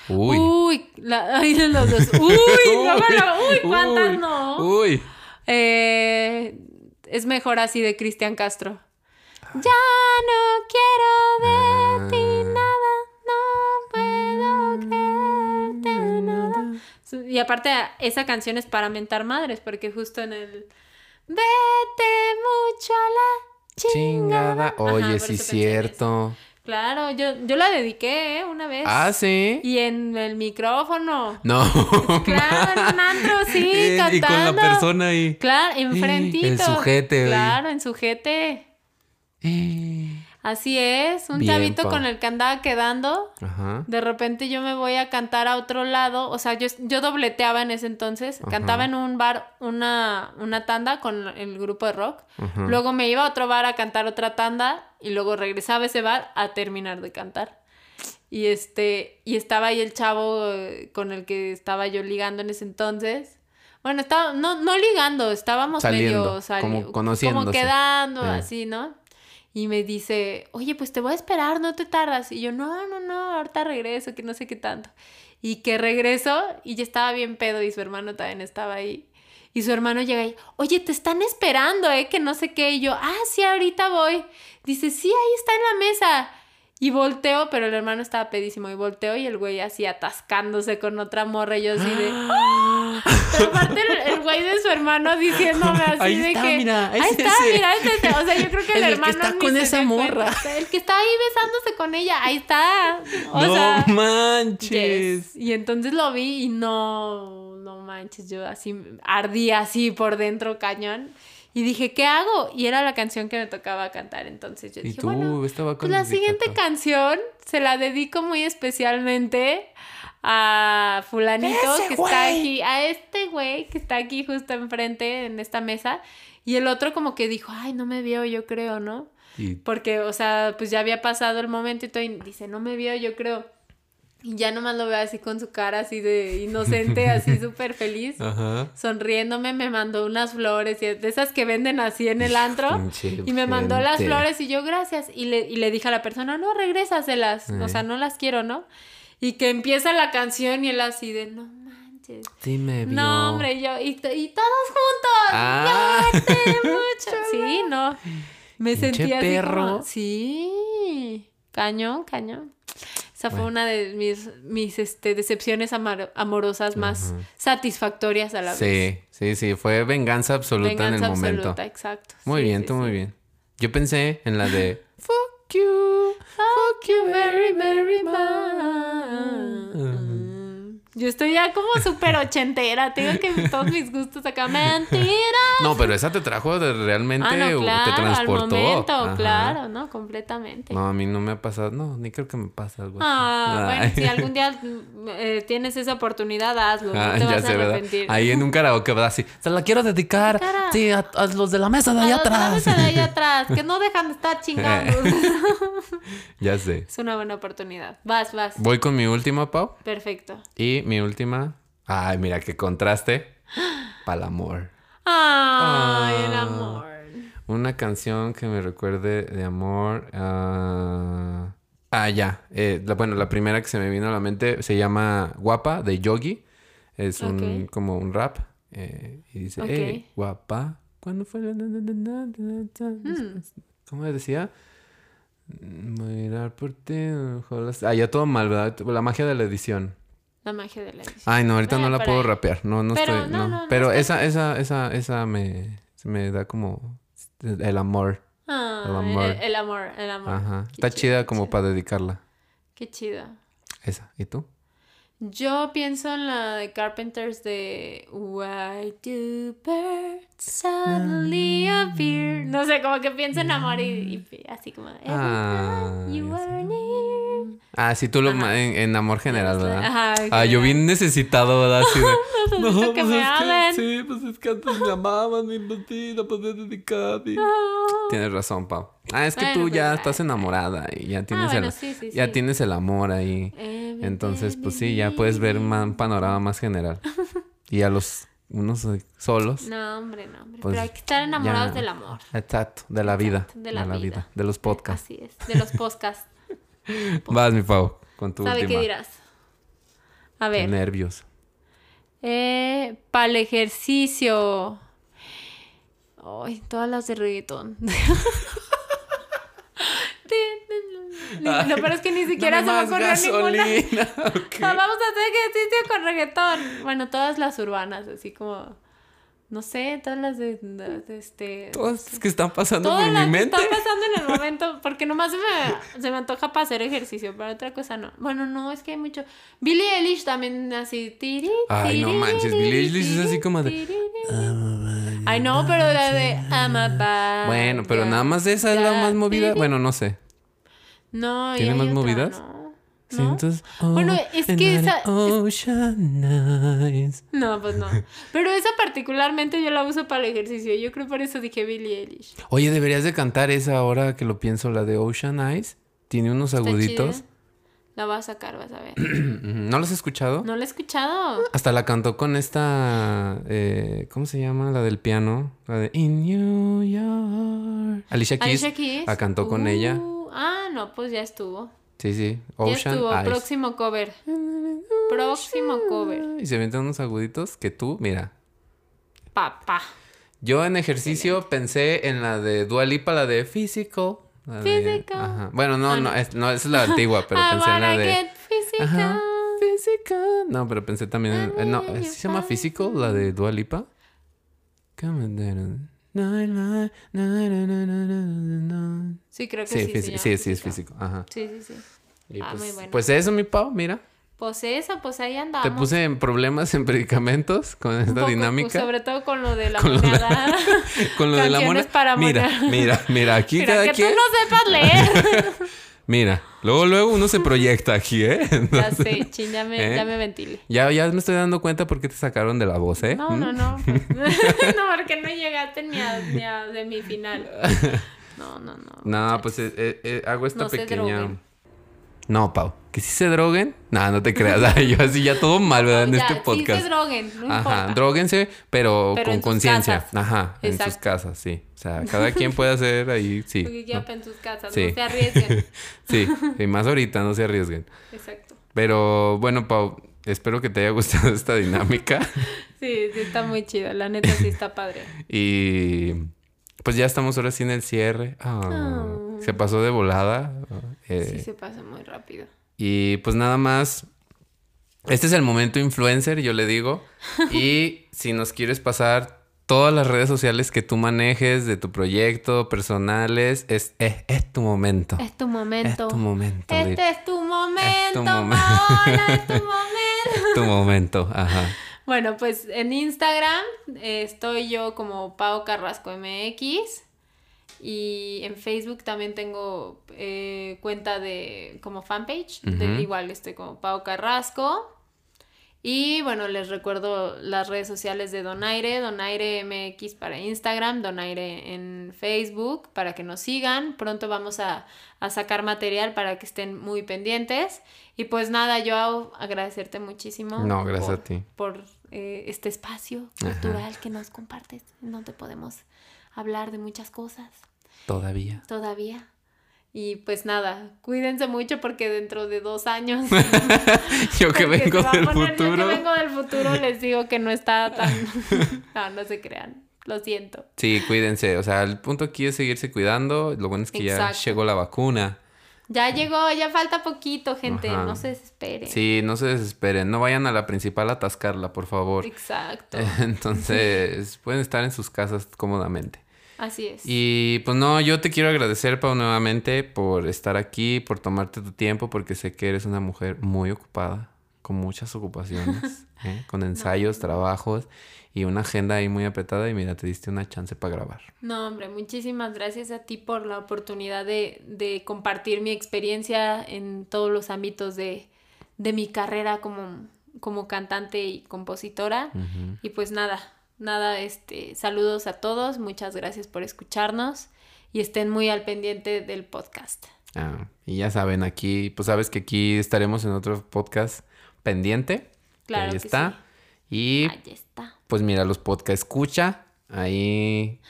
Uy. Uy, la, ay, los dos. Uy, no uy, cuántas uy, no. Uy. Eh, es mejor así de Cristian Castro. Ya no quiero de ti nada, no puedo creerte nada. Y aparte, esa canción es para mentar madres, porque justo en el Vete mucho a la Chingada. chingada. Ajá, Oye, por sí, eso cierto. Claro, yo, yo la dediqué ¿eh? una vez. Ah, sí. Y en el micrófono. No. Claro, en un antro, sí, Eh, cantando. Y con la persona ahí. Claro, enfrentito. el sujete. Claro, en sujete. Eh. Así es, un Bien, chavito con el que andaba quedando. Ajá. De repente yo me voy a cantar a otro lado. O sea, yo, yo dobleteaba en ese entonces. Ajá. Cantaba en un bar una, una tanda con el grupo de rock. Ajá. Luego me iba a otro bar a cantar otra tanda. Y luego regresaba a ese bar a terminar de cantar. Y este, y estaba ahí el chavo eh, con el que estaba yo ligando en ese entonces. Bueno, estaba, no, no ligando, estábamos Saliendo, medio sali- como. Como quedando, Eh. así, ¿no? Y me dice, oye, pues te voy a esperar, no te tardas. Y yo, no, no, no, ahorita regreso, que no sé qué tanto. Y que regreso y ya estaba bien pedo y su hermano también estaba ahí. Y su hermano llega ahí, oye, te están esperando, ¿eh? Que no sé qué. Y yo, ah, sí, ahorita voy. Dice, sí, ahí está en la mesa. Y volteo, pero el hermano estaba pedísimo. Y volteo y el güey así atascándose con otra morra. Y yo así de... Pero aparte el, el güey de su hermano diciéndome así Ahí de está, que... mira, ahí es está, ese". mira, es ese. O sea, yo creo que el, El que hermano está con esa cuenta. morra. El que está ahí besándose con ella, ahí está. O no sea... manches. yes. Y entonces lo vi y no, no manches, yo así ardí así por dentro cañón. Y dije, ¿qué hago? Y era la canción que me tocaba cantar. Entonces yo Y dije, tú bueno, estaba con pues la siguiente canción se la dedico muy especialmente a fulanito ¡Ese que güey! está aquí, a este güey que está aquí justo enfrente en esta mesa. Y el otro como que dijo, ay, no me vio, yo creo, ¿no? Y Porque, o sea, pues ya había pasado el momento y todo, y dice, no me vio, yo creo. Y ya nomás lo veo así con su cara así de inocente, así súper feliz. Ajá. Sonriéndome, me mandó unas flores, y de esas que venden así en el antro. Y me mandó las flores y yo, gracias. Y le, y le dije a la persona, no, regrésaselas. O Eh. sea, no las quiero, ¿no? Y que empieza la canción y él así de, no manches. Sí me vio. No, hombre, yo, y, y todos juntos. Ah. Mucho. Sí, no. Me Pinche sentí así perro. como- sí. Cañón, cañón. Esa fue una de mis, mis este, decepciones amorosas más satisfactorias a la vez. Sí, sí, sí. Fue venganza absoluta en el momento. absoluta, exacto. Muy Sí, bien, sí, tú muy bien. Yo pensé en la de Fuck you. Fuck you very, very much. Yo estoy ya como súper ochentera. Tengo que todos mis gustos acá. Mentira. No, pero esa te trajo de realmente Ah, no, o claro, te transportó. al momento, Ajá. claro, ¿no? Completamente. No, a mí no me ha pasado. No, ni creo que me pasa algo. Ah, bueno, si algún día eh, tienes esa oportunidad, hazlo. Ah, no te ya vas a sé, ¿verdad? arrepentir. Ahí en un karaoke, ¿verdad? Así, se la quiero dedicar. A- Sí, a, a los de la mesa de A allá los de la atrás. mesa de allá atrás, que no dejan de estar chingando. ya sé. es una buena oportunidad. Vas, vas. Voy con mi última, Pau. Perfecto. Y mi última. Ay, mira qué contraste. Para amor. Ay, el Ah. amor. Una canción que me recuerde de amor. ah, Ah, ya. Eh, la- bueno, la primera que se me vino a la mente se llama Guapa de Yogi. Es un como un rap. eh, y dice, Ok. "Ey, guapa. ¿Cuándo fue? Hmm. ¿Cómo decía? Mirar por ti. Ah, ya todo mal, ¿verdad? La magia de la edición. La magia de la edición. Ay, no, ahorita no la puedo ahí. rapear. No, no Pero estoy. no, No, no, no Pero esa, esa, esa, esa me, me da como el amor. Ah, el amor. El, el amor, el amor. Ajá. Qué Está chido, chida como chido. para dedicarla. Qué chido. Esa. ¿Y tú? Yo pienso en la de Carpenters de Why do birds suddenly appear? No sé, como que pienso en amor y, y así como Ah, you are near. Ah, sí, tú lo en, en amor general, ¿verdad? Ajá, Ah, yo bien necesitado, ¿verdad? Así de, Necesito que me amen. sí, pues es que antes me amaban y pues sí, la podía dedicar. y- Tienes razón, Pau. Ah, es que Bueno, tú pues, ya ah, estás enamorada y ya tienes bueno, el, sí, sí, ya sí. tienes el amor ahí. Entonces, pues sí, ya puedes ver un panorama más general. Y a los unos solos. No, hombre, no, hombre. Pues, Pero hay que estar enamorados ya. del amor. Exacto, de la vida. Exacto, de la vida. De los podcasts. Así es, de los podcasts. Vas, mi Pau, con tu ¿Sabe última. qué dirás? A Qué ver. nervios. Eh, para el ejercicio. Ay, todas las de reggaetón. Lo peor es que ni siquiera se me Dame ocurrió más ninguna. gasolina, ok. Ah, vamos a hacer ejercicio con reggaetón. Bueno, todas las urbanas, así como. No sé, todas las de. de- de este. Todas las que están pasando Todas por las mi que mente. están pasando en el momento, porque nomás se me, se me antoja para hacer ejercicio, pero otra cosa no. Bueno, no, es que hay mucho. Billie Eilish también así. tiri, Ay, no tiri, manches, Billie Eilish es así como de, tiri. Ay, no, pero la de Bueno, pero nada más esa es la más movida. tiri. Bueno, no sé. No, y ¿Tiene más movidas? No. Entonces, Bueno, oh, es que esa- Ocean eyes. No, pues no. Pero esa particularmente yo la uso para el ejercicio. Yo creo por eso dije Billie Eilish. Oye, deberías de cantar esa ahora que lo pienso, la de Ocean Eyes. Tiene unos Está aguditos. chida. La vas a sacar, vas a ver. ¿No los has escuchado? No la he escuchado. Hasta la cantó con esta. eh, ¿Cómo se llama? La del piano. La de In New York. Alicia Keys. Alicia Keys. La cantó con ella. Uh, Ah, no, pues ya estuvo. Sí, sí. ya Ocean estuvo. Eyes. Próximo cover. Próximo cover. Y se meten unos aguditos que tú, mira. Papá. Yo en ejercicio pensé en la de Dua Lipa, la de Physical. La de- Physical. Ajá. Bueno, no, Ah, no, no. es, no, es la antigua, pero I pensé en la de. physical. Ajá. Physical. No, pero pensé también en. eh, no, ¿sí ¿se llama Physical, la de Dua Lipa? Come on, Sí, creo que Sí, sí. físi- se llama sí, sí, es físico. Ajá. Sí, sí, sí. Y Ah, pues, muy bueno. pues eso, mi Pau, mira. Pues eso, pues ahí andamos. Te puse en problemas en predicamentos con Un esta poco, dinámica. pues, sobre todo con lo de la Con lo de- moneda. Con lo amor. Canciones para Mira, mira, mira, aquí Mira, cada que quien. tú no sepas leer. Mira, luego, luego uno se proyecta aquí, ¿eh? ya sé, chin, ya me, ¿Eh? ya me ventile. ya, ya me estoy dando cuenta por qué te sacaron de la voz, ¿eh? No, ¿Mm? no, no. pues, no, porque no llegaste ni a, ni a de mi final. No, no, no. No, muchachos. pues eh, eh, eh, hago esta No pequeña. No, Pau. Que si se droguen. No, no te creas. Yo así ya todo mal, ¿verdad? En Ya, este Sí podcast. se droguen, no Ajá, importa. droguense, pero, Pero con conciencia. Ajá, en sus casas, sí. O sea, cada quien puede hacer ahí, sí. ¿no? ya en sus casas, Sí. no se arriesguen. Sí, y más ahorita, no se arriesguen. Exacto. Pero bueno, Pau, espero que te haya gustado esta dinámica. Sí, sí está muy chido. La neta sí está padre. y pues ya estamos ahora sí en el cierre. Ah. Se pasó de volada. eh, Sí se pasa muy rápido. Y pues nada más. Este es el momento influencer, yo le digo. Y si nos quieres pasar todas las redes sociales que tú manejes de tu proyecto, personales, es, es, es tu momento. Es tu momento. Es tu momento. Este es tu momento, es tu momento. Es tu momento. Ajá. Bueno, pues en Instagram eh, estoy yo como Pau Carrasco MX y en Facebook también tengo eh, cuenta de como fanpage, de- igual estoy como Pau Carrasco. Y bueno, les recuerdo las redes sociales de Donaire, Donaire MX para Instagram, Donaire en Facebook para que nos sigan. Pronto vamos a, a sacar material para que estén muy pendientes. Y pues nada, yo agradecerte muchísimo. No, gracias por- a ti. Por eh, este espacio Ajá. cultural que nos compartes, en donde podemos hablar de muchas cosas Todavía. todavía. Y pues nada, cuídense mucho porque dentro de dos años Yo que vengo del poner- yo futuro. que vengo del futuro les digo que no está tan... no, no se crean. Lo siento. Sí, cuídense. O sea, el punto aquí es seguirse cuidando. Lo bueno es que ya llegó la vacuna. Ya llegó, ya falta poquito, gente. Ajá. No se desesperen. Sí, no se desesperen. No vayan a la principal a atascarla, por favor. Exacto. Entonces, pueden estar en sus casas cómodamente. Así es. Y pues no, yo te quiero agradecer, Pau, nuevamente por estar aquí, por tomarte tu tiempo, porque sé que eres una mujer muy ocupada, con muchas ocupaciones, ¿eh? con ensayos, trabajos y una agenda ahí muy apretada. Y mira, te diste una chance para grabar. No, hombre, muchísimas gracias a ti por la oportunidad de, de compartir mi experiencia en todos los ámbitos de, de mi carrera como, como cantante y compositora. Y pues nada, nada, este, saludos a todos, muchas gracias por escucharnos y estén muy al pendiente del podcast. Ah, y ya saben, aquí, pues sabes que aquí estaremos en otro podcast pendiente. que Claro ahí que está. Y Ahí está. pues mira, los podcast escucha, ahí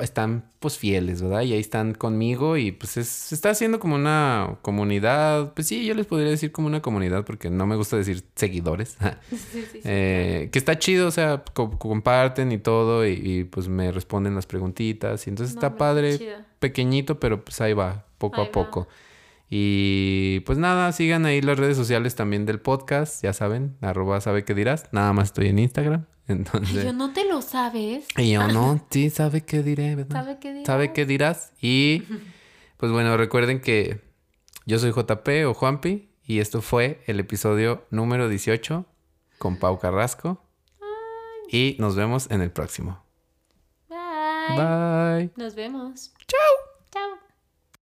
están pues fieles, ¿verdad? Y ahí están conmigo y pues es- se está haciendo como una comunidad, pues sí, yo les podría decir como una comunidad porque no me gusta decir seguidores, Sí, sí, sí. Eh, que está chido, o sea, co- comparten y todo y, y, pues me responden las preguntitas y entonces No, está hombre, padre, chido. pequeñito, pero pues ahí va, poco Ahí a va. poco. Y pues nada, sigan ahí las redes sociales también del podcast, ya saben, arroba sabe qué dirás, nada más estoy en Instagram, Ay, entonces... yo no te lo sabes. Y yo no, sí, sabe qué diré, ¿verdad? ¿Sabe qué dirás? ¿Sabe qué dirás? Y pues bueno, recuerden que yo soy JP o Juanpi y esto fue el episodio número 18 con Pau Carrasco. Y nos vemos en el próximo. Bye. Bye. Nos vemos. Chao.